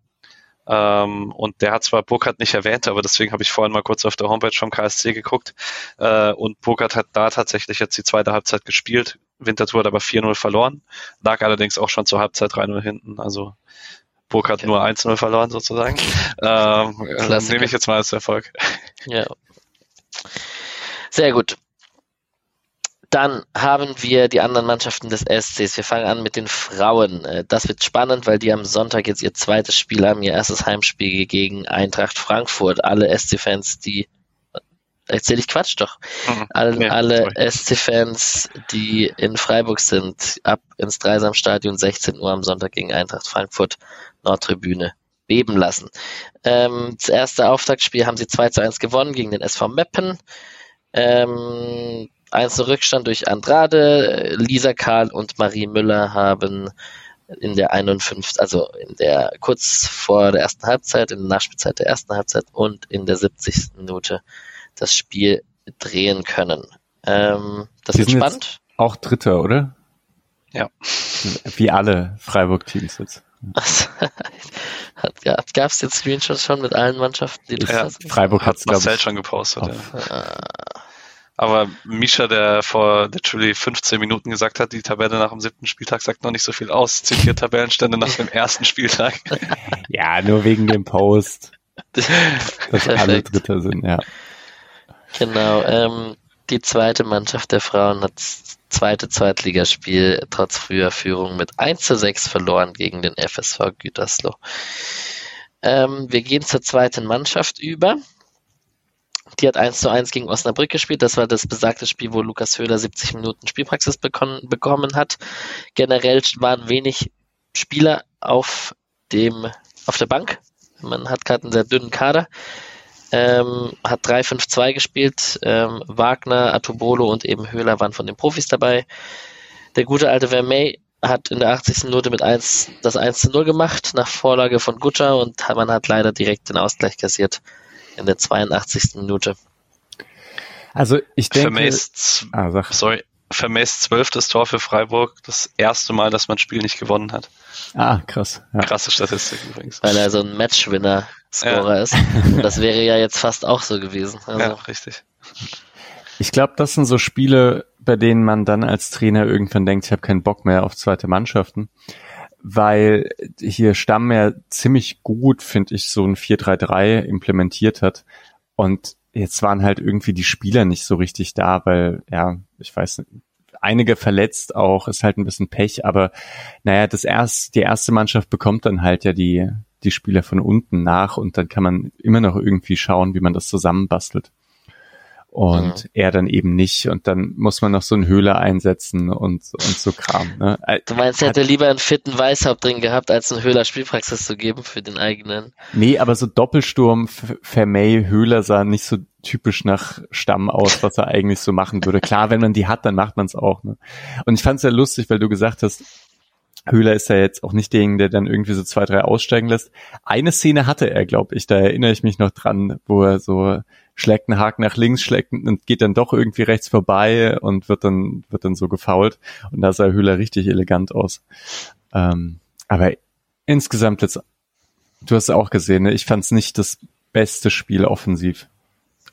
Ähm, und der hat zwar Burkhardt nicht erwähnt, aber deswegen habe ich vorhin mal kurz auf der Homepage vom KSC geguckt. Äh, und Burkhardt hat da tatsächlich jetzt die zweite Halbzeit gespielt. Winterthur hat aber 4-0 verloren, lag allerdings auch schon zur Halbzeit 3-0 hinten. Also Burkhardt okay. nur 1-0 verloren sozusagen. ähm, nehme ich jetzt mal als Erfolg. Ja. Sehr gut. Dann haben wir die anderen Mannschaften des SCs. Wir fangen an mit den Frauen. Äh, das wird spannend, weil die am Sonntag jetzt ihr zweites Spiel haben, ihr erstes Heimspiel gegen Eintracht Frankfurt. Alle SC-Fans, die erzähle ich Quatsch doch. Mhm. Alle, ja, alle SC-Fans, die in Freiburg sind, ab ins Dreisamstadion 16 Uhr am Sonntag gegen Eintracht Frankfurt Nordtribüne beben lassen. Ähm, das erste Auftaktspiel haben sie 2 zu 1 gewonnen gegen den SV Meppen. Ähm, 1 Rückstand durch Andrade, Lisa Karl und Marie Müller haben in der 51, also in der kurz vor der ersten Halbzeit, in der Nachspielzeit der ersten Halbzeit und in der 70. Minute das Spiel drehen können. Ähm, das wird spannend. Auch Dritter, oder? Ja. Wie alle Freiburg-Teams jetzt. Also, (laughs) ja, Gab es jetzt Screenshots schon mit allen Mannschaften, die das ja, Freiburg hat es, Marcel schon gepostet. Ja. Aber Misha, der vor literally 15 Minuten gesagt hat, die Tabelle nach dem siebten Spieltag sagt noch nicht so viel aus, zitiert Tabellenstände nach dem ersten Spieltag. (laughs) ja, nur wegen dem Post. (laughs) dass alle Dritter sind, ja. Genau, ähm, die zweite Mannschaft der Frauen hat das zweite Zweitligaspiel trotz früher Führung mit 1 zu 6 verloren gegen den FSV Gütersloh. Ähm, wir gehen zur zweiten Mannschaft über. Die hat 1 zu 1 gegen Osnabrück gespielt. Das war das besagte Spiel, wo Lukas Höhler 70 Minuten Spielpraxis bekommen, bekommen hat. Generell waren wenig Spieler auf dem, auf der Bank. Man hat gerade einen sehr dünnen Kader. Ähm, hat 3-5-2 gespielt. Ähm, Wagner, Atubolo und eben Höhler waren von den Profis dabei. Der gute alte Vermey hat in der 80. Minute mit 1 das 1 zu 0 gemacht, nach Vorlage von Gutscher und man hat leider direkt den Ausgleich kassiert in der 82. Minute. Also ich denke... Vermeist, ah, sorry, Vermeist zwölftes Tor für Freiburg, das erste Mal, dass man ein Spiel nicht gewonnen hat. Ah, krass. Ja. Krasse Statistik übrigens. Weil er so ein Matchwinner-Scorer ja. ist. Und das wäre ja jetzt fast auch so gewesen. Also. Ja, richtig. Ich glaube, das sind so Spiele, bei denen man dann als Trainer irgendwann denkt, ich habe keinen Bock mehr auf zweite Mannschaften. Weil hier Stamm ja ziemlich gut, finde ich, so ein 4-3-3 implementiert hat. Und jetzt waren halt irgendwie die Spieler nicht so richtig da, weil, ja, ich weiß nicht, einige verletzt auch, ist halt ein bisschen Pech, aber naja, das erst, die erste Mannschaft bekommt dann halt ja die, die Spieler von unten nach und dann kann man immer noch irgendwie schauen, wie man das zusammenbastelt und mhm. er dann eben nicht und dann muss man noch so einen Höhler einsetzen und, und so Kram. Ne? Du meinst, er hätte lieber einen fitten Weißhaupt drin gehabt, als einen Höhler Spielpraxis zu geben für den eigenen? Nee, aber so Doppelsturm Vermey Höhler sah nicht so typisch nach Stamm aus, was er eigentlich so machen würde. Klar, wenn man die hat, dann macht man es auch. Ne? Und ich fand es ja lustig, weil du gesagt hast, Höhler ist ja jetzt auch nicht derjenige, der dann irgendwie so zwei, drei aussteigen lässt. Eine Szene hatte er, glaube ich, da erinnere ich mich noch dran, wo er so schlägt einen Haken nach links, schlägt und geht dann doch irgendwie rechts vorbei und wird dann, wird dann so gefault. Und da sah Höhler richtig elegant aus. Ähm, aber insgesamt jetzt, du hast auch gesehen, ne? ich fand es nicht das beste Spiel offensiv.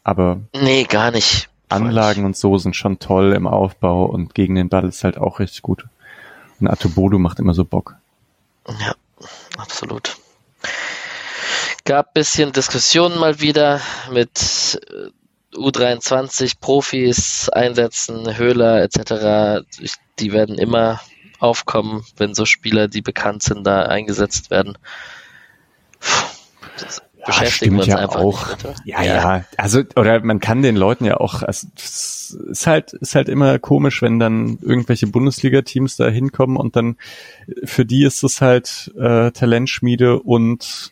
Aber. Nee, gar nicht. Anlagen und so sind schon toll im Aufbau und gegen den Ball ist halt auch richtig gut. Und Atobodo macht immer so Bock. Ja, absolut gab bisschen Diskussionen mal wieder mit äh, U23 Profis einsetzen, Höhler etc. Die werden immer aufkommen, wenn so Spieler, die bekannt sind, da eingesetzt werden. Das beschäftigen wir uns ja einfach auch. Nicht, ja, ja, ja, Also oder man kann den Leuten ja auch. Also, es ist halt ist halt immer komisch, wenn dann irgendwelche Bundesliga-Teams da hinkommen und dann für die ist es halt äh, Talentschmiede und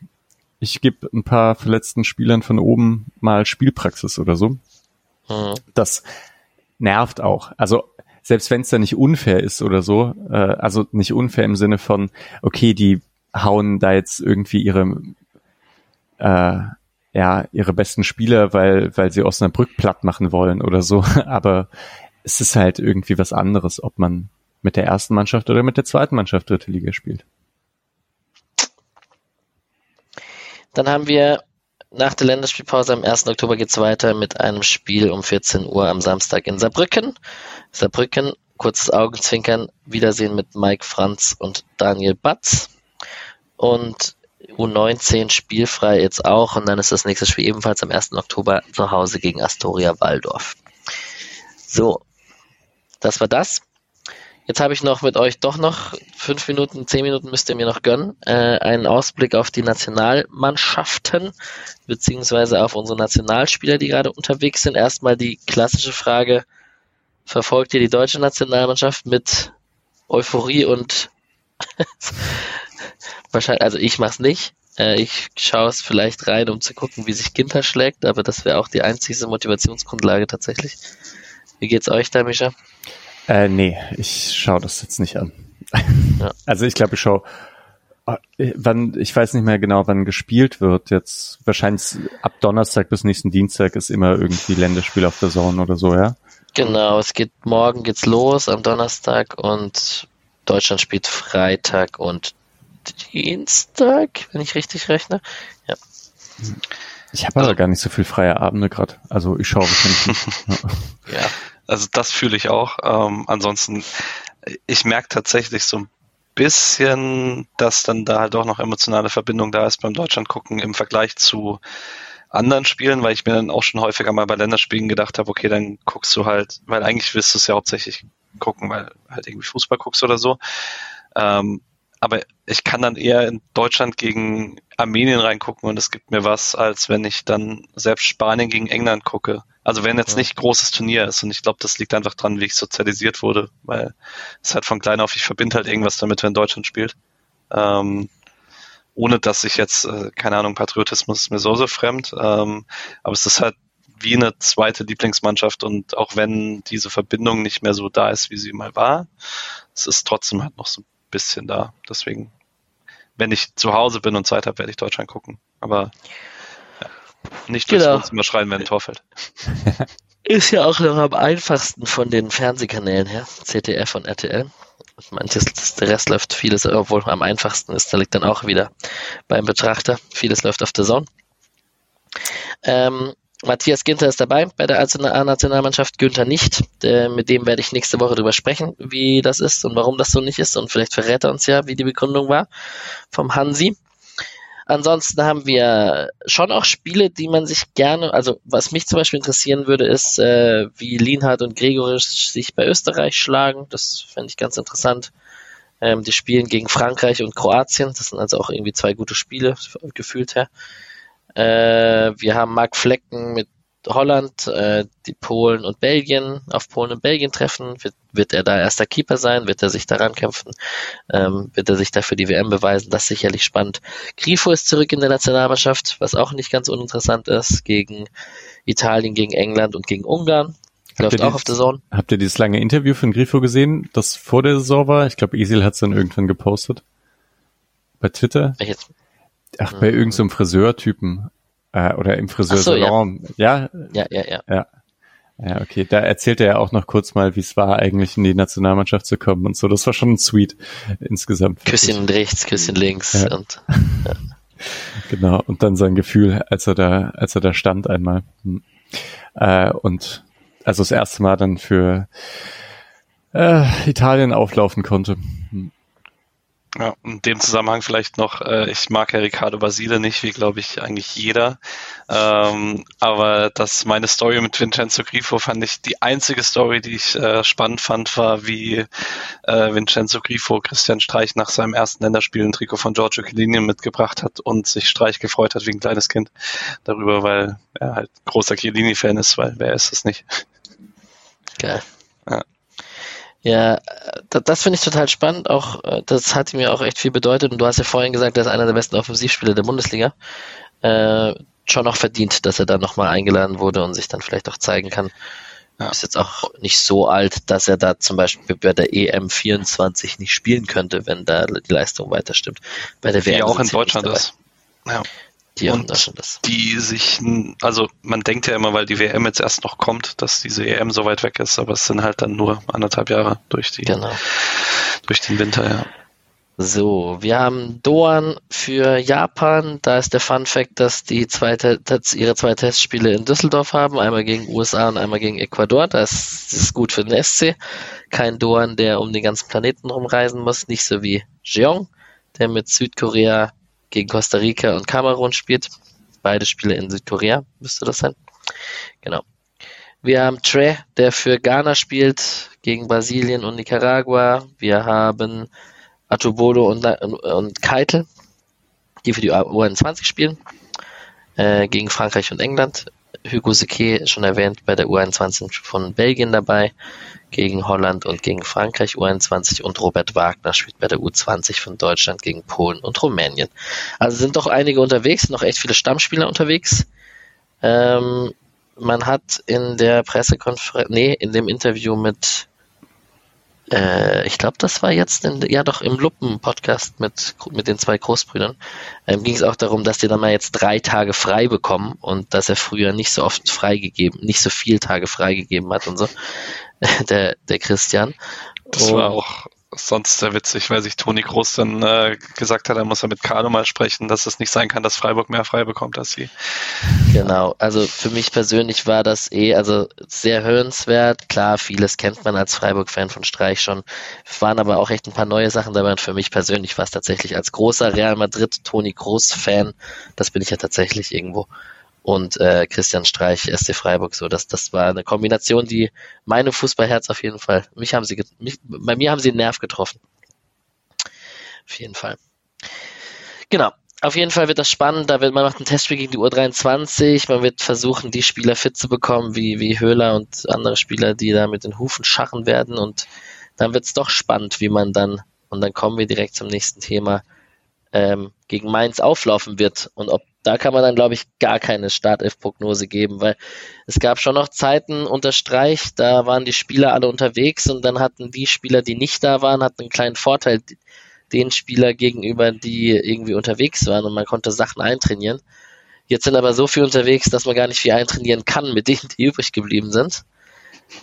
ich gebe ein paar verletzten Spielern von oben mal Spielpraxis oder so. Mhm. Das nervt auch. Also selbst wenn es da nicht unfair ist oder so, äh, also nicht unfair im Sinne von, okay, die hauen da jetzt irgendwie ihre äh, ja ihre besten Spieler, weil weil sie Osnabrück platt machen wollen oder so. (laughs) Aber es ist halt irgendwie was anderes, ob man mit der ersten Mannschaft oder mit der zweiten Mannschaft dritte Liga spielt. Dann haben wir nach der Länderspielpause am 1. Oktober geht es weiter mit einem Spiel um 14 Uhr am Samstag in Saarbrücken. Saarbrücken, kurzes Augenzwinkern, Wiedersehen mit Mike Franz und Daniel Batz. Und U19 spielfrei jetzt auch und dann ist das nächste Spiel ebenfalls am 1. Oktober zu Hause gegen Astoria Waldorf. So, das war das. Jetzt habe ich noch mit euch doch noch fünf Minuten, zehn Minuten müsst ihr mir noch gönnen. Äh, einen Ausblick auf die Nationalmannschaften, beziehungsweise auf unsere Nationalspieler, die gerade unterwegs sind. Erstmal die klassische Frage, verfolgt ihr die deutsche Nationalmannschaft mit Euphorie und (laughs) (laughs) wahrscheinlich, also ich mache es nicht. Äh, ich schaue es vielleicht rein, um zu gucken, wie sich Ginter schlägt, aber das wäre auch die einzige Motivationsgrundlage tatsächlich. Wie geht's euch da, Micha? Äh, nee, ich schaue das jetzt nicht an. Ja. (laughs) Also ich glaube, ich schaue, äh, wann, ich weiß nicht mehr genau, wann gespielt wird. Jetzt wahrscheinlich ab Donnerstag bis nächsten Dienstag ist immer irgendwie Länderspiel auf der Zone oder so, ja? Genau, es geht morgen geht's los am Donnerstag und Deutschland spielt Freitag und Dienstag, wenn ich richtig rechne. Ja. Ich habe also, aber gar nicht so viel freie Abende gerade. Also ich schaue wahrscheinlich nicht. (laughs) ja, also das fühle ich auch. Ähm, ansonsten, ich merke tatsächlich so ein bisschen, dass dann da halt auch noch emotionale Verbindung da ist beim Deutschland gucken im Vergleich zu anderen Spielen, weil ich mir dann auch schon häufiger mal bei Länderspielen gedacht habe, okay, dann guckst du halt, weil eigentlich willst du es ja hauptsächlich gucken, weil halt irgendwie Fußball guckst oder so. Ähm, aber ich kann dann eher in Deutschland gegen Armenien reingucken und es gibt mir was, als wenn ich dann selbst Spanien gegen England gucke. Also wenn jetzt ja. nicht großes Turnier ist und ich glaube, das liegt einfach dran, wie ich sozialisiert wurde, weil es halt von klein auf, ich verbinde halt irgendwas damit, wenn Deutschland spielt. Ähm, ohne dass ich jetzt, äh, keine Ahnung, Patriotismus ist mir so, so fremd, ähm, aber es ist halt wie eine zweite Lieblingsmannschaft und auch wenn diese Verbindung nicht mehr so da ist, wie sie mal war, es ist trotzdem halt noch so ein bisschen da. Deswegen, wenn ich zu Hause bin und Zeit habe, werde ich Deutschland gucken. Aber ja, nicht durchs genau. Wohnzimmer schreien, wenn ein Tor fällt. (laughs) Ist ja auch noch am einfachsten von den Fernsehkanälen her, ZDF und RTL. Manches, der Rest läuft vieles, obwohl am einfachsten ist, da liegt dann auch wieder beim Betrachter. Vieles läuft auf der Zone. Ähm, Matthias Ginter ist dabei bei der A-Nationalmannschaft, Günther nicht. Der, mit dem werde ich nächste Woche drüber sprechen, wie das ist und warum das so nicht ist. Und vielleicht verrät er uns ja, wie die Begründung war vom Hansi. Ansonsten haben wir schon auch Spiele, die man sich gerne, also was mich zum Beispiel interessieren würde, ist, äh, wie Lienhardt und Gregorisch sich bei Österreich schlagen. Das fände ich ganz interessant. Ähm, die spielen gegen Frankreich und Kroatien. Das sind also auch irgendwie zwei gute Spiele, gefühlt her. Äh, wir haben Mark Flecken mit Holland, äh, die Polen und Belgien auf Polen und Belgien treffen. Wird, wird er da erster Keeper sein? Wird er sich daran kämpfen? Ähm, wird er sich dafür die WM beweisen? Das ist sicherlich spannend. Grifo ist zurück in der Nationalmannschaft, was auch nicht ganz uninteressant ist, gegen Italien, gegen England und gegen Ungarn. Läuft auch auf der Zone. Habt ihr dieses lange Interview von Grifo gesehen, das vor der Saison war? Ich glaube, Isil hat es dann irgendwann gepostet. Bei Twitter. Welches? Ach, bei irgendeinem so Friseurtypen. Äh, oder im Friseursalon. So, ja. ja. Ja, ja, ja. Ja, okay. Da erzählte er auch noch kurz mal, wie es war, eigentlich in die Nationalmannschaft zu kommen und so. Das war schon sweet insgesamt. Küsschen rechts, Küsschen links ja. und (laughs) ja. Genau. Und dann sein Gefühl, als er da, als er da stand einmal. Hm. Äh, und also das erste Mal dann für äh, Italien auflaufen konnte. Hm. Ja, in dem Zusammenhang vielleicht noch, äh, ich mag ja Ricardo Basile nicht, wie glaube ich eigentlich jeder. Ähm, aber das meine Story mit Vincenzo Grifo fand ich die einzige Story, die ich äh, spannend fand, war wie äh, Vincenzo Grifo Christian Streich nach seinem ersten Länderspiel ein Trikot von Giorgio Chiellini mitgebracht hat und sich Streich gefreut hat wie ein kleines Kind darüber, weil er halt großer Chiellini-Fan ist, weil wer ist es nicht? Geil. Ja. Ja, das, finde ich total spannend. Auch äh, das hat mir auch echt viel bedeutet. Und du hast ja vorhin gesagt, er ist einer der besten Offensivspieler der Bundesliga. Äh, schon auch verdient, dass er dann nochmal eingeladen wurde und sich dann vielleicht auch zeigen kann. Ja. Ist jetzt auch nicht so alt, dass er da zum Beispiel bei der EM 24 nicht spielen könnte, wenn da die Leistung weiter stimmt. Bei der WM ja auch in Deutschland ist. Ja die und das. die sich, also man denkt ja immer, weil die WM jetzt erst noch kommt, dass diese EM so weit weg ist, aber es sind halt dann nur anderthalb Jahre durch die, genau. durch den Winter, ja. So, wir haben Doan für Japan. Da ist der Fun Fact, dass die dass ihre zwei Testspiele in Düsseldorf haben, einmal gegen USA und einmal gegen Ecuador. Das ist gut für den SC. Kein Doan, der um den ganzen Planeten rumreisen muss, nicht so wie Jeong, der mit Südkorea gegen Costa Rica und Kamerun spielt. Beide Spiele in Südkorea müsste das sein. Genau. Wir haben Tre, der für Ghana spielt, gegen Brasilien und Nicaragua. Wir haben Atubolo und, und Keitel, die für die U21 spielen, äh, gegen Frankreich und England. Hugo Sique, schon erwähnt, bei der U21 von Belgien dabei gegen Holland und gegen Frankreich U21 und Robert Wagner spielt bei der U20 von Deutschland gegen Polen und Rumänien. Also sind doch einige unterwegs, noch echt viele Stammspieler unterwegs. Ähm, man hat in der Pressekonferenz, nee, in dem Interview mit, äh, ich glaube, das war jetzt, in, ja doch, im Luppen-Podcast mit, mit den zwei Großbrüdern, ähm, ging es auch darum, dass die dann mal jetzt drei Tage frei bekommen und dass er früher nicht so oft freigegeben, nicht so viel Tage freigegeben hat und so. (laughs) der, der Christian. Das war auch sonst sehr witzig, weil sich Toni Groß dann äh, gesagt hat, er muss ja mit Carlo mal sprechen, dass es nicht sein kann, dass Freiburg mehr frei bekommt als sie. Genau, also für mich persönlich war das eh also sehr hörenswert. Klar, vieles kennt man als Freiburg-Fan von Streich schon. Waren aber auch echt ein paar neue Sachen dabei und für mich persönlich war es tatsächlich als großer Real Madrid Toni Groß-Fan, das bin ich ja tatsächlich irgendwo, und äh, Christian Streich, SC Freiburg. So, das, das war eine Kombination, die meine Fußballherz auf jeden Fall. Mich haben sie, mich, bei mir haben sie einen Nerv getroffen. Auf jeden Fall. Genau. Auf jeden Fall wird das spannend. Da wird man macht ein Testspiel gegen die U23. Man wird versuchen, die Spieler fit zu bekommen, wie, wie Höhler und andere Spieler, die da mit den Hufen schachen werden. Und dann wird es doch spannend, wie man dann, und dann kommen wir direkt zum nächsten Thema, ähm, gegen Mainz auflaufen wird und ob da kann man dann, glaube ich, gar keine Startelf-Prognose geben, weil es gab schon noch Zeiten unter Streich, da waren die Spieler alle unterwegs und dann hatten die Spieler, die nicht da waren, hatten einen kleinen Vorteil den Spieler gegenüber, die irgendwie unterwegs waren und man konnte Sachen eintrainieren. Jetzt sind aber so viel unterwegs, dass man gar nicht viel eintrainieren kann mit denen, die (laughs) übrig geblieben sind.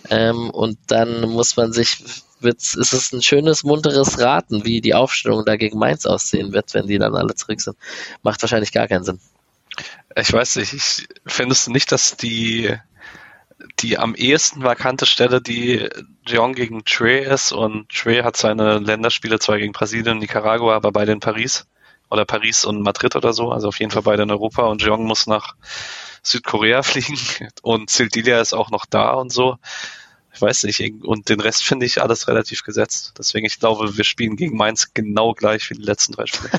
Ähm, und dann muss man sich wird's, ist es ein schönes, munteres Raten, wie die Aufstellung da gegen Mainz aussehen wird, wenn die dann alle zurück sind. Macht wahrscheinlich gar keinen Sinn. Ich weiß nicht, ich findest du nicht, dass die, die am ehesten vakante Stelle die Jeong gegen Trey ist und Trey hat seine Länderspiele zwar gegen Brasilien und Nicaragua, aber beide in Paris oder Paris und Madrid oder so, also auf jeden Fall beide in Europa und Jeong muss nach Südkorea (laughs) fliegen und Sildilia ist auch noch da und so ich weiß nicht, und den Rest finde ich alles relativ gesetzt. Deswegen, ich glaube, wir spielen gegen Mainz genau gleich wie die letzten drei Spiele.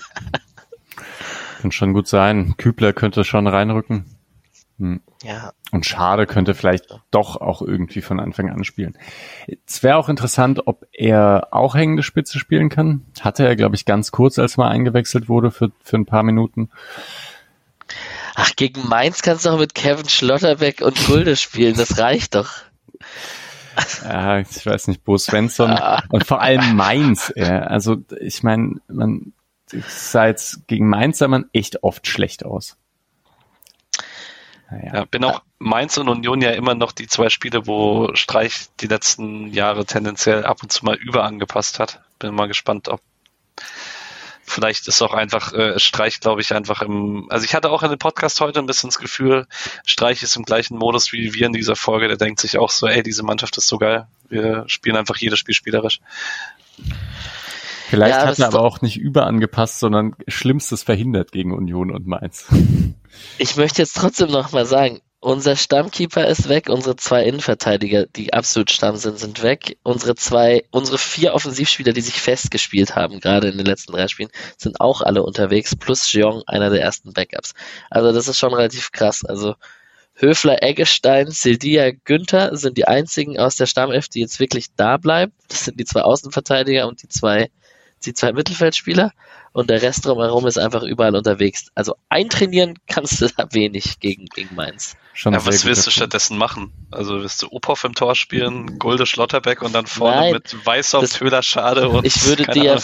(laughs) Kann schon gut sein. Kübler könnte schon reinrücken. Hm. Ja. Und Schade könnte vielleicht doch auch irgendwie von Anfang an spielen. Es wäre auch interessant, ob er auch hängende Spitze spielen kann. Hatte er, glaube ich, ganz kurz, als mal eingewechselt wurde für, für ein paar Minuten. Ach, gegen Mainz kannst du auch mit Kevin Schlotterbeck und Gulde spielen. Das reicht doch. Ja, ich weiß nicht, Bo Svensson und vor allem Mainz. Ja. Also ich meine, man sah jetzt gegen Mainz sah man echt oft schlecht aus. Naja. Ja, bin auch Mainz und Union ja immer noch die zwei Spiele, wo Streich die letzten Jahre tendenziell ab und zu mal überangepasst hat. Bin mal gespannt, ob vielleicht ist auch einfach äh, Streich, glaube ich, einfach im. Also ich hatte auch in dem Podcast heute ein bisschen das Gefühl, Streich ist im gleichen Modus wie wir in dieser Folge. Der denkt sich auch so, ey, diese Mannschaft ist so geil. Wir spielen einfach jedes Spiel spielerisch. Vielleicht ja, hat er aber auch nicht überangepasst, sondern Schlimmstes verhindert gegen Union und Mainz. Ich möchte jetzt trotzdem noch mal sagen, unser Stammkeeper ist weg, unsere zwei Innenverteidiger, die absolut Stamm sind, sind weg. Unsere zwei, unsere vier Offensivspieler, die sich festgespielt haben, gerade in den letzten drei Spielen, sind auch alle unterwegs, plus Jeong, einer der ersten Backups. Also das ist schon relativ krass. Also Höfler, Eggestein, Sildia, Günther sind die einzigen aus der Stammelf, die jetzt wirklich da bleiben. Das sind die zwei Außenverteidiger und die zwei, die zwei Mittelfeldspieler und der Rest drumherum ist einfach überall unterwegs. Also eintrainieren kannst du da wenig gegen, gegen Mainz. Schon ja, was willst du stattdessen machen? Also wirst du Ophoff im Tor spielen, Gulde Schlotterbeck und dann vorne Nein, mit Weißhaus, Töler, Schade und ich würde dir,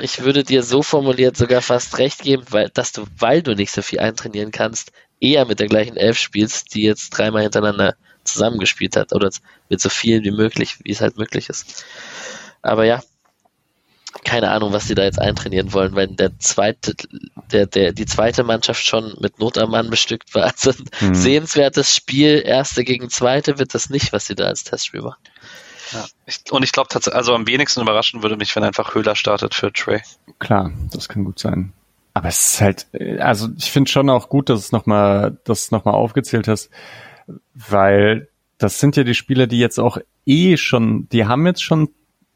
ich würde dir so formuliert sogar fast recht geben, weil, dass du, weil du nicht so viel eintrainieren kannst, eher mit der gleichen Elf spielst, die jetzt dreimal hintereinander zusammengespielt hat oder mit so vielen wie möglich, wie es halt möglich ist. Aber ja, keine Ahnung, was sie da jetzt eintrainieren wollen, weil der zweite, der, der, die zweite Mannschaft schon mit Not am Mann bestückt war. Also ein mhm. sehenswertes Spiel, erste gegen zweite, wird das nicht, was sie da als Testspiel machen. Ja, ich, und ich glaube tatsächlich, also am wenigsten überraschen würde mich, wenn einfach Höhler startet für Trey. Klar, das kann gut sein. Aber es ist halt, also ich finde schon auch gut, dass es nochmal, dass du nochmal aufgezählt hast, weil das sind ja die Spieler, die jetzt auch eh schon, die haben jetzt schon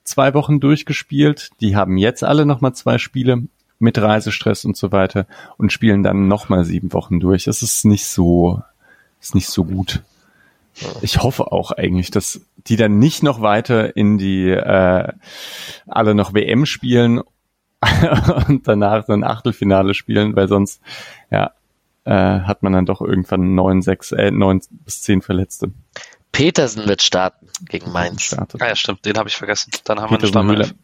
zwei Wochen durchgespielt. Die haben jetzt alle nochmal zwei Spiele mit Reisestress und so weiter und spielen dann nochmal sieben Wochen durch. Das ist nicht so, ist nicht so gut. Ich hoffe auch eigentlich, dass die dann nicht noch weiter in die äh, alle noch WM spielen (laughs) und danach dann Achtelfinale spielen, weil sonst ja äh, hat man dann doch irgendwann neun, sechs, äh, neun bis zehn Verletzte. Petersen wird starten gegen Mainz. Startet. Ah ja, stimmt, den habe ich vergessen. Dann haben Petersen wir einen Stammelf.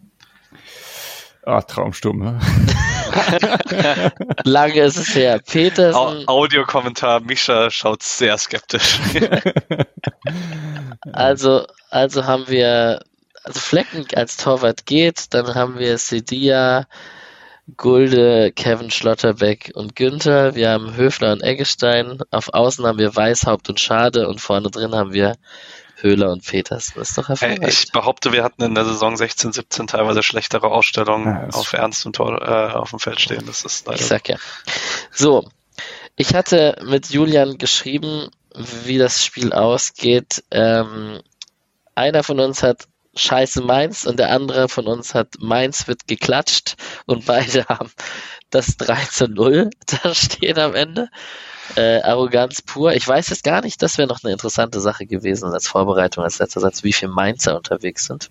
Ah, Traumsturm, ne? (laughs) Lange ist es her. Petersen. Audiokommentar, Mischa schaut sehr skeptisch. (laughs) also, also haben wir also Flecken als Torwart geht, dann haben wir Sedia, Gulde, Kevin Schlotterbeck und Günther. Wir haben Höfler und Eggestein. Auf Außen haben wir Weißhaupt und Schade und vorne drin haben wir Höhler und Peters. Das ist doch hervorragend. Ich behaupte, wir hatten in der Saison 16, 17 teilweise schlechtere Ausstellungen Ja, auf Ernst und Tor, äh, auf dem Feld stehen. Das ist leider Ich sag ja. So, ich hatte mit Julian geschrieben, wie das Spiel ausgeht. Ähm, einer von uns hat Scheiße Mainz und der andere von uns hat Mainz wird geklatscht und beide (laughs) haben das 3 zu 0 (laughs) da stehen am Ende. Äh, Arroganz pur. Ich weiß jetzt gar nicht, das wäre noch eine interessante Sache gewesen als Vorbereitung, als letzter Satz, wie viele Mainzer unterwegs sind.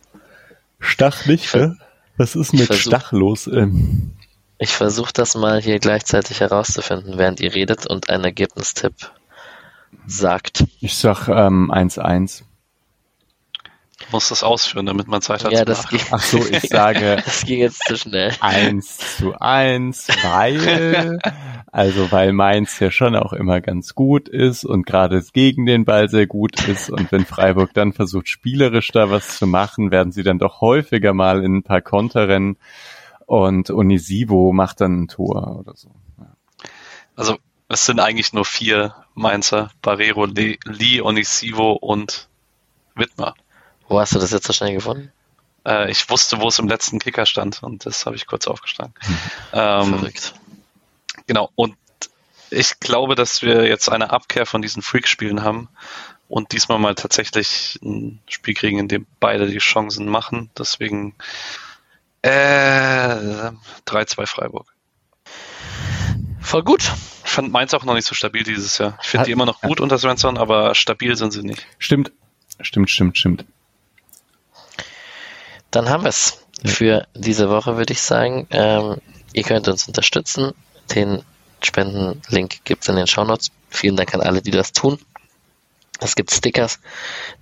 Stach nicht, ne? Was ist mit versuch- Stach los? Ähm, Ich versuche das mal hier gleichzeitig herauszufinden, während ihr redet und einen Ergebnistipp sagt. ich sag ähm, 1-1. Muss das ausführen, damit man Zeit hat. Ja, zu das ging, Ach so, ich sage (laughs) das ging jetzt zu schnell. 1 zu 1, weil, (laughs) also weil Mainz ja schon auch immer ganz gut ist und gerade gegen den Ball sehr gut ist und wenn Freiburg dann versucht, spielerisch da was zu machen, werden sie dann doch häufiger mal in ein paar Konter rennen und Unisivo macht dann ein Tor oder so. Also es sind eigentlich nur vier Mainzer, Barrero, Le Lee, Onisivo und Wittmer. Wo hast du das jetzt so schnell gefunden? Äh, ich wusste, wo es im letzten Kicker stand und das habe ich kurz aufgeschlagen. (laughs) Ähm, Verrückt. genau, und ich glaube, dass wir jetzt eine Abkehr von diesen Freak-Spielen haben und diesmal mal tatsächlich ein Spiel kriegen, in dem beide die Chancen machen. Deswegen äh, 3-2 Freiburg. Voll gut. Ich fand Mainz auch noch nicht so stabil dieses Jahr. Ich finde die immer noch gut unter Svensson, aber stabil sind sie nicht. Stimmt, stimmt, stimmt, stimmt. Dann haben wir es für diese Woche, würde ich sagen. Ähm, ihr könnt uns unterstützen. Den Spendenlink gibt es in den Shownotes. Vielen Dank an alle, die das tun. Es gibt Stickers,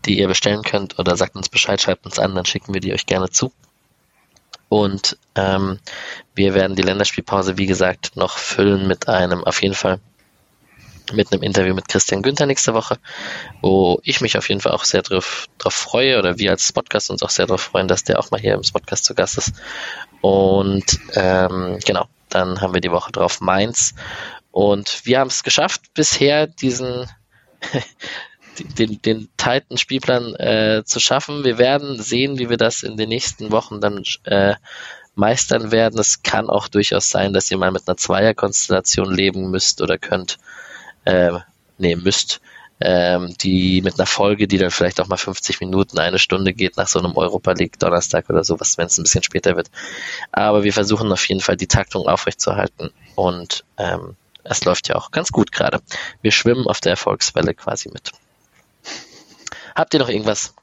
die ihr bestellen könnt oder sagt uns Bescheid, schreibt uns an, dann schicken wir die euch gerne zu. Und ähm, wir werden die Länderspielpause, wie gesagt, noch füllen mit einem, auf jeden Fall, mit einem Interview mit Christian Günther nächste Woche, wo ich mich auf jeden Fall auch sehr drauf, drauf freue oder wir als Podcast uns auch sehr darauf freuen, dass der auch mal hier im Podcast zu Gast ist. Und ähm, genau, dann haben wir die Woche drauf Mainz. Und wir haben es geschafft, bisher diesen (laughs) den, den tighten Spielplan äh, zu schaffen. Wir werden sehen, wie wir das in den nächsten Wochen dann äh, meistern werden. Es kann auch durchaus sein, dass ihr mal mit einer Zweierkonstellation leben müsst oder könnt. Äh, nee, müsst. Ähm, die mit einer Folge, die dann vielleicht auch mal 50 Minuten, eine Stunde geht nach so einem Europa League Donnerstag oder sowas, wenn es ein bisschen später wird. Aber wir versuchen auf jeden Fall die Taktung aufrechtzuerhalten und ähm, es läuft ja auch ganz gut gerade. Wir schwimmen auf der Erfolgswelle quasi mit. Habt ihr noch irgendwas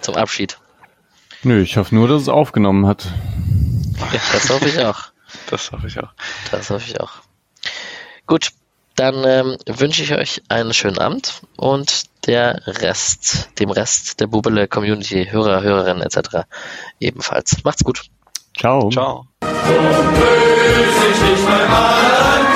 zum Abschied? Nö, ich hoffe nur, dass es aufgenommen hat. Ja, das hoffe ich auch. (laughs) Das hoffe ich auch. Das hoffe ich auch. Gut, dann ähm, wünsche ich euch einen schönen Abend und der Rest, dem Rest der Bubele Community, Hörer, Hörerinnen etc. ebenfalls. Macht's gut. Ciao. Ciao. Allein